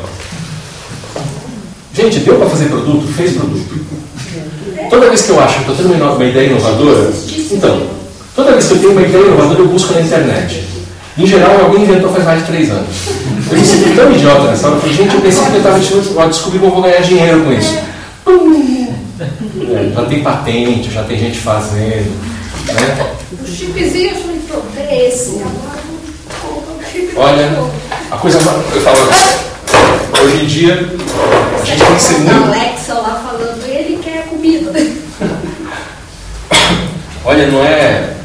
Gente, deu para fazer produto? Fez produto. Toda vez que eu acho que estou tendo uma ideia inovadora, então, toda vez que eu tenho uma ideia inovadora, eu busco na internet. Em geral, alguém inventou faz mais de três anos. Eu me senti tão idiota nessa hora. Eu falei, gente, eu pensei que eu estava descobrir que eu vou ganhar dinheiro com isso. É, já tem patente, já tem gente fazendo. Né? O chipzinho, eu falei, é esse. Olha, a coisa. Eu falo, hoje em dia, a gente tem que ser muito. Alexa lá falando, ele quer comida. Olha, não é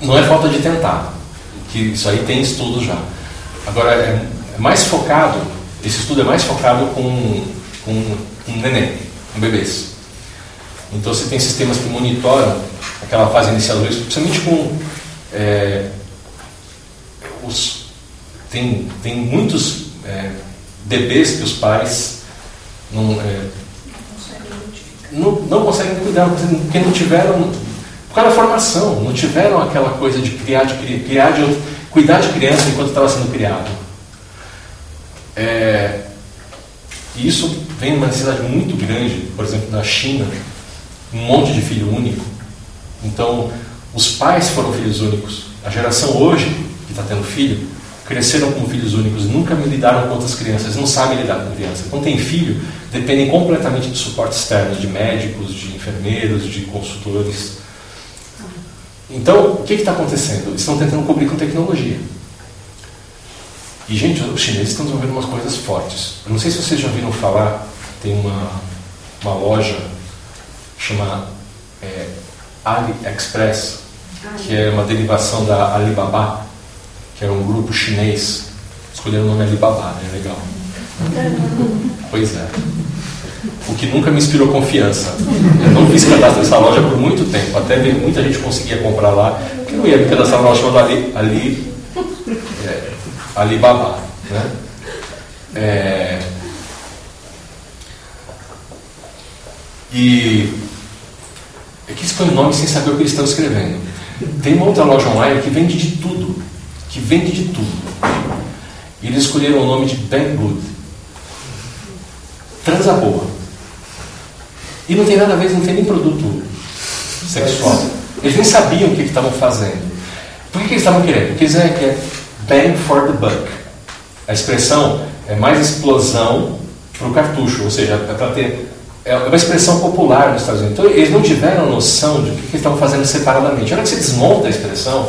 não é falta de tentar, que isso aí tem estudo já. Agora, é, é mais focado, esse estudo é mais focado com, com, com neném, com bebês. Então você tem sistemas que monitoram aquela fase inicial do risco, principalmente com é, os, tem, tem muitos é, bebês que os pais não, é, não, não conseguem cuidar, porque não tiveram por causa da formação, não tiveram aquela coisa de criar, de criar, de cuidar de criança enquanto estava sendo criado. É, e isso vem de uma necessidade muito grande, por exemplo, na China, um monte de filho único. Então, os pais foram filhos únicos. A geração hoje, que está tendo filho, cresceram com filhos únicos, nunca me lidaram com outras crianças, não sabem lidar com crianças. Quando tem filho, dependem completamente de suporte externo, de médicos, de enfermeiros, de consultores. Então, o que está acontecendo? Estão tentando cobrir com tecnologia. E, gente, os chineses estão desenvolvendo umas coisas fortes. Eu não sei se vocês já ouviram falar, tem uma, uma loja chamada é, AliExpress, que é uma derivação da Alibaba, que era um grupo chinês. Escolheram o nome Alibaba, né? Legal. Pois é o que nunca me inspirou confiança. Eu não fiz cadastro nessa loja por muito tempo, até ver muita gente conseguia comprar lá, que não ia me cadastrar numa loja chamada Ali, Ali, é, Alibaba. Né? É, e é que eles põem o nome sem saber o que eles estão escrevendo. Tem uma outra loja online que vende de tudo, que vende de tudo. E eles escolheram o nome de Banggood. Transa boa. E não tem nada a ver, não tem nem produto sexual. Eles nem sabiam o que estavam fazendo. Por que, que eles estavam querendo? Porque eles querem bang for the buck. A expressão é mais explosão para o cartucho, ou seja, é para ter. É uma expressão popular nos Estados Unidos. Então, eles não tiveram noção de o que eles estavam fazendo separadamente. Na hora que você desmonta a expressão,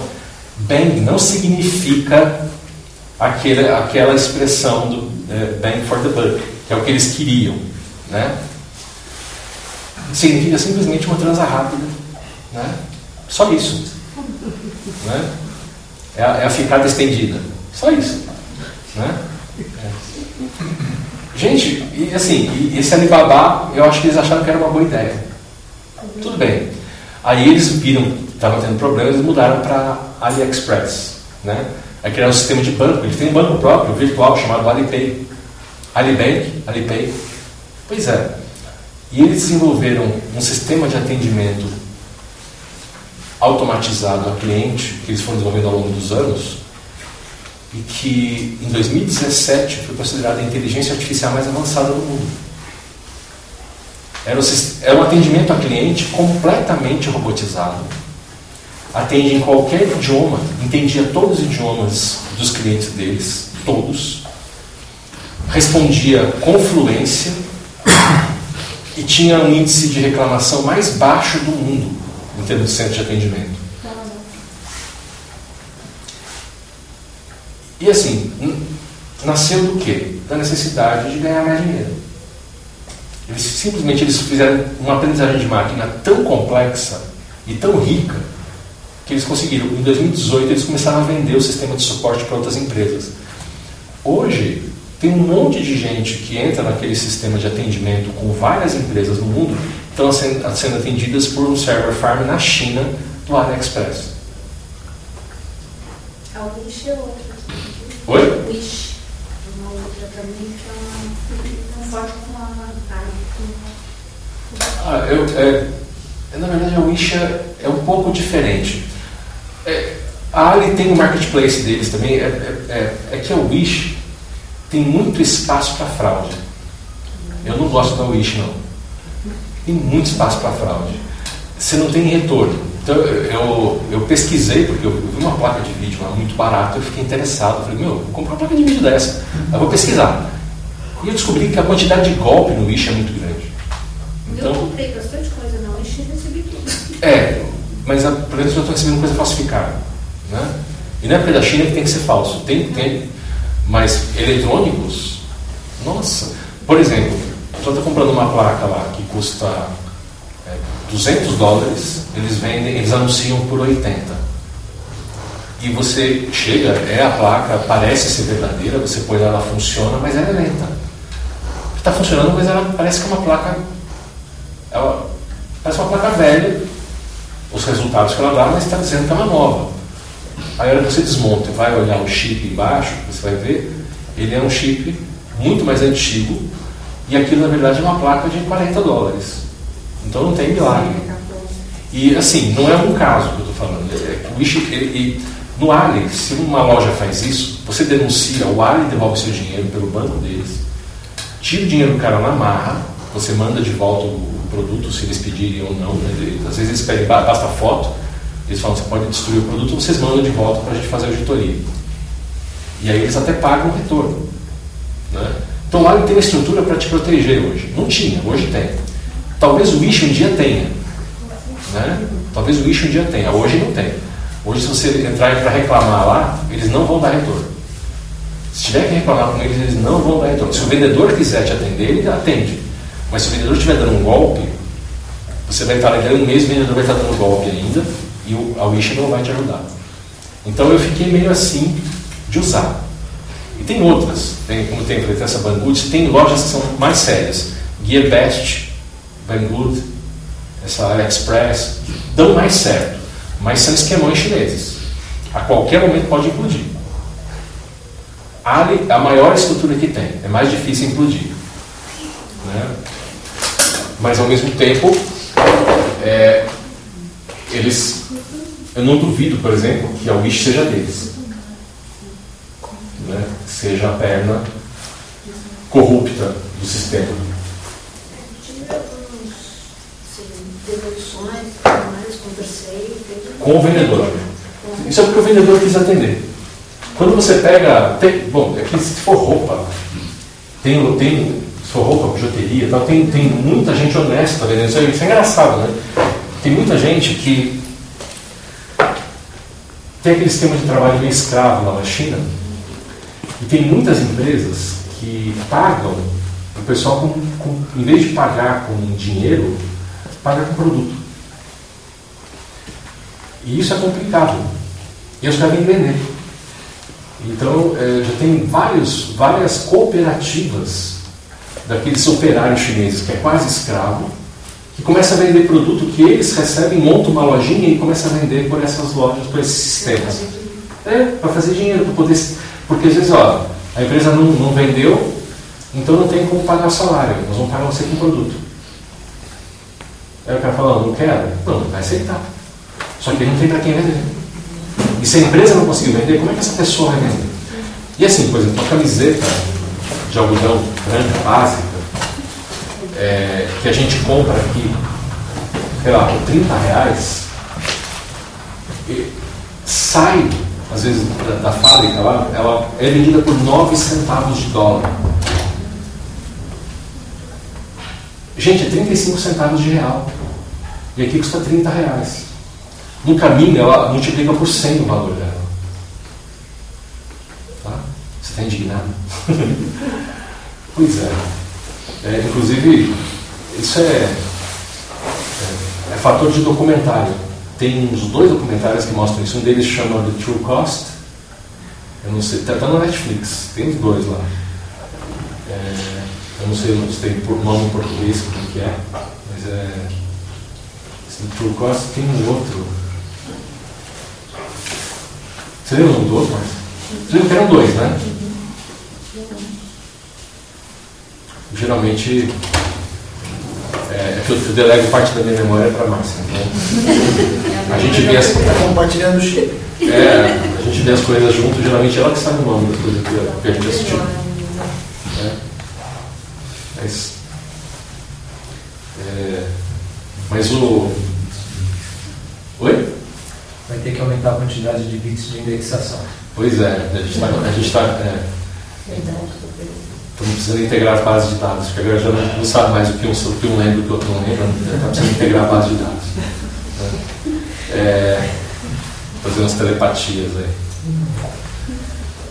bang não significa aquele, aquela expressão do é, bang for the buck, que é o que eles queriam. Né? Significa simplesmente uma transa rápida. Né? Só isso. Né? É, a, é a ficada estendida. Só isso. Né? É. Gente, e assim, e esse Alibaba, eu acho que eles acharam que era uma boa ideia. Tudo bem. Aí eles viram que estavam tendo problemas e mudaram para AliExpress. Né? Aí criaram um sistema de banco. Eles têm um banco próprio, virtual, chamado Alipay. Alibank, Alipay. Pois é. E eles desenvolveram um sistema de atendimento automatizado a cliente, que eles foram desenvolvendo ao longo dos anos, e que em 2017 foi considerada a inteligência artificial mais avançada do mundo. Era, um atendimento a cliente completamente robotizado. Atende em qualquer idioma, entendia todos os idiomas dos clientes deles, todos. Respondia com fluência e tinha um índice de reclamação mais baixo do mundo em termos de centro de atendimento. E assim, nasceu do quê? Da necessidade de ganhar mais dinheiro. Eles simplesmente eles fizeram uma aprendizagem de máquina tão complexa e tão rica que eles conseguiram. Em 2018 eles começaram a vender o sistema de suporte para outras empresas. Hoje tem um monte de gente que entra naquele sistema de atendimento com várias empresas no mundo estão sendo, sendo atendidas por um server farm na China do AliExpress. A Wish é outra. Oi? Wish. Uma outra também que é um forte com a ah, eu, é, Na verdade, a Wish é, é um pouco diferente. É, a Ali tem o um marketplace deles também. É, é, é, é que a Wish tem muito espaço para fraude. Eu não gosto da Wish, não. Tem muito espaço para fraude. Você não tem retorno. Então, eu, eu pesquisei, porque eu, vi uma placa de vídeo lá muito barata, eu fiquei interessado. falei, meu, vou comprar uma placa de vídeo dessa. Eu vou pesquisar. E eu descobri que a quantidade de golpe no Wish é muito grande. Então, eu comprei bastante coisa na Wish e recebi tudo. É, mas a, por exemplo, eu estou recebendo coisa falsificada. Né? E não é porque da China que tem que ser falso. Tem, tem, mas eletrônicos, nossa. Por exemplo, você está comprando uma placa lá que custa é, 200 dólares, eles vendem, eles anunciam por 80. E você chega, é a placa, parece ser verdadeira, você põe lá, ela funciona, mas ela é lenta. Está funcionando, mas ela parece que é uma placa. Ela parece uma placa velha, os resultados que ela dá, mas está dizendo que é uma nova. Aí a hora que você desmonta e vai olhar o chip embaixo, você vai ver, ele é um chip muito mais antigo e aquilo na verdade é uma placa de 40 dólares. Então não tem milagre. E assim, não é um caso que eu estou falando. É o ele, ele, no Ali, se uma loja faz isso, você denuncia, o Ali devolve seu dinheiro pelo banco deles, tira o dinheiro do cara na marra, você manda de volta o produto, se eles pedirem ou não. Né? Às vezes eles pedem, basta foto, eles falam, você pode destruir o produto, vocês mandam de volta para a gente fazer a auditoria. E aí eles até pagam o retorno. Né? Então lá ele tem uma estrutura para te proteger hoje. Não tinha, hoje tem. Talvez o Wish um dia tenha. Né? Talvez o Wish um dia tenha, hoje não tem. Hoje se você entrar para reclamar lá, eles não vão dar retorno. Se tiver que reclamar com eles, eles não vão dar retorno. Se o vendedor quiser te atender, ele atende. Mas se o vendedor estiver dando um golpe, você vai estar ligando um mês, o vendedor vai estar dando golpe ainda, e o, a Wish não vai te ajudar. Então eu fiquei meio assim de usar. E tem outras, tem, como tem, tem essa Banggood, tem lojas que são mais sérias. Gearbest, Banggood, essa AliExpress, dão mais certo, mas são esquemões chineses. A qualquer momento pode implodir. Ali a maior estrutura que tem, é mais difícil implodir. Né? Mas ao mesmo tempo, é, eles eu não duvido, por exemplo, que a Wish seja deles. Né? Seja a perna corrupta do sistema. Com o vendedor. Isso é porque o vendedor quis atender. Quando você pega. Tem, bom, aqui se for roupa, tem, tem, se for roupa, bijuteria tal, tem, tem muita gente honesta vendendo. Isso é, é engraçado, né? Tem muita gente que tem aquele esquema de trabalho meio escravo lá na China. E tem muitas empresas que pagam o pessoal, com, com, em vez de pagar com dinheiro, paga com produto. E isso é complicado. E os caras vender. Então, é, já tem vários, várias cooperativas daqueles operários chineses, que é quase escravo, que começa a vender produto que eles recebem, monta uma lojinha e começa a vender por essas lojas, por esses sistemas. É, para fazer dinheiro, para poder. Porque às vezes, ó, a empresa não, não vendeu, então não tem como pagar o salário, nós vamos pagar você com produto. Aí o cara fala, não quero? Não, vai aceitar. Só que não tem para quem vender. E se a empresa não conseguir vender, como é que essa pessoa vai vender? E assim, por exemplo, uma camiseta de algodão grande, básica, é, que a gente compra aqui, sei lá, por 30 reais, sai, às vezes, da, da, fábrica lá, ela é vendida por 9 centavos de dólar. Gente, é 35 centavos de real. E aqui custa 30 reais. No caminho, ela multiplica por 100 o valor dela. Tá? Você está indignado? pois é. É. Inclusive, isso é, é, é, fator de documentário. Tem uns dois documentários que mostram isso. Um deles chama The True Cost. Eu não sei, está tá no Netflix. Tem os dois lá. É, eu não sei se tem nome em português, como que é. Mas é. Esse The True Cost tem um outro. Você lembra o nome do outro, que eram dois, né? Geralmente é, é que eu, delego parte da minha memória para a Márcia. Então, a gente vê as Está compartilhando o chip. É, a gente vê as coisas junto, geralmente ela que sabe o nome das coisas que a gente assistiu. É. Mas, é, mas o. Oi? Vai ter que aumentar a quantidade de bits de indexação. Pois é, a gente está. Tá, é, Estamos precisando integrar as bases de dados, porque agora já não, não sabe mais o que um, o que um lembra o que o outro não lembra, está precisando integrar base de dados. É, fazer umas telepatias aí.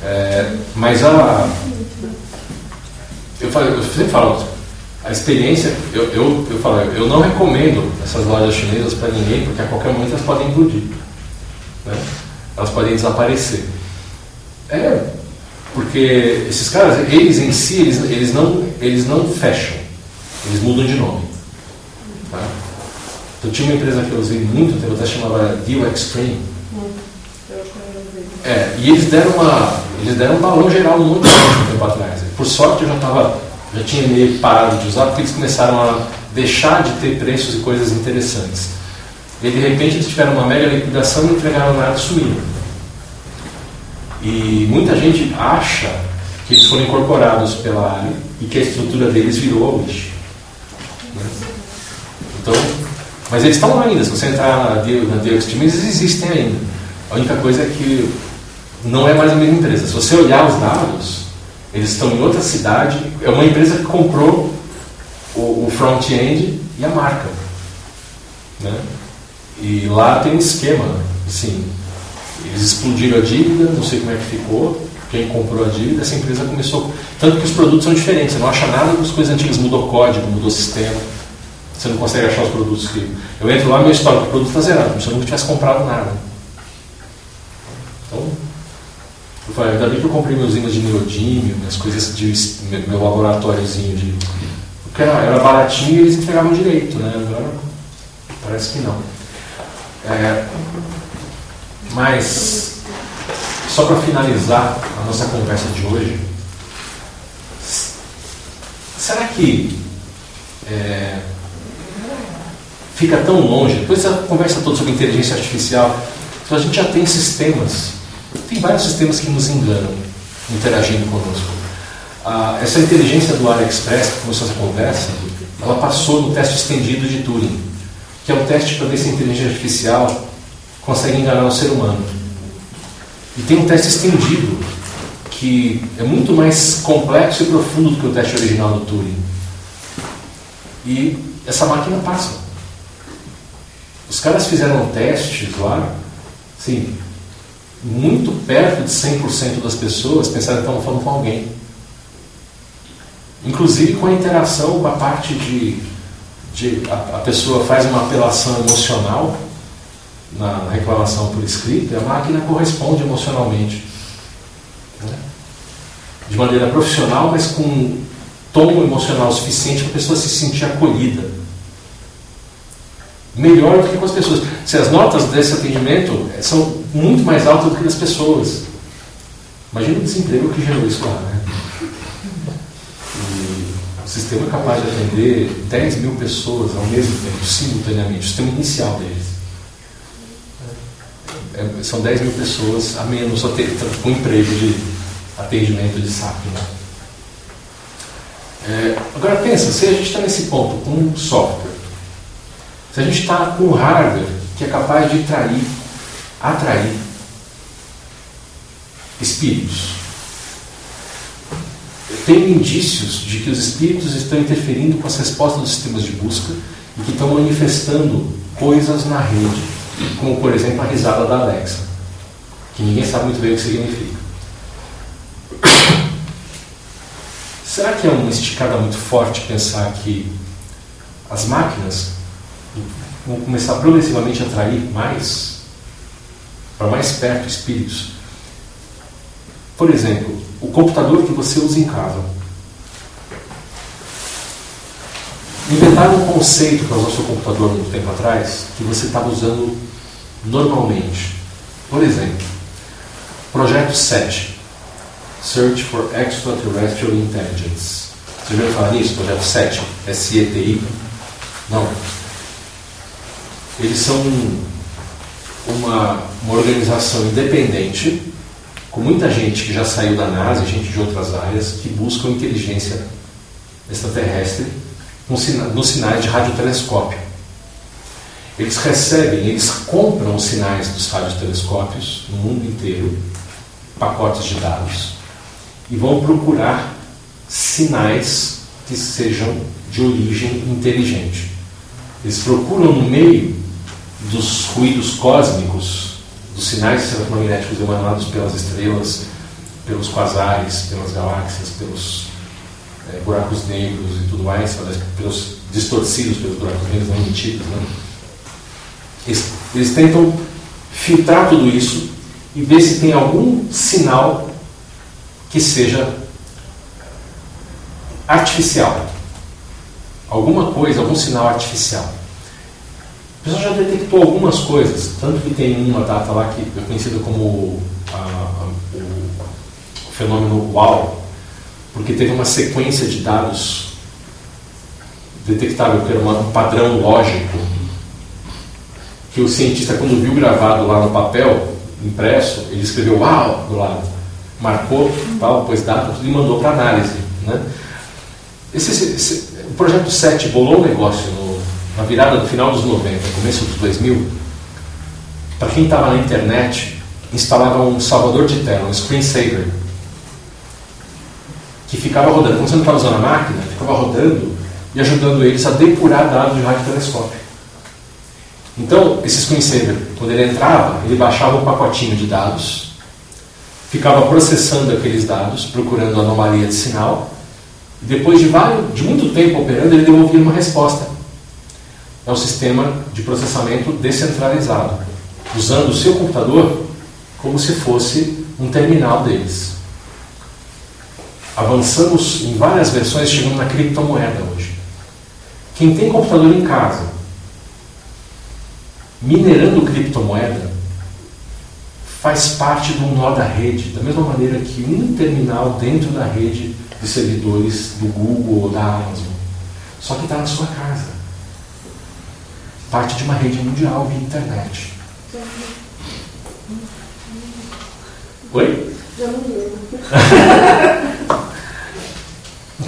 É, mas a. Eu, falo, eu sempre falo, a experiência, eu, eu, eu falo, eu não recomendo essas lojas chinesas para ninguém, porque a qualquer momento elas podem implodir. Né? Elas podem desaparecer. É, porque esses caras, eles em si, eles, eles, não, eles não fecham, eles mudam de nome. Tá? Então tinha uma empresa que eu usei muito tempo, até chamava Deal Extreme. É, e eles deram uma. Eles deram um balão geral muito tempo atrás. Por sorte eu já estava. Já tinha meio parado de usar, porque eles começaram a deixar de ter preços e coisas interessantes. E de repente eles tiveram uma mega liquidação e entregaram nada sumiram. E muita gente acha que eles foram incorporados pela Ali e que a estrutura deles virou Wish. Né? Então, mas eles estão lá ainda. Se você entrar na Deal Extreme, eles existem ainda. A única coisa é que não é mais a mesma empresa. Se você olhar os dados, eles estão em outra cidade. É uma empresa que comprou o, o front-end e a marca. Né? E lá tem um esquema, assim, eles explodiram a dívida, não sei como é que ficou, quem comprou a dívida, essa empresa começou. Tanto que os produtos são diferentes, você não acha nada das coisas antigas, mudou código, mudou sistema. Você não consegue achar os produtos que. Eu entro lá, meu histórico o produto está zerado, como se eu nunca tivesse comprado nada. Então, eu falei, ainda bem que eu comprei meus ímãs de neodímio, minhas coisas de meu laboratóriozinho de. Porque era, era baratinho e eles entregavam direito, né? Agora parece que não. É, mas, só para finalizar a nossa conversa de hoje, será que é, fica tão longe? Depois dessa conversa toda sobre inteligência artificial, a gente já tem sistemas, tem vários sistemas que nos enganam interagindo conosco. Ah, essa inteligência do AliExpress, que começou essa conversa, ela passou no teste estendido de Turing, que é um teste para ver se a inteligência artificial consegue enganar o ser humano. E tem um teste estendido, que é muito mais complexo e profundo do que o teste original do Turing. E essa máquina passa. Os caras fizeram testes lá, sim, muito perto de 100% das pessoas pensaram que estavam falando com alguém. Inclusive com a interação com a parte de. de a, a pessoa faz uma apelação emocional na, reclamação por escrito a máquina corresponde emocionalmente. Né? De maneira profissional, mas com tom emocional suficiente para a pessoa se sentir acolhida. Melhor do que com as pessoas. Se as notas desse atendimento são muito mais altas do que das pessoas. Imagina o desemprego que gerou isso lá, né? O sistema é capaz de atender 10 mil pessoas ao mesmo tempo, simultaneamente, o sistema inicial deles. É, são 10 mil pessoas a menos com emprego de atendimento de SAP. Né? É, agora pensa, se a gente está nesse ponto com um software, se a gente está com um hardware que é capaz de trair, atrair espíritos, tem indícios de que os espíritos estão interferindo com as respostas dos sistemas de busca e que estão manifestando coisas na rede, como por exemplo a risada da Alexa, que ninguém sabe muito bem o que significa. Será que é uma esticada muito forte pensar que as máquinas vão começar progressivamente a atrair mais, para mais perto espíritos? Por exemplo, o computador que você usa em casa. Inventaram um conceito para o seu computador muito tempo atrás que você estava usando normalmente. Por exemplo, projeto 7. Search for Extraterrestrial Intelligence. Você já ouviu falar nisso? Projeto 7, SETI? Não. Eles são uma, uma organização independente, com muita gente que já saiu da NASA, gente de outras áreas, que buscam inteligência extraterrestre nos sinais de radiotelescópio. Eles recebem, eles compram os sinais dos radiotelescópios no mundo inteiro, pacotes de dados, e vão procurar sinais que sejam de origem inteligente. Eles procuram no meio dos ruídos cósmicos, dos sinais eletromagnéticos emanados pelas estrelas, pelos quasares, pelas galáxias, pelos é, buracos negros e tudo mais, pelos distorcidos pelos buracos negros não emitidos. Né? Eles, eles tentam filtrar tudo isso e ver se tem algum sinal que seja artificial. Alguma coisa, algum sinal artificial. O pessoal já detectou algumas coisas, tanto que tem uma data lá que é conhecida como a, a, o, o fenômeno WOW, porque teve uma sequência de dados detectável, que um padrão lógico, que o cientista, quando viu gravado lá no papel, impresso, ele escreveu UAU do lado marcou, tal, pôs tudo, e mandou para análise. Né? Esse, esse, esse, o projeto 7 bolou um negócio no, na virada do final dos 90, começo dos 2000. Para quem estava na internet, instalava um salvador de tela, um screensaver, que ficava rodando. Quando você não estava usando a máquina, ficava rodando e ajudando eles a depurar dados de radiotelescópio. Então, esse screensaver, quando ele entrava, ele baixava um pacotinho de dados ficava processando aqueles dados, procurando anomalia de sinal, e depois de, vários, de muito tempo operando, ele devolvia uma resposta. É um sistema de processamento descentralizado, usando o seu computador como se fosse um terminal deles. Avançamos em várias versões, chegando na criptomoeda hoje. Quem tem computador em casa, minerando criptomoeda, faz parte de um nó da rede, da mesma maneira que um terminal dentro da rede de servidores do Google ou da Amazon. Só que está na sua casa. Parte de uma rede mundial de internet. Oi?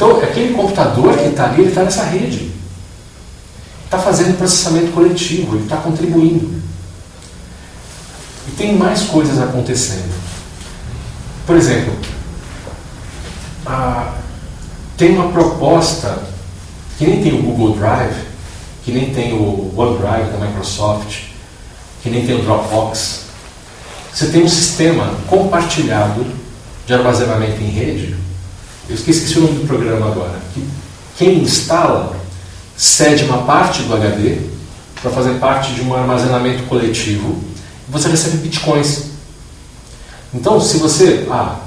então, aquele computador que está ali, ele está nessa rede. Está fazendo processamento coletivo, ele está contribuindo. E tem mais coisas acontecendo. Por exemplo, a, tem uma proposta que nem tem o Google Drive, que nem tem o OneDrive da Microsoft, que nem tem o Dropbox, você tem um sistema compartilhado de armazenamento em rede. Eu esqueci o nome do programa agora. Que quem instala cede uma parte do HD para fazer parte de um armazenamento coletivo e você recebe bitcoins. Então, se você. Ah,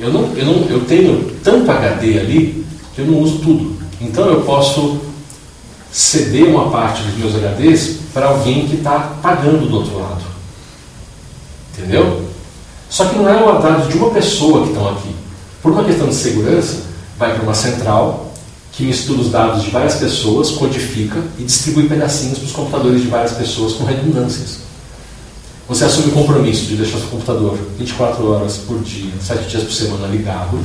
eu, não, eu, não, eu tenho tanto HD ali que eu não uso tudo. Então eu posso ceder uma parte dos meus HDs para alguém que está pagando do outro lado. Entendeu? Só que não é dados de uma pessoa que estão aqui. Por uma questão de segurança, vai para uma central que mistura os dados de várias pessoas, codifica e distribui pedacinhos para os computadores de várias pessoas com redundâncias. Você assume o compromisso de deixar seu computador 24 horas por dia, 7 dias por semana ligado,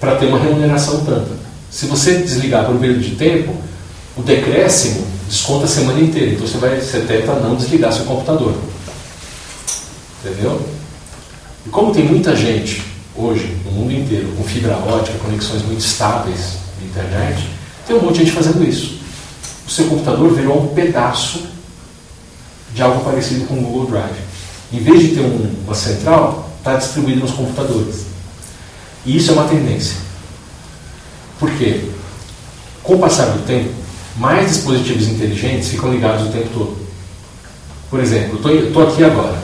para ter uma remuneração tanta. Se você desligar por um período de tempo, o decréscimo desconta a semana inteira. Então você vai você tenta não desligar seu computador. Entendeu? E como tem muita gente hoje no mundo inteiro com fibra ótica, conexões muito estáveis de internet, tem um monte de gente fazendo isso. O seu computador virou um pedaço de algo parecido com o Google Drive. Em vez de ter um, uma central, está distribuído nos computadores. E isso é uma tendência. Por quê? Com o passar do tempo, mais dispositivos inteligentes ficam ligados o tempo todo. Por exemplo, eu estou aqui agora.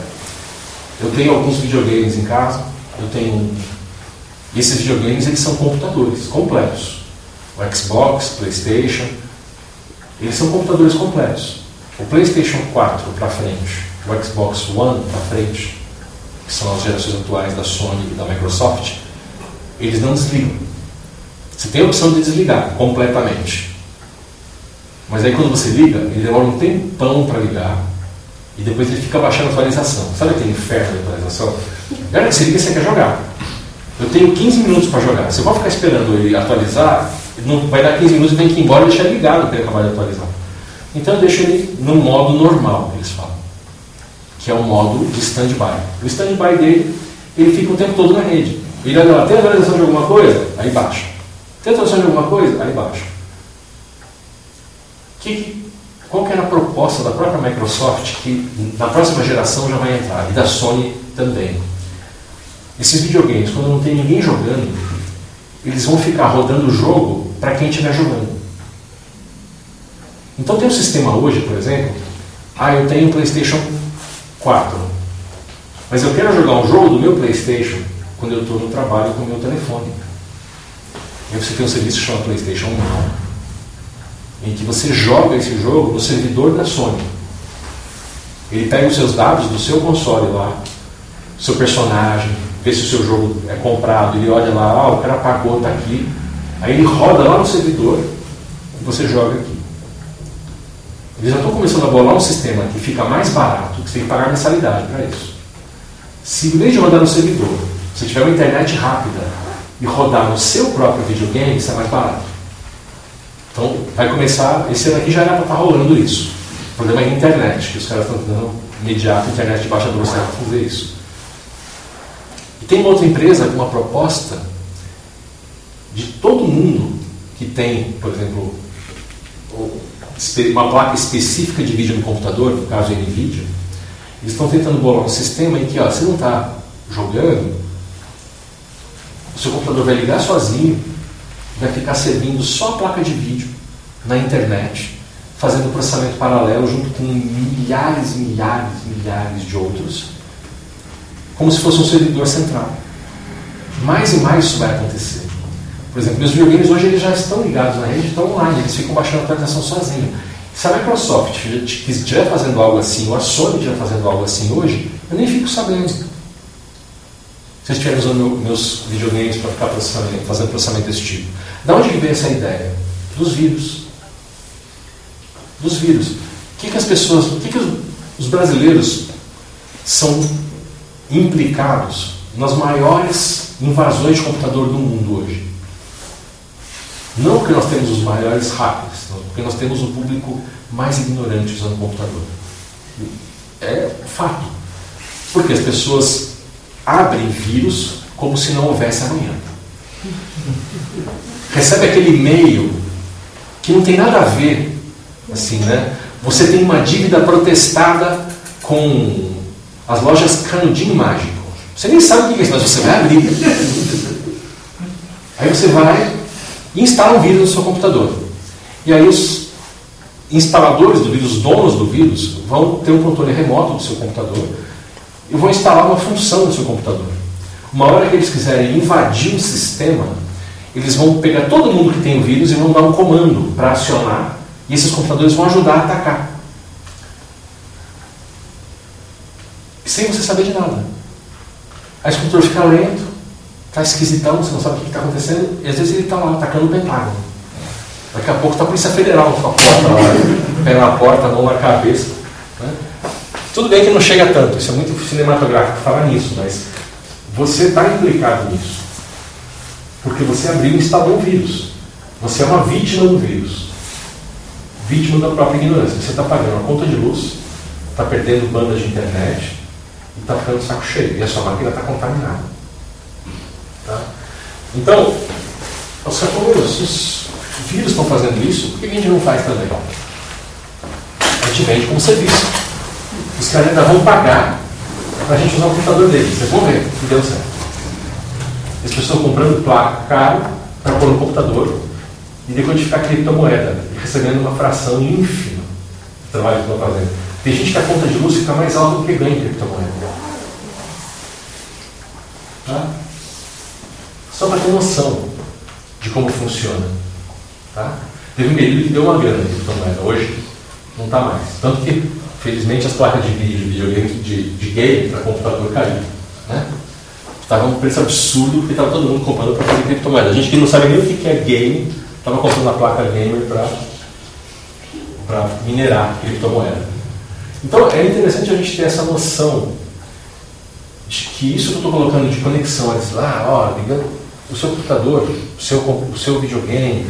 Eu tenho alguns videogames em casa. Eu tenho. Esses videogames eles são computadores completos. O Xbox, PlayStation, eles são computadores completos. O PlayStation 4 para frente, o Xbox One para frente, que são as gerações atuais da Sony e da Microsoft, eles não desligam. Você tem a opção de desligar completamente. Mas aí quando você liga, ele demora um tempão para ligar e depois ele fica baixando a atualização. Sabe aquele inferno de atualização? Hora que você quer jogar. Eu tenho 15 minutos para jogar. Se eu vou ficar esperando ele atualizar, não vai dar 15 minutos e tem que ir embora e deixar ligado para ele acabar de atualizar. Então eu deixo ele no modo normal, eles falam, que é o modo de stand-by. O stand-by dele, ele fica o tempo todo na rede. Ele olha lá, tem atualização de alguma coisa? Aí baixa. Tem atualização de alguma coisa? Aí baixa. Que, qual que era a proposta da própria Microsoft, que na próxima geração já vai entrar, e da Sony também? Esses videogames, quando não tem ninguém jogando, eles vão ficar rodando o jogo para quem estiver jogando. Então tem um sistema hoje, por exemplo, ah, eu tenho um PlayStation 4, mas eu quero jogar um jogo do meu PlayStation quando eu estou no trabalho com o meu telefone. Aí você tem um serviço chamado PlayStation Now, em que você joga esse jogo no servidor da Sony. Ele pega os seus dados do seu console lá, seu personagem, vê se o seu jogo é comprado, ele olha lá, ah, o cara pagou, está aqui. Aí ele roda lá no servidor e você joga aqui. Eles já estão começando a bolar um sistema que fica mais barato, que você tem que pagar mensalidade para isso. Se em vez de rodar no servidor, você tiver uma internet rápida e rodar no seu próprio videogame, isso é mais barato. Então vai começar, esse ano aqui já era para estar tá rolando isso. O problema é a internet, que os caras estão tentando mediar a internet de baixa velocidade para fazer isso. Tem uma outra empresa com uma proposta de todo mundo que tem, por exemplo, uma placa específica de vídeo no computador, no caso NVIDIA, eles estão tentando bolar um sistema em que ó, você não está jogando, o seu computador vai ligar sozinho, vai ficar servindo só a placa de vídeo na internet, fazendo processamento paralelo junto com milhares e milhares e milhares de outros, como se fosse um servidor central. Mais e mais isso vai acontecer. Por exemplo, meus videogames hoje eles já estão ligados na rede, estão online, eles ficam baixando a atualização sozinho. Se a Microsoft estiver fazendo algo assim, ou a Sony estiver fazendo algo assim hoje, eu nem fico sabendo. Se eles estiverem usando meu, meus videogames para ficar processamento, fazendo processamento desse tipo. Da onde veio essa ideia? Dos vírus. Dos vírus. O que, que as pessoas, o que, que os brasileiros são implicados nas maiores invasões de computador do mundo hoje? Não porque nós temos os maiores hackers, porque nós temos o público mais ignorante usando o computador. É fato. Porque as pessoas abrem vírus como se não houvesse amanhã. Recebe aquele e-mail que não tem nada a ver, assim, né? Você tem uma dívida protestada com as lojas Canudinho Mágico. Você nem sabe o que é isso, mas você vai abrir. Aí você vai e instala um vírus no seu computador. E aí os instaladores do vírus, os donos do vírus, vão ter um controle remoto do seu computador e vão instalar uma função no seu computador. Uma hora que eles quiserem invadir o sistema, eles vão pegar todo mundo que tem o vírus e vão dar um comando para acionar, e esses computadores vão ajudar a atacar. Sem você saber de nada. Aí o computador fica lento, está esquisitão, você não sabe o que está acontecendo, e às vezes ele está lá atacando o Pentágono. Daqui a pouco está a Polícia Federal com a porta lá, pé na porta, mão na cabeça. Né? Tudo bem que não chega tanto, isso é muito cinematográfico falar nisso, mas você está implicado nisso. Porque você abriu e instalou um vírus. Você é uma vítima do vírus. Vítima da própria ignorância. Você está pagando a conta de luz, está perdendo bandas de internet está ficando saco cheio. E a sua máquina está contaminada. Tá? Então, os os vírus estão fazendo isso, por que a gente não faz também? A gente vende como serviço. Os caras ainda vão pagar para a gente usar o computador deles. Vocês vão ver que deu certo. As pessoas estão comprando placa caro para pôr no computador e decodificar criptomoeda, recebendo uma fração ínfima do trabalho que estão fazendo. Tem gente que a conta de luz fica mais alta do que ganha em criptomoeda. Tá? Só para ter noção de como funciona. Tá? Teve um período que deu uma grana em criptomoeda, hoje não está mais. Tanto que, felizmente, as placas de vídeo, videogame de, de game para computador caíram. Né? Estava um preço absurdo porque estava todo mundo comprando para fazer criptomoeda. A gente que não sabe nem o que é game, estava comprando a placa gamer para minerar criptomoeda. Então é interessante a gente ter essa noção de que isso que eu estou colocando de conexão, lá, ó, ligando o seu computador, o seu, o seu videogame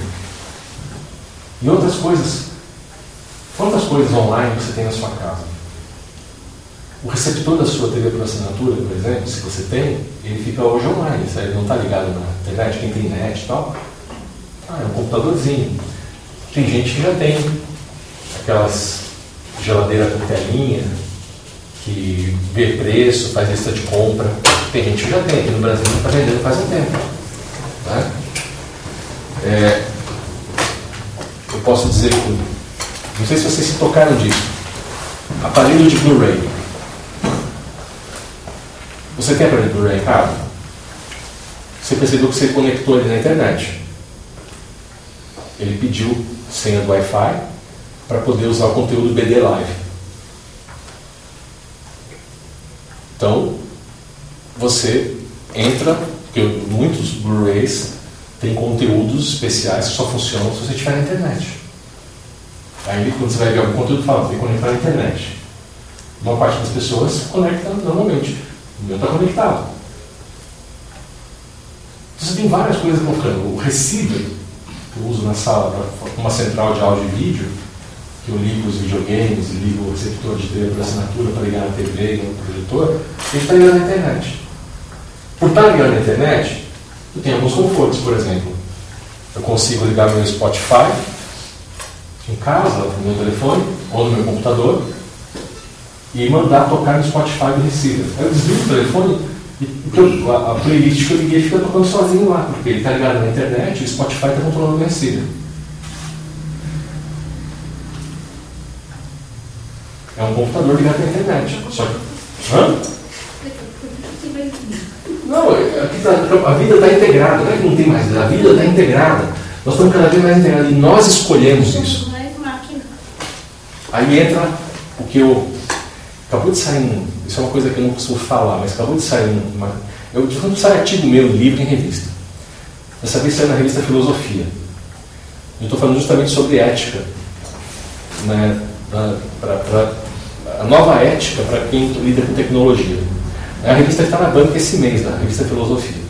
e outras coisas. Quantas coisas online você tem na sua casa? O receptor da sua TV por assinatura, por exemplo, se você tem, ele fica hoje online, ele não está ligado na internet, quem tem net e tal. Ah, é um computadorzinho. Tem gente que já tem aquelas geladeiras com telinha, que vê preço, faz lista de compra. Tem gente que já tem, aqui no Brasil está vendendo faz um tempo. Né? É, eu posso dizer que, não sei se vocês se tocaram disso, aparelho de Blu-ray. Você tem aparelho Blu-ray em casa? Você percebeu que você conectou ele na internet. Ele pediu senha do Wi-Fi para poder usar o conteúdo BD Live. Então, você entra, porque muitos Blu-rays têm conteúdos especiais que só funcionam se você estiver na internet. Aí, quando você vai ver algum conteúdo, fala, tem que conectar na internet. Uma parte das pessoas conecta normalmente. O meu está conectado. Você tem várias coisas colocando. O receiver que eu uso na sala uma central de áudio e vídeo, eu ligo os videogames, ligo o receptor de TV por assinatura para ligar na TV e no projetor, ele está ligado na internet. Por estar ligado na internet, eu tenho alguns confortos, por exemplo. Eu consigo ligar meu Spotify em casa, no meu telefone ou no meu computador, e mandar tocar no Spotify do receiver. Aí eu desligo o telefone e a, a playlist que eu liguei fica tocando sozinho lá, porque ele está ligado na internet e o Spotify está controlando o receiver. É um computador ligado na internet. Só que. Hã? Não, é, tá, a vida está integrada, não é que não tem mais, a vida está integrada. Nós estamos cada vez mais integrados e nós escolhemos isso. Aí entra o que eu Acabou de sair um. Isso é uma coisa que eu não costumo falar, mas acabou de sair uma. Eu quando sai artigo meu, livro em revista. Dessa vez saiu na revista Filosofia. Eu estou falando justamente sobre ética. Né, pra a nova ética para quem lida com tecnologia. É a revista que está na banca esse mês, a revista Filosofia.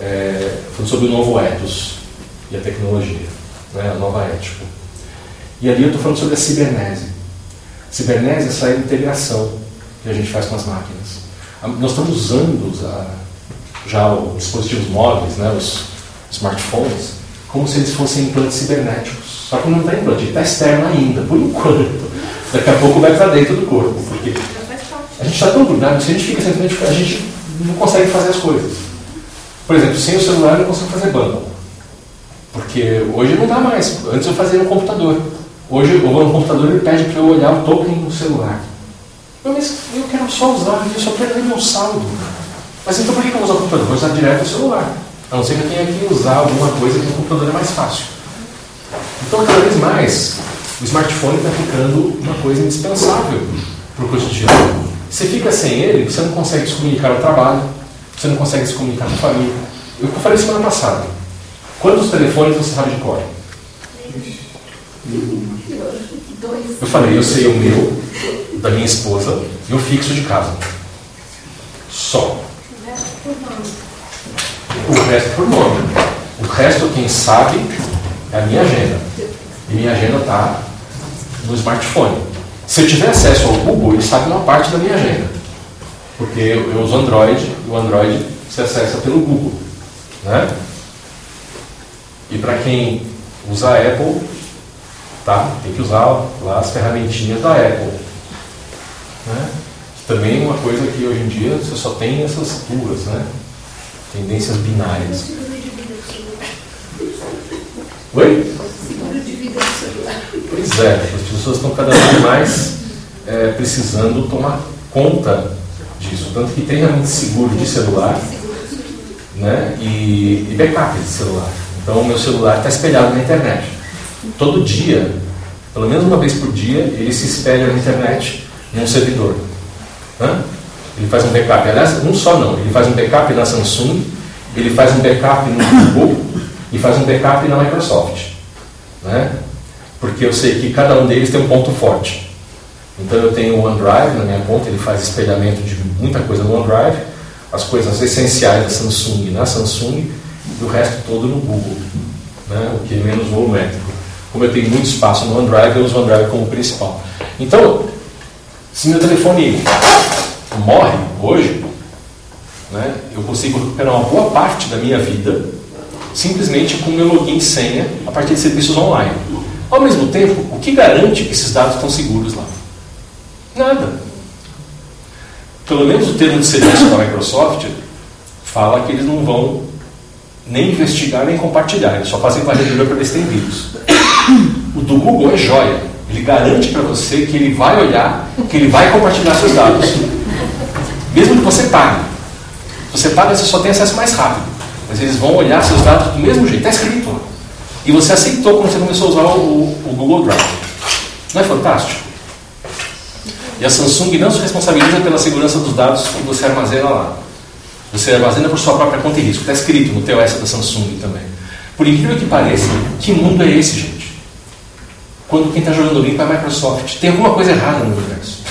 É, falando sobre o novo ethos e a tecnologia, né, a nova ética. E ali eu estou falando sobre a cibernese. Cibernésia é essa integração que a gente faz com as máquinas. Nós estamos usando já os dispositivos móveis, né, os smartphones, como se eles fossem implantes cibernéticos. Só que não está implante, está externo ainda, por enquanto. Daqui a pouco vai para dentro do corpo. Porque... A gente está tão grudado se a gente fica internet, a gente não consegue fazer as coisas. Por exemplo, sem o celular eu não consigo fazer banco. Porque hoje não dá mais. Antes eu fazia no computador. Hoje eu vou no computador e ele pede para eu olhar o token no celular. Eu, mas eu quero só usar, eu só quero ver meu saldo. Mas então por que eu usar o computador? Vou usar direto o celular. A não ser que eu tenha que usar alguma coisa que no computador é mais fácil. Então, cada vez mais, o smartphone está ficando uma coisa indispensável para o cotidiano. Você fica sem ele, você não consegue se comunicar no trabalho, você não consegue se comunicar com a família. Eu falei semana passada. Quantos telefones você sabe de cor? Eu falei, eu sei o meu, da minha esposa e o fixo de casa. Só. O resto por nome. O resto, quem sabe, é a minha agenda. E minha agenda está no smartphone. Se eu tiver acesso ao Google, ele sabe uma parte da minha agenda. Porque eu, eu uso Android e o Android se acessa pelo Google. Né? E para quem usa Apple, tá? tem que usar lá as ferramentinhas da Apple. Né? Também uma coisa que hoje em dia você só tem essas duas, né? Tendências binárias. Oi? Seguro de vida. Pois é, as pessoas estão cada vez mais é, precisando tomar conta disso. Tanto que tem realmente seguro de celular né? e, e backup de celular. Então o meu celular está espelhado na internet. Todo dia, pelo menos uma vez por dia, ele se espelha na internet num servidor. Né? Ele faz um backup, aliás, não só não, ele faz um backup na Samsung, ele faz um backup no Google e faz um backup na Microsoft. Né? Porque eu sei que cada um deles tem um ponto forte. Então eu tenho o OneDrive na minha conta, ele faz espelhamento de muita coisa no OneDrive, as coisas essenciais da Samsung na Samsung e o resto todo no Google, né? o que é menos volumétrico. Como eu tenho muito espaço no OneDrive, eu uso o OneDrive como principal. Então, se meu telefone morre hoje, né, eu consigo recuperar uma boa parte da minha vida simplesmente com meu login e senha a partir de serviços online. Ao mesmo tempo, o que garante que esses dados estão seguros lá? Nada. Pelo menos o termo de serviço da Microsoft fala que eles não vão nem investigar nem compartilhar, eles só fazem varredura para ver se tem vírus. O do Google é joia. Ele garante para você que ele vai olhar, que ele vai compartilhar seus dados. Mesmo que você pague. Se você paga, você só tem acesso mais rápido. Mas eles vão olhar seus dados do mesmo jeito. Está escrito lá. E você aceitou quando você começou a usar o, o Google Drive. Não é fantástico? E a Samsung não se responsabiliza pela segurança dos dados que você armazena lá. Você armazena por sua própria conta e risco. Está escrito no TOS da Samsung também. Por incrível que pareça, que mundo é esse, gente? Quando quem está jogando limpo é a Microsoft. Tem alguma coisa errada no universo.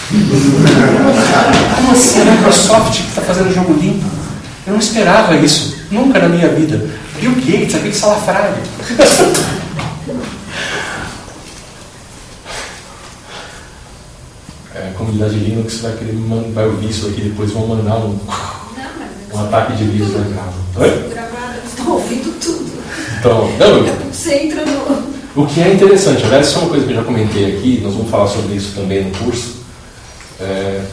Como assim a Microsoft que está fazendo jogo limpo? Eu não esperava isso. Nunca na minha vida. Bill Gates, aquele salafrário. É, a comunidade Linux vai, querer, vai ouvir isso aqui depois, vão mandar um, Não, mas um ataque de vírus na casa. Estão ouvindo tudo. Então, não, você entra no. O que é interessante, aliás, isso é uma coisa que eu já comentei aqui, nós vamos falar sobre isso também no curso. É,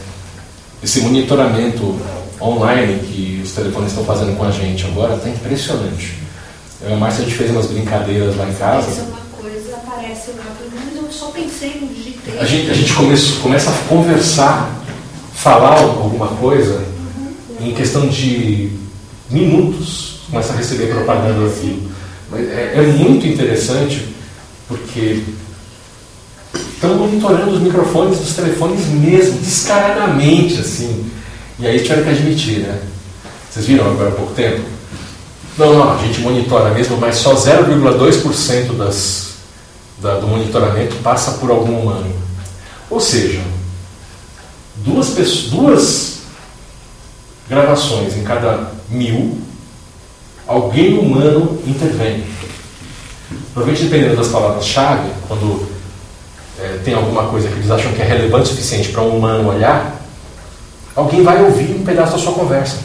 esse monitoramento online que os telefones estão fazendo com a gente agora está impressionante. Eu e a Márcia, a gente fez umas brincadeiras lá em casa. é uma coisa, aparece lá, pelo menos eu só pensei no digitei. A gente, a gente começa, começa a conversar, falar alguma coisa, em questão de minutos, começa a receber propaganda daquilo. Mas é, é muito interessante porque estão monitorando os microfones dos telefones mesmo, descaradamente, assim. E aí tiveram que admitir, né? Vocês viram agora há pouco tempo? Não, não, a gente monitora mesmo, mas só 0,2% das, da- do monitoramento passa por algum humano. Ou seja, duas, duas gravações em cada mil, alguém humano intervém. Provavelmente dependendo das palavras-chave, quando eh, tem alguma coisa que eles acham que é relevante o suficiente para um humano olhar, alguém vai ouvir um pedaço da sua conversa.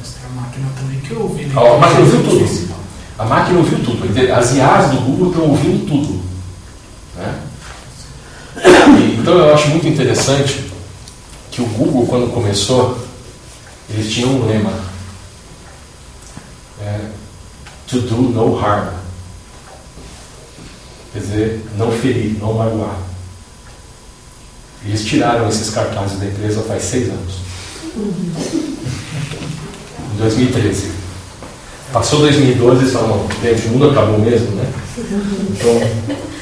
Mas tem a máquina também que ouve, né? A máquina ouviu tudo. A máquina ouviu tudo. As IAs do Google estão ouvindo tudo. né? E, então eu acho muito interessante que o Google, quando começou, eles tinham um lema: é, to do no harm. Quer dizer, não ferir, não magoar. Eles tiraram esses cartazes da empresa faz seis anos. Em 2013. Passou 2012 e eles falaram, gente, o mundo acabou mesmo, né? Então,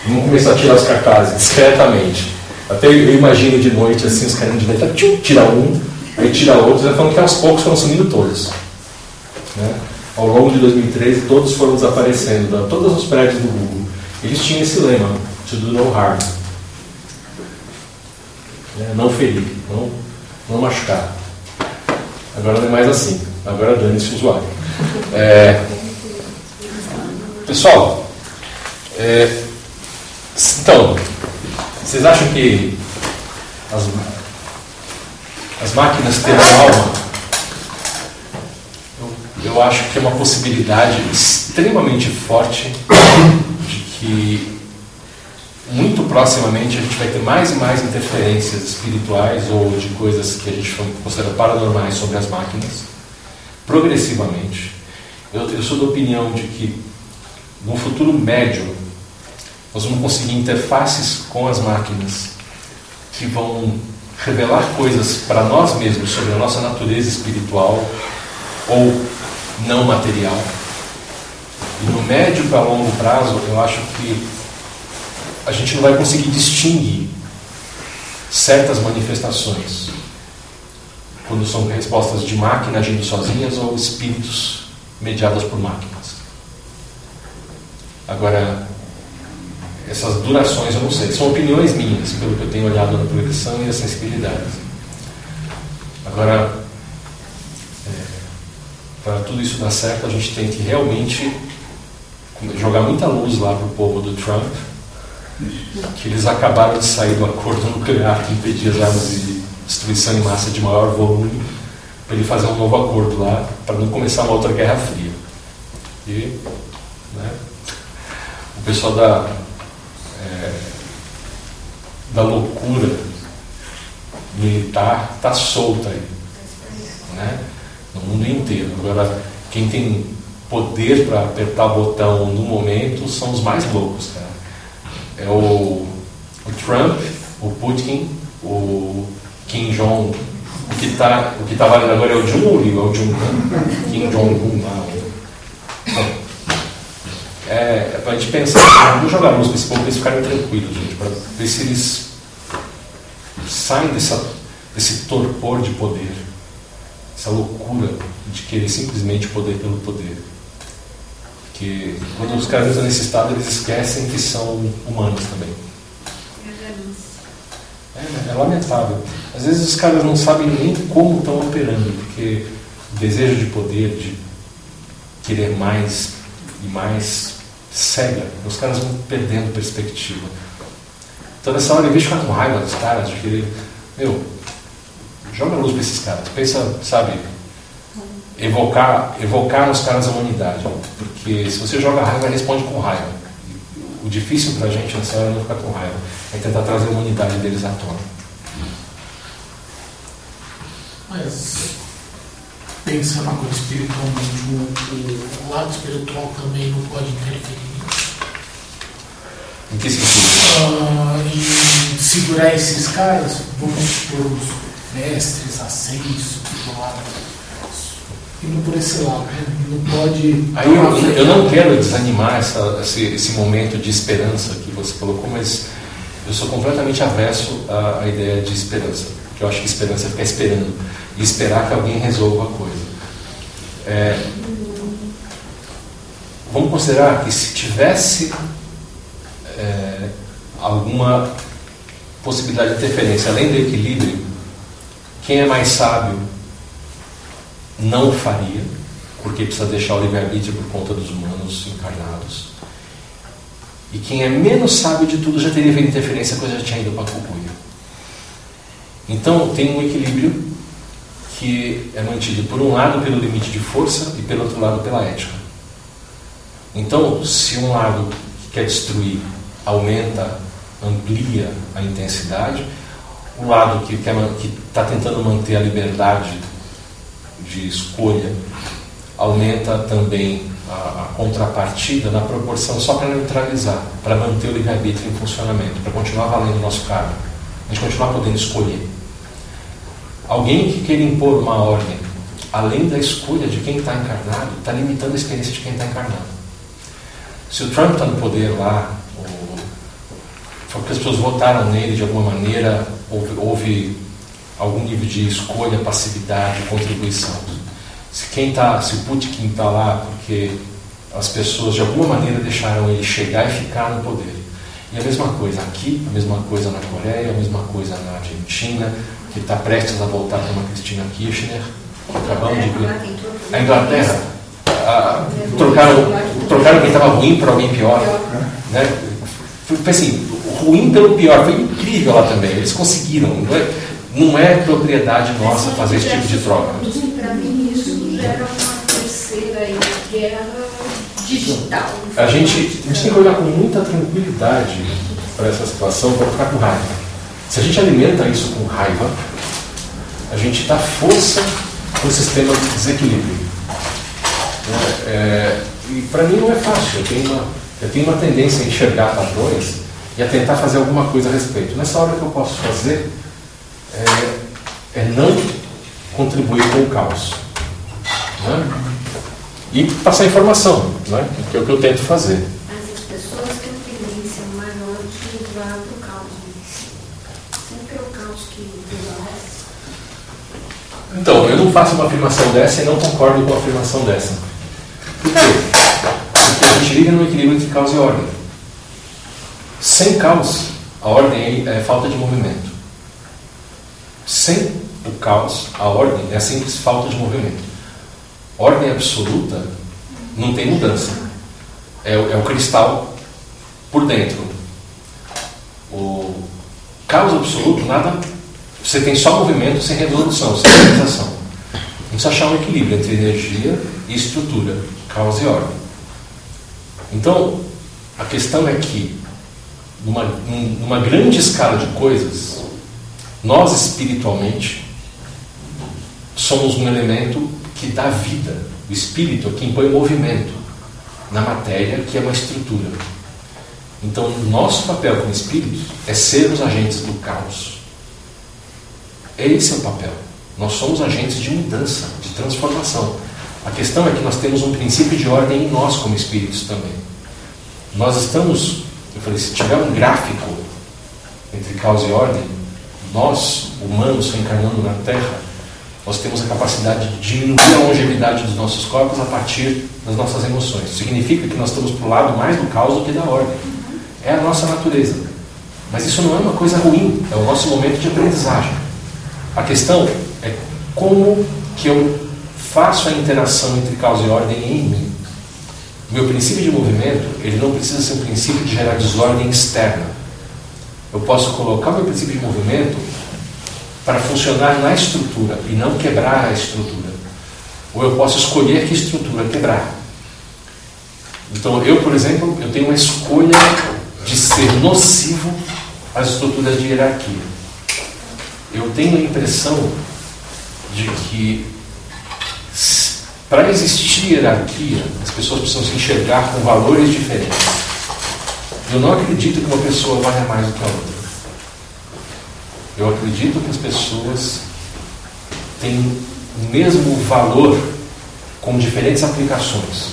vamos começar a tirar os cartazes discretamente. Até eu imagino de noite, assim, os caras de letra, tira um, aí tira outro, já falando que aos poucos foram sumindo todos. Né? Ao longo de 2013, todos foram desaparecendo, todos os prédios do Google. Eles tinham esse lema, to do no harm. É, não ferir, não, não machucar. Agora não é mais assim. Agora dane-se o usuário. É, pessoal, é, então, vocês acham que as, as máquinas terão alma? Eu, eu acho que é uma possibilidade extremamente forte de que muito proximamente a gente vai ter mais e mais interferências espirituais ou de coisas que a gente considera paranormais sobre as máquinas, progressivamente. Eu, eu sou da opinião de que no futuro médio nós vamos conseguir interfaces com as máquinas que vão revelar coisas para nós mesmos sobre a nossa natureza espiritual ou não material. E no médio para longo prazo, eu acho que a gente não vai conseguir distinguir certas manifestações quando são respostas de máquina agindo sozinhas ou espíritos mediadas por máquinas. Agora, essas durações eu não sei. São opiniões minhas, pelo que eu tenho olhado na progressão e a sensibilidade. Agora, é, para tudo isso dar certo, a gente tem que realmente jogar muita luz lá para o povo do Trump, que eles acabaram de sair do acordo nuclear que impedia as armas de destruição em massa de maior volume, para ele fazer um novo acordo lá, para não começar uma outra guerra fria. E né, o pessoal da é, da loucura militar está solta aí, né? no mundo inteiro. Agora, quem tem poder para apertar botão no momento são os mais loucos, cara. É o, o Trump, o Putin, o Kim Jong. O que está tá valendo agora é o Jun ou é o Jun? Kim Jong-un é, é para a gente pensar, vamos jogar luz para esse povo, para eles ficarem tranquilos, gente, para ver se eles saem dessa, desse torpor de poder, essa loucura de querer simplesmente poder pelo poder. Quando os caras estão nesse estado, eles esquecem que são humanos também. É, é lamentável. Às vezes os caras não sabem nem como estão operando, porque o desejo de poder, de querer mais e mais cega. Os caras vão perdendo perspectiva. Então nessa hora, em vez de ficar com raiva dos caras, de querer, meu, joga luz para esses caras. Pensa, sabe, evocar, evocar nos caras a humanidade. Porque se você joga raiva, responde com raiva. O difícil para a gente nessa hora é não ficar com raiva, é tentar trazer a humanidade deles à tona. Mas pensando agora espiritualmente, o, o, lado espiritual também não pode interferir. Em que sentido? Em segurar esses caras, vamos supor, os mestres, ascensos, indo por esse lado, né? não pode. Aí eu, eu não quero desanimar essa, esse, esse momento de esperança que você colocou, mas eu sou completamente avesso à, à ideia de esperança. Porque eu acho que esperança é ficar esperando e esperar que alguém resolva a coisa. É, vamos considerar que se tivesse é, alguma possibilidade de interferência além do equilíbrio, quem é mais sábio não faria, porque precisa deixar o livre-arbítrio por conta dos humanos encarnados. E quem é menos sábio de tudo já teria feito interferência, a coisa já tinha ido para a cucuia. Então tem um equilíbrio que é mantido, por um lado, pelo limite de força e, pelo outro lado, pela ética. Então, se um lado que quer destruir aumenta, amplia a intensidade, o o lado que está tentando manter a liberdade de escolha aumenta também a, a contrapartida na proporção só para neutralizar, para manter o livre-arbítrio em funcionamento, para continuar valendo o nosso cargo, a gente continuar podendo escolher. Alguém que queira impor uma ordem além da escolha de quem está encarnado, está limitando a experiência de quem está encarnado. Se o Trump está no poder lá, ou, porque as pessoas votaram nele de alguma maneira, houve, houve algum nível de escolha, passividade, contribuição. Se quem está, se o Putin está lá porque as pessoas de alguma maneira deixaram ele chegar e ficar no poder. E a mesma coisa aqui, a mesma coisa na Coreia, a mesma coisa na Argentina, que está prestes a voltar para uma Cristina Kirchner. Acabamos de ver. A Inglaterra, a, trocaram, trocaram quem estava ruim para alguém pior. Né? Foi assim, ruim pelo pior, foi incrível lá também. Eles conseguiram. Não é, não é propriedade nossa fazer esse tipo de troca. Para mim, isso gera uma terceira guerra digital. A gente, a gente tem que olhar com muita tranquilidade para essa situação para ficar com raiva. Se a gente alimenta isso com raiva, a gente dá força para o sistema de desequilíbrio. É, é, e para mim não é fácil. Eu tenho, uma, eu tenho uma tendência a enxergar padrões e a tentar fazer alguma coisa a respeito. Nessa hora que eu posso fazer é, é não contribuir com o caos. Né? E passar informação, né? que é o que eu tento fazer. As pessoas têm tendência maior de levar para o caos. Sempre é o caos que prevalece. Então, eu não faço uma afirmação dessa e não concordo com a afirmação dessa. Por quê? Porque a gente vive no equilíbrio entre caos e ordem. Sem caos, a ordem é falta de movimento. Sem o caos, a ordem é a simples falta de movimento. Ordem absoluta não tem mudança. É, é o cristal por dentro. O caos absoluto, nada. Você tem só movimento sem redução, sem organização. Gente precisa achar um equilíbrio entre energia e estrutura, caos e ordem. Então, a questão é que, numa, numa grande escala de coisas, nós espiritualmente somos um elemento que dá vida. O espírito é quem põe movimento na matéria, que é uma estrutura. Então, nosso papel como espíritos é sermos agentes do caos. Esse é o papel. Nós somos agentes de mudança, de transformação. A questão é que nós temos um princípio de ordem em nós como espíritos também. Nós estamos, eu falei, se tiver um gráfico entre caos e ordem, nós, humanos, reencarnando na Terra, nós temos a capacidade de diminuir a longevidade dos nossos corpos a partir das nossas emoções. Significa que nós estamos para o lado mais do caos do que da ordem. É a nossa natureza. Mas isso não é uma coisa ruim, é o nosso momento de aprendizagem. A questão é como que eu faço a interação entre causa e ordem em mim. O meu princípio de movimento, ele não precisa ser um princípio de gerar desordem externa. Eu posso colocar o meu princípio de movimento para funcionar na estrutura e não quebrar a estrutura. Ou eu posso escolher que estrutura quebrar. Então, eu, por exemplo, eu tenho uma escolha de ser nocivo às estruturas de hierarquia. Eu tenho a impressão de que para existir hierarquia, as pessoas precisam se enxergar com valores diferentes. Eu não acredito que uma pessoa valha mais do que a outra. Eu acredito que as pessoas têm o mesmo valor com diferentes aplicações.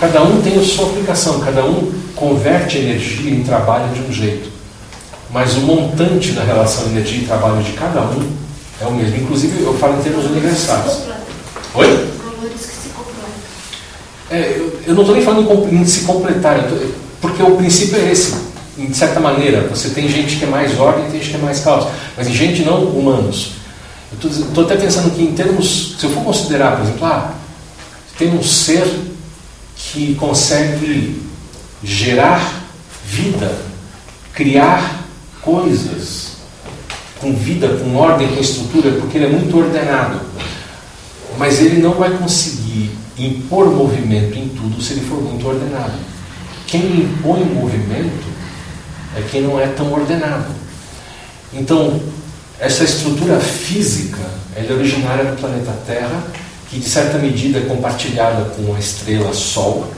Cada um tem a sua aplicação, cada um converte energia em trabalho de um jeito. Mas o montante da relação energia e trabalho de cada um é o mesmo. Inclusive, eu falo em termos universais. Oi? Valores que se completam. É, eu, eu não estou nem falando em se completar, tô, porque o princípio é esse. De certa maneira, você tem gente que é mais ordem e tem gente que é mais caos. Mas em gente não humanos. Eu estou até pensando que, em termos. Se eu for considerar, por exemplo, ah, tem um ser que consegue gerar vida, criar coisas com vida, com ordem, com estrutura, porque ele é muito ordenado. Mas ele não vai conseguir impor movimento em tudo se ele for muito ordenado. Quem impõe movimento é quem não é tão ordenado. Então, essa estrutura física é originária do planeta Terra, que de certa medida é compartilhada com a estrela Sol,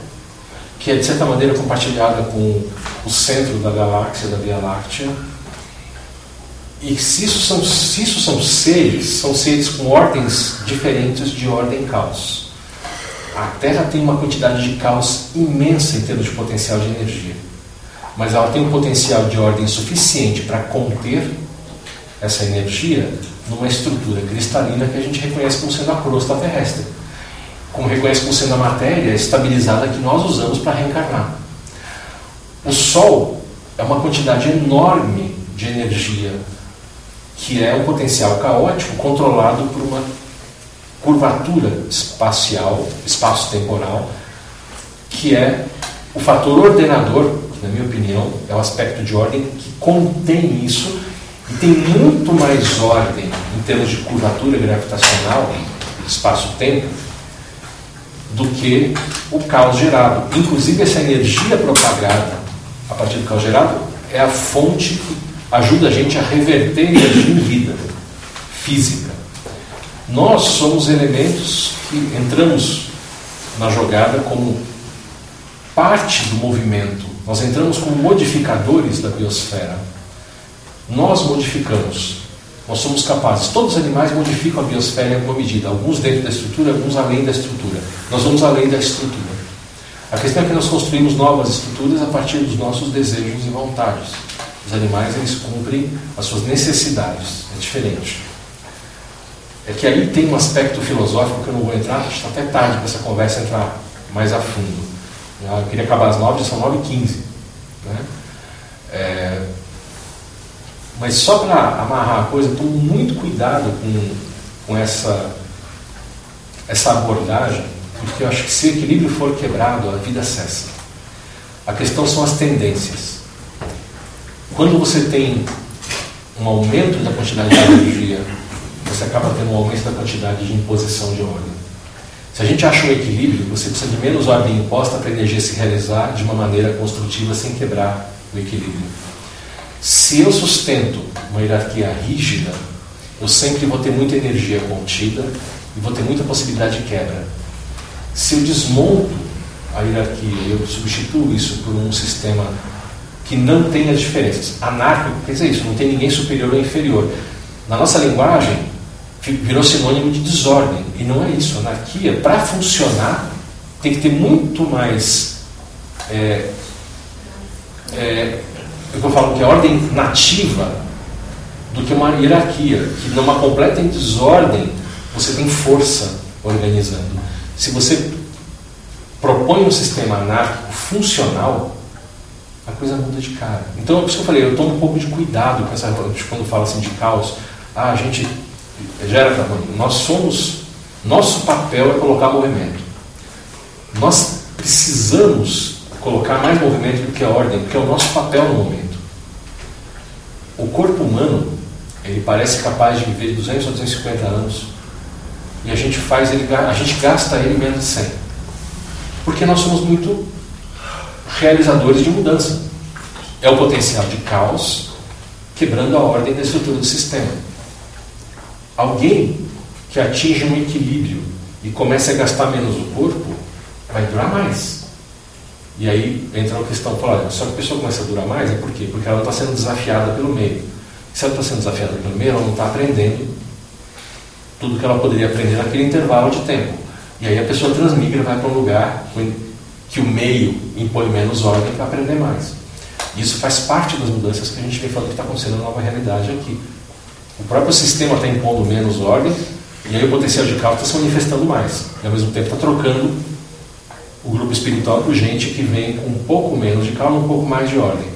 que é de certa maneira compartilhada com o centro da galáxia, da Via Láctea. E se isso são, se isso são seres, são seres com ordens diferentes de ordem caos. A Terra tem uma quantidade de caos imensa em termos de potencial de energia, mas ela tem um potencial de ordem suficiente para conter essa energia numa estrutura cristalina que a gente reconhece como sendo a crosta terrestre, como reconhece como sendo a matéria estabilizada que nós usamos para reencarnar. O Sol é uma quantidade enorme de energia que é um potencial caótico controlado por uma curvatura espacial, espaço-temporal, que é o fator ordenador, na minha opinião, é o aspecto de ordem que contém isso e tem muito mais ordem em termos de curvatura gravitacional, espaço-tempo, do que o caos gerado. Inclusive, essa energia propagada a partir do caos gerado é a fonte que ajuda a gente a reverter energia em vida física. Nós somos elementos que entramos na jogada como parte do movimento. Nós entramos como modificadores da biosfera. Nós modificamos. Nós somos capazes. Todos os animais modificam a biosfera em alguma medida. Alguns dentro da estrutura, alguns além da estrutura. Nós vamos além da estrutura. A questão é que nós construímos novas estruturas a partir dos nossos desejos e vontades. Os animais, eles cumprem as suas necessidades. É diferente. É que aí tem um aspecto filosófico que eu não vou entrar, está até tarde para essa conversa entrar mais a fundo. Eu queria acabar às nove, são nove e quinze. Né? É, mas só para amarrar a coisa, tome muito cuidado com, com essa, essa abordagem, porque eu acho que se o equilíbrio for quebrado, a vida cessa. A questão são as tendências. Quando você tem um aumento da quantidade de energia, você acaba tendo um aumento da quantidade de imposição de ordem. Se a gente acha um equilíbrio, você precisa de menos ordem imposta para a energia se realizar de uma maneira construtiva sem quebrar o equilíbrio. Se eu sustento uma hierarquia rígida, eu sempre vou ter muita energia contida e vou ter muita possibilidade de quebra. Se eu desmonto a hierarquia e eu substituo isso por um sistema que não tem as diferenças, anárquico quer dizer isso, não tem ninguém superior ou inferior. Na nossa linguagem, virou sinônimo de desordem. E não é isso. Anarquia, para funcionar, tem que ter muito mais. É, é, é eu falo que é ordem nativa do que uma hierarquia. Que numa completa desordem você tem força organizando. Se você propõe um sistema anárquico funcional, a coisa muda de cara. Então, é por isso que eu falei, eu tomo um pouco de cuidado com essa quando falo assim de caos. Ah, a gente gera carbono. Nós somos, nosso papel é colocar movimento. Nós precisamos colocar mais movimento do que a ordem, porque é o nosso papel no momento. O corpo humano, ele parece capaz de viver 200 ou 250 anos e a gente faz ele, a gente gasta ele menos de 100. Porque nós somos muito realizadores de mudança. É o potencial de caos quebrando a ordem da estrutura do sistema. Alguém que atinge um equilíbrio e começa a gastar menos o corpo, vai durar mais. E aí entra uma questão, fala, só que a pessoa começa a durar mais, é por quê? Porque ela está sendo desafiada pelo meio. Se ela está sendo desafiada pelo meio, ela não está aprendendo tudo que ela poderia aprender naquele intervalo de tempo. E aí a pessoa transmigra e vai para um lugar que o meio impõe menos ordem para aprender mais. Isso faz parte das mudanças que a gente vem falando que está acontecendo na nova realidade aqui. O próprio sistema está impondo menos ordem e aí o potencial de caos está se manifestando mais. E ao mesmo tempo está trocando o grupo espiritual por gente que vem com um pouco menos de e um pouco mais de ordem.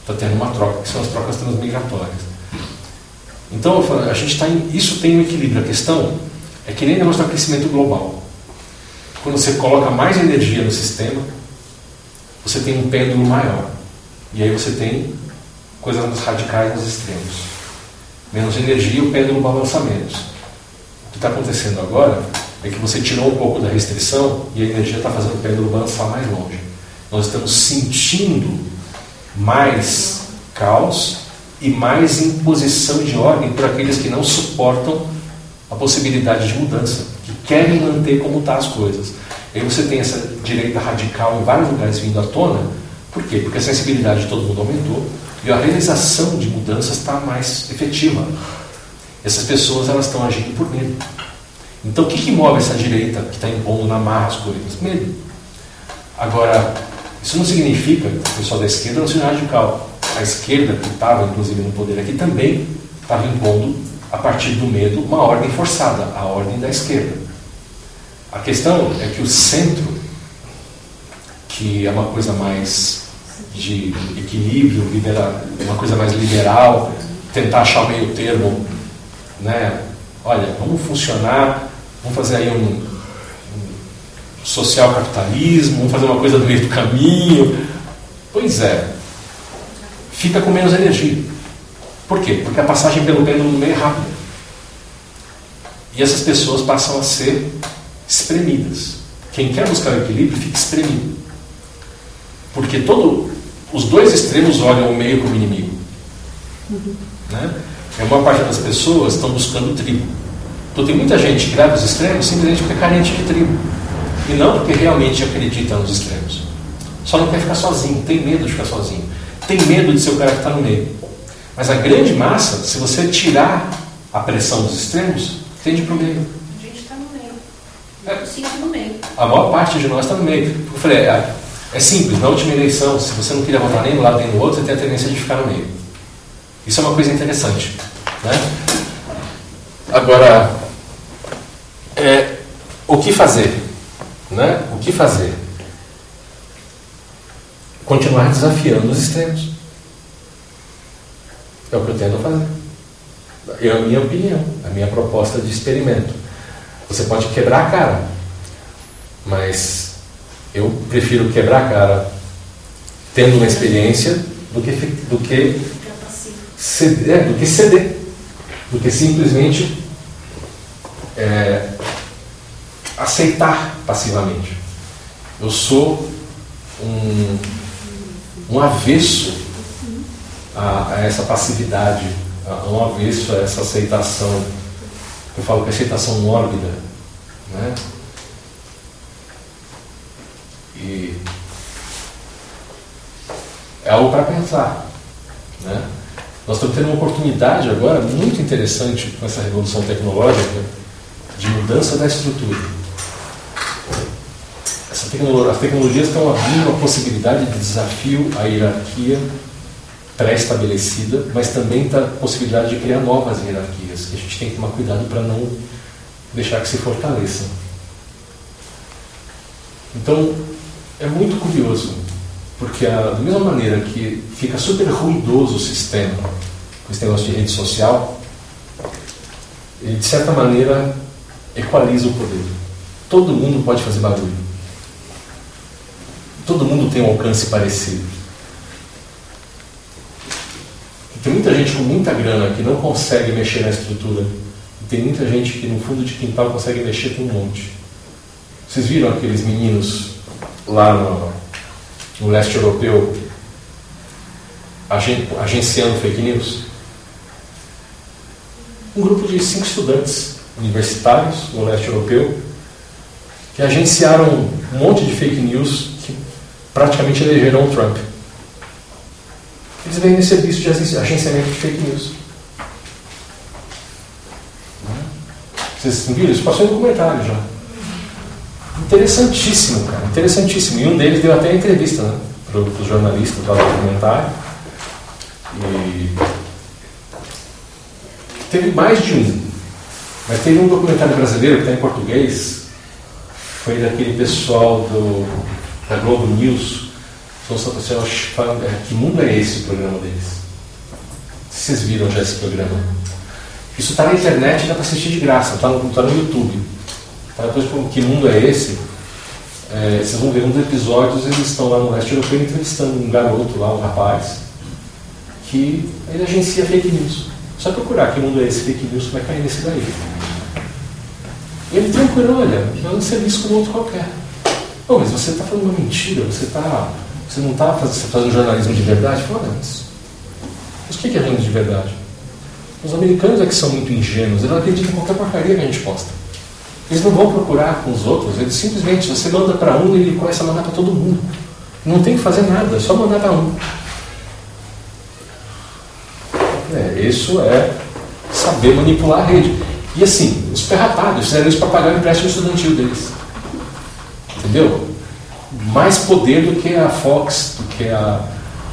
Está tendo uma troca, que são as trocas transmigratórias. Então, a gente está isso tem um equilíbrio. A questão é que nem negócio do aquecimento global. Quando você coloca mais energia no sistema, você tem um pêndulo maior. E aí você tem coisas radicais nos extremos menos energia, o pêndulo balança menos. O que está acontecendo agora é que você tirou um pouco da restrição e a energia está fazendo o pêndulo balançar mais longe. Nós estamos sentindo mais caos e mais imposição de ordem por aqueles que não suportam a possibilidade de mudança, que querem manter como estão tá as coisas. E aí você tem essa direita radical em vários lugares vindo à tona, por quê? Porque a sensibilidade de todo mundo aumentou e a realização de mudanças está mais efetiva. Essas pessoas elas estão agindo por medo. Então o que, que move essa direita que está impondo na marra as coisas? Medo. Agora, isso não significa que o pessoal da esquerda não seja radical. A esquerda, que estava inclusive no poder aqui, também estava impondo, a partir do medo, uma ordem forçada, a ordem da esquerda. A questão é que o centro, que é uma coisa mais de equilíbrio, uma coisa mais liberal, tentar achar o meio termo, né? Olha, vamos funcionar, vamos fazer aí um, um social capitalismo, vamos fazer uma coisa do meio do caminho. Pois é, fica com menos energia. Por quê? Porque a passagem pelo pêndulo é rápida. E essas pessoas passam a ser espremidas. Quem quer buscar o equilíbrio fica espremido. Porque todo, os dois extremos olham o meio como inimigo. Né? E a maior parte das pessoas estão buscando tribo. Então tem muita gente que leva os extremos simplesmente porque é carente de tribo. E não porque realmente acredita nos extremos. Só não quer ficar sozinho, tem medo de ficar sozinho. Tem medo de ser o cara que está no meio. Mas a grande massa, se você tirar a pressão dos extremos, tende para o meio. A gente está no meio. É. Eu sinto no meio. A maior parte de nós está no meio. Eu falei, é, simples, na última eleição, se você não queria votar nem no lado nem no outro, você tem a tendência de ficar no meio. Isso é uma coisa interessante. Né? Agora, é, o que fazer? Né? O que fazer? Continuar desafiando os extremos. É o que eu tento fazer. É a minha opinião, a minha proposta de experimento. Você pode quebrar a cara, mas eu prefiro quebrar a cara tendo uma experiência do que, do que, ceder, é, do que ceder, do que simplesmente é, aceitar passivamente. Eu sou um, um avesso a, a essa passividade, a um avesso a essa aceitação. Eu falo que aceitação mórbida. Né? E é algo para pensar. Né? Nós estamos tendo uma oportunidade agora muito interessante com essa revolução tecnológica de mudança da estrutura. Essa tecnologia, as tecnologias estão abrindo a possibilidade de desafio à hierarquia pré-estabelecida, mas também está a possibilidade de criar novas hierarquias, que a gente tem que tomar cuidado para não deixar que se fortaleçam. Então, é muito curioso, porque a, da mesma maneira que fica super ruidoso o sistema, com esse negócio de rede social, ele de certa maneira equaliza o poder. Todo mundo pode fazer barulho. Todo mundo tem um alcance parecido. Tem muita gente com muita grana que não consegue mexer na estrutura. E tem muita gente que no fundo de quintal consegue mexer com um monte. Vocês viram aqueles meninos lá no, no leste europeu agen, agenciando fake news? Um grupo de cinco estudantes universitários no leste europeu que agenciaram um monte de fake news que praticamente elegeram o Trump eles vendem serviço de agenciamento de fake news. Vocês viram? Isso passou em documentário já. Interessantíssimo, cara. Interessantíssimo. E um deles deu até entrevista né, para os jornalistas lá do documentário. E teve mais de um. Mas teve um documentário brasileiro que está em português. Foi daquele pessoal do, da Globo News, são só pessoas é, que mundo é esse o programa deles? Vocês viram já esse programa? Isso está na internet dá para assistir de graça, está no, tá no YouTube. Tá? Depois, que mundo é esse? É, vocês vão ver um dos episódios, eles estão lá no leste europeu entrevistando um garoto lá, um rapaz, que ele agencia fake news. Só procurar que mundo é esse fake news, vai cair nesse daí. E ele tranquilo, olha, é um serviço como outro qualquer. Oh, mas você está falando uma mentira, você está você não está fazendo, fazendo jornalismo de verdade? Fala, mas Mas o que é renda de verdade? Os americanos é que são muito ingênuos, eles acreditam em qualquer porcaria que a gente posta. Eles não vão procurar com os outros, eles simplesmente, você manda para um e ele começa a mandar para todo mundo. Não tem que fazer nada, é só mandar para um. É, isso é saber manipular a rede. E assim, os perrapados fizeram isso para pagar o empréstimo estudantil deles. Entendeu? Mais poder do que a Fox, do que a,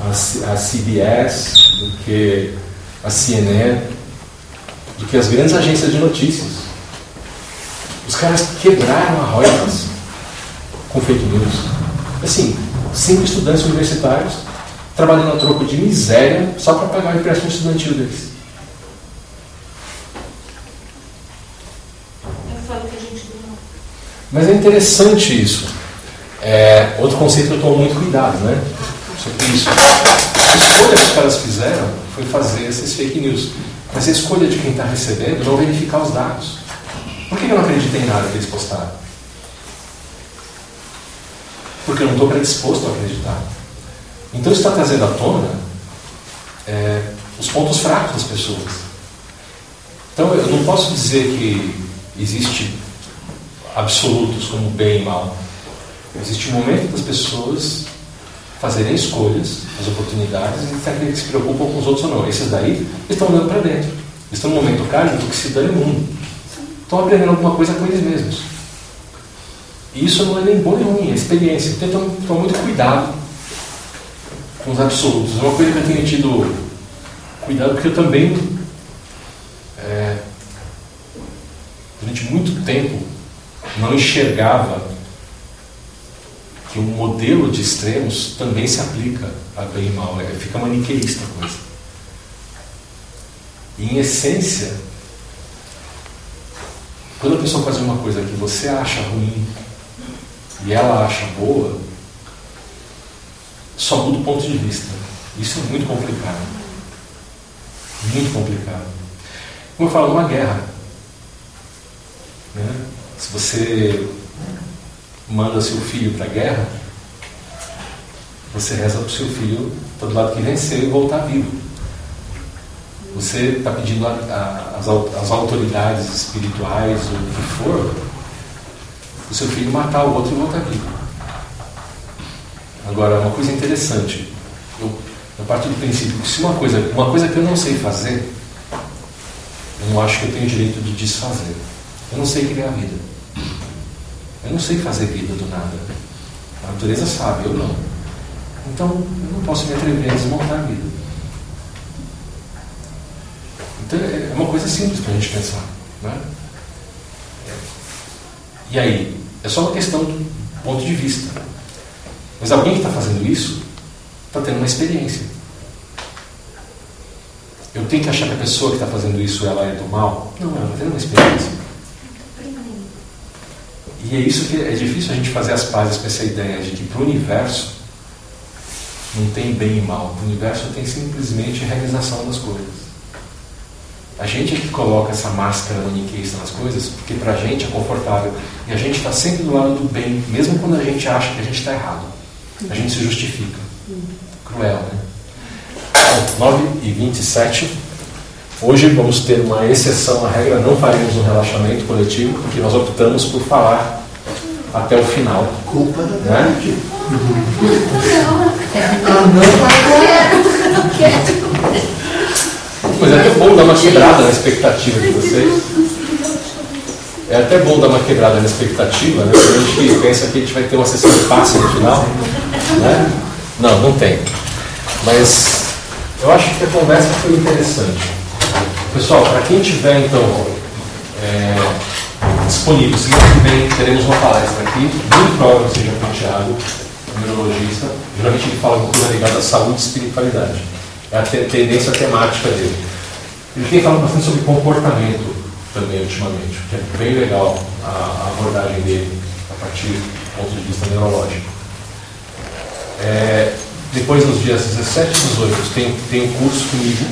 a, a CBS, do que a CNN, do que as grandes agências de notícias. Caras quebraram a Reuters com fake news. Assim, cinco estudantes universitários trabalhando a troco de miséria só para pagar o empréstimo estudantil deles. Eu falo que a gente não. Mas é interessante isso. É, outro conceito que eu tomo muito cuidado, né? Sobre isso. A escolha que os caras fizeram foi fazer esses fake news. Mas a escolha de quem está recebendo não verificar os dados. Por que eu não acreditei em nada que eles postaram? Porque eu não estou predisposto a acreditar. Então isso está trazendo à tona é, os pontos fracos das pessoas. Então eu não posso dizer que existe absolutos como bem e mal. Existe um momento das pessoas fazerem escolhas, as oportunidades, e aqueles que se preocupam com os outros ou não. Esses daí estão olhando para dentro. Estão no momento kármico que se dane o mundo. Estão aprendendo alguma coisa com eles mesmos. E isso não é nem bom nem ruim, é experiência. Então, tomar muito cuidado com os absolutos. É uma coisa que eu tenho tido cuidado, porque eu também, é, durante muito tempo, não enxergava que o modelo de extremos também se aplica a bem e mal. É, fica maniqueísta a coisa. E, em essência, quando a pessoa faz uma coisa que você acha ruim e ela acha boa, só muda o ponto de vista. Isso é muito complicado. Muito complicado. Como eu falo, numa guerra. Né? Se você manda seu filho para a guerra, você reza para o seu filho estar do lado que venceu e voltar vivo. Você está pedindo às autoridades espirituais ou o que for, o seu filho matar o outro e voltar vivo. Agora, uma coisa interessante, eu, eu parto do princípio que se uma coisa, uma coisa que eu não sei fazer, eu não acho que eu tenho direito de desfazer. Eu não sei criar vida. Eu não sei fazer vida do nada. A natureza sabe, eu não. Então, eu não posso me atrever a desmontar a vida. Então, é uma coisa simples para a gente pensar. Né? E aí? É só uma questão do ponto de vista. Mas alguém que está fazendo isso está tendo uma experiência. Eu tenho que achar que a pessoa que está fazendo isso ela é do mal? Não, ela está tendo uma experiência. E é isso que é difícil a gente fazer as pazes com essa ideia de que para o universo não tem bem e mal. O universo tem simplesmente realização das coisas. A gente é que coloca essa máscara maniqueísta nas coisas, porque para a gente é confortável. E a gente está sempre do lado do bem, mesmo quando a gente acha que a gente está errado. A gente se justifica. Cruel, né? 9 e 27. Hoje vamos ter uma exceção à regra, não faremos um relaxamento coletivo, porque nós optamos por falar até o final. Culpa da Né? Mas é até bom dar uma quebrada na expectativa de vocês. É até bom dar uma quebrada na expectativa, né? Porque a gente pensa que a gente vai ter uma sessão de passe no final. Né? Não, não tem. Mas eu acho que a conversa foi interessante. Pessoal, para quem tiver então é, disponível, semana que vem teremos uma palestra aqui, muito provável seja com o Thiago, neurologista. Geralmente ele fala alguma coisa ligada à saúde e espiritualidade. É a te- tendência temática dele. Ele tem falado bastante sobre comportamento também ultimamente, que é bem legal a, abordagem dele a partir do ponto de vista neurológico. É, depois, nos dias 17 e 18, tem, tem um curso comigo.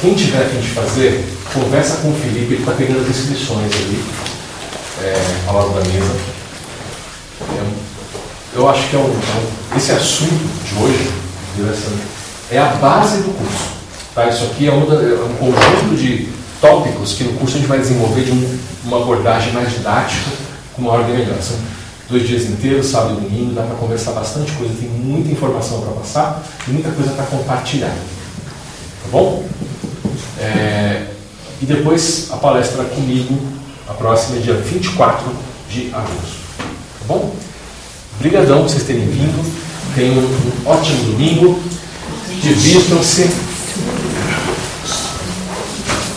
Quem tiver a fim de fazer, conversa com o Felipe, ele está pegando as inscrições ali, é, ao lado da mesa. É eu acho que é um, é esse assunto de hoje, é a base do curso. Tá? Isso aqui é um, da- é um conjunto de tópicos que no curso a gente vai desenvolver de um- uma abordagem mais didática, com uma melhor. São dois dias inteiros, sábado e domingo, dá para conversar bastante coisa, tem muita informação para passar e muita coisa para compartilhar. Tá bom? É, e depois a palestra comigo, a próxima é dia 24 de agosto. Tá bom? Obrigadão por vocês terem vindo. Tenham um ótimo domingo. Divirtam-se.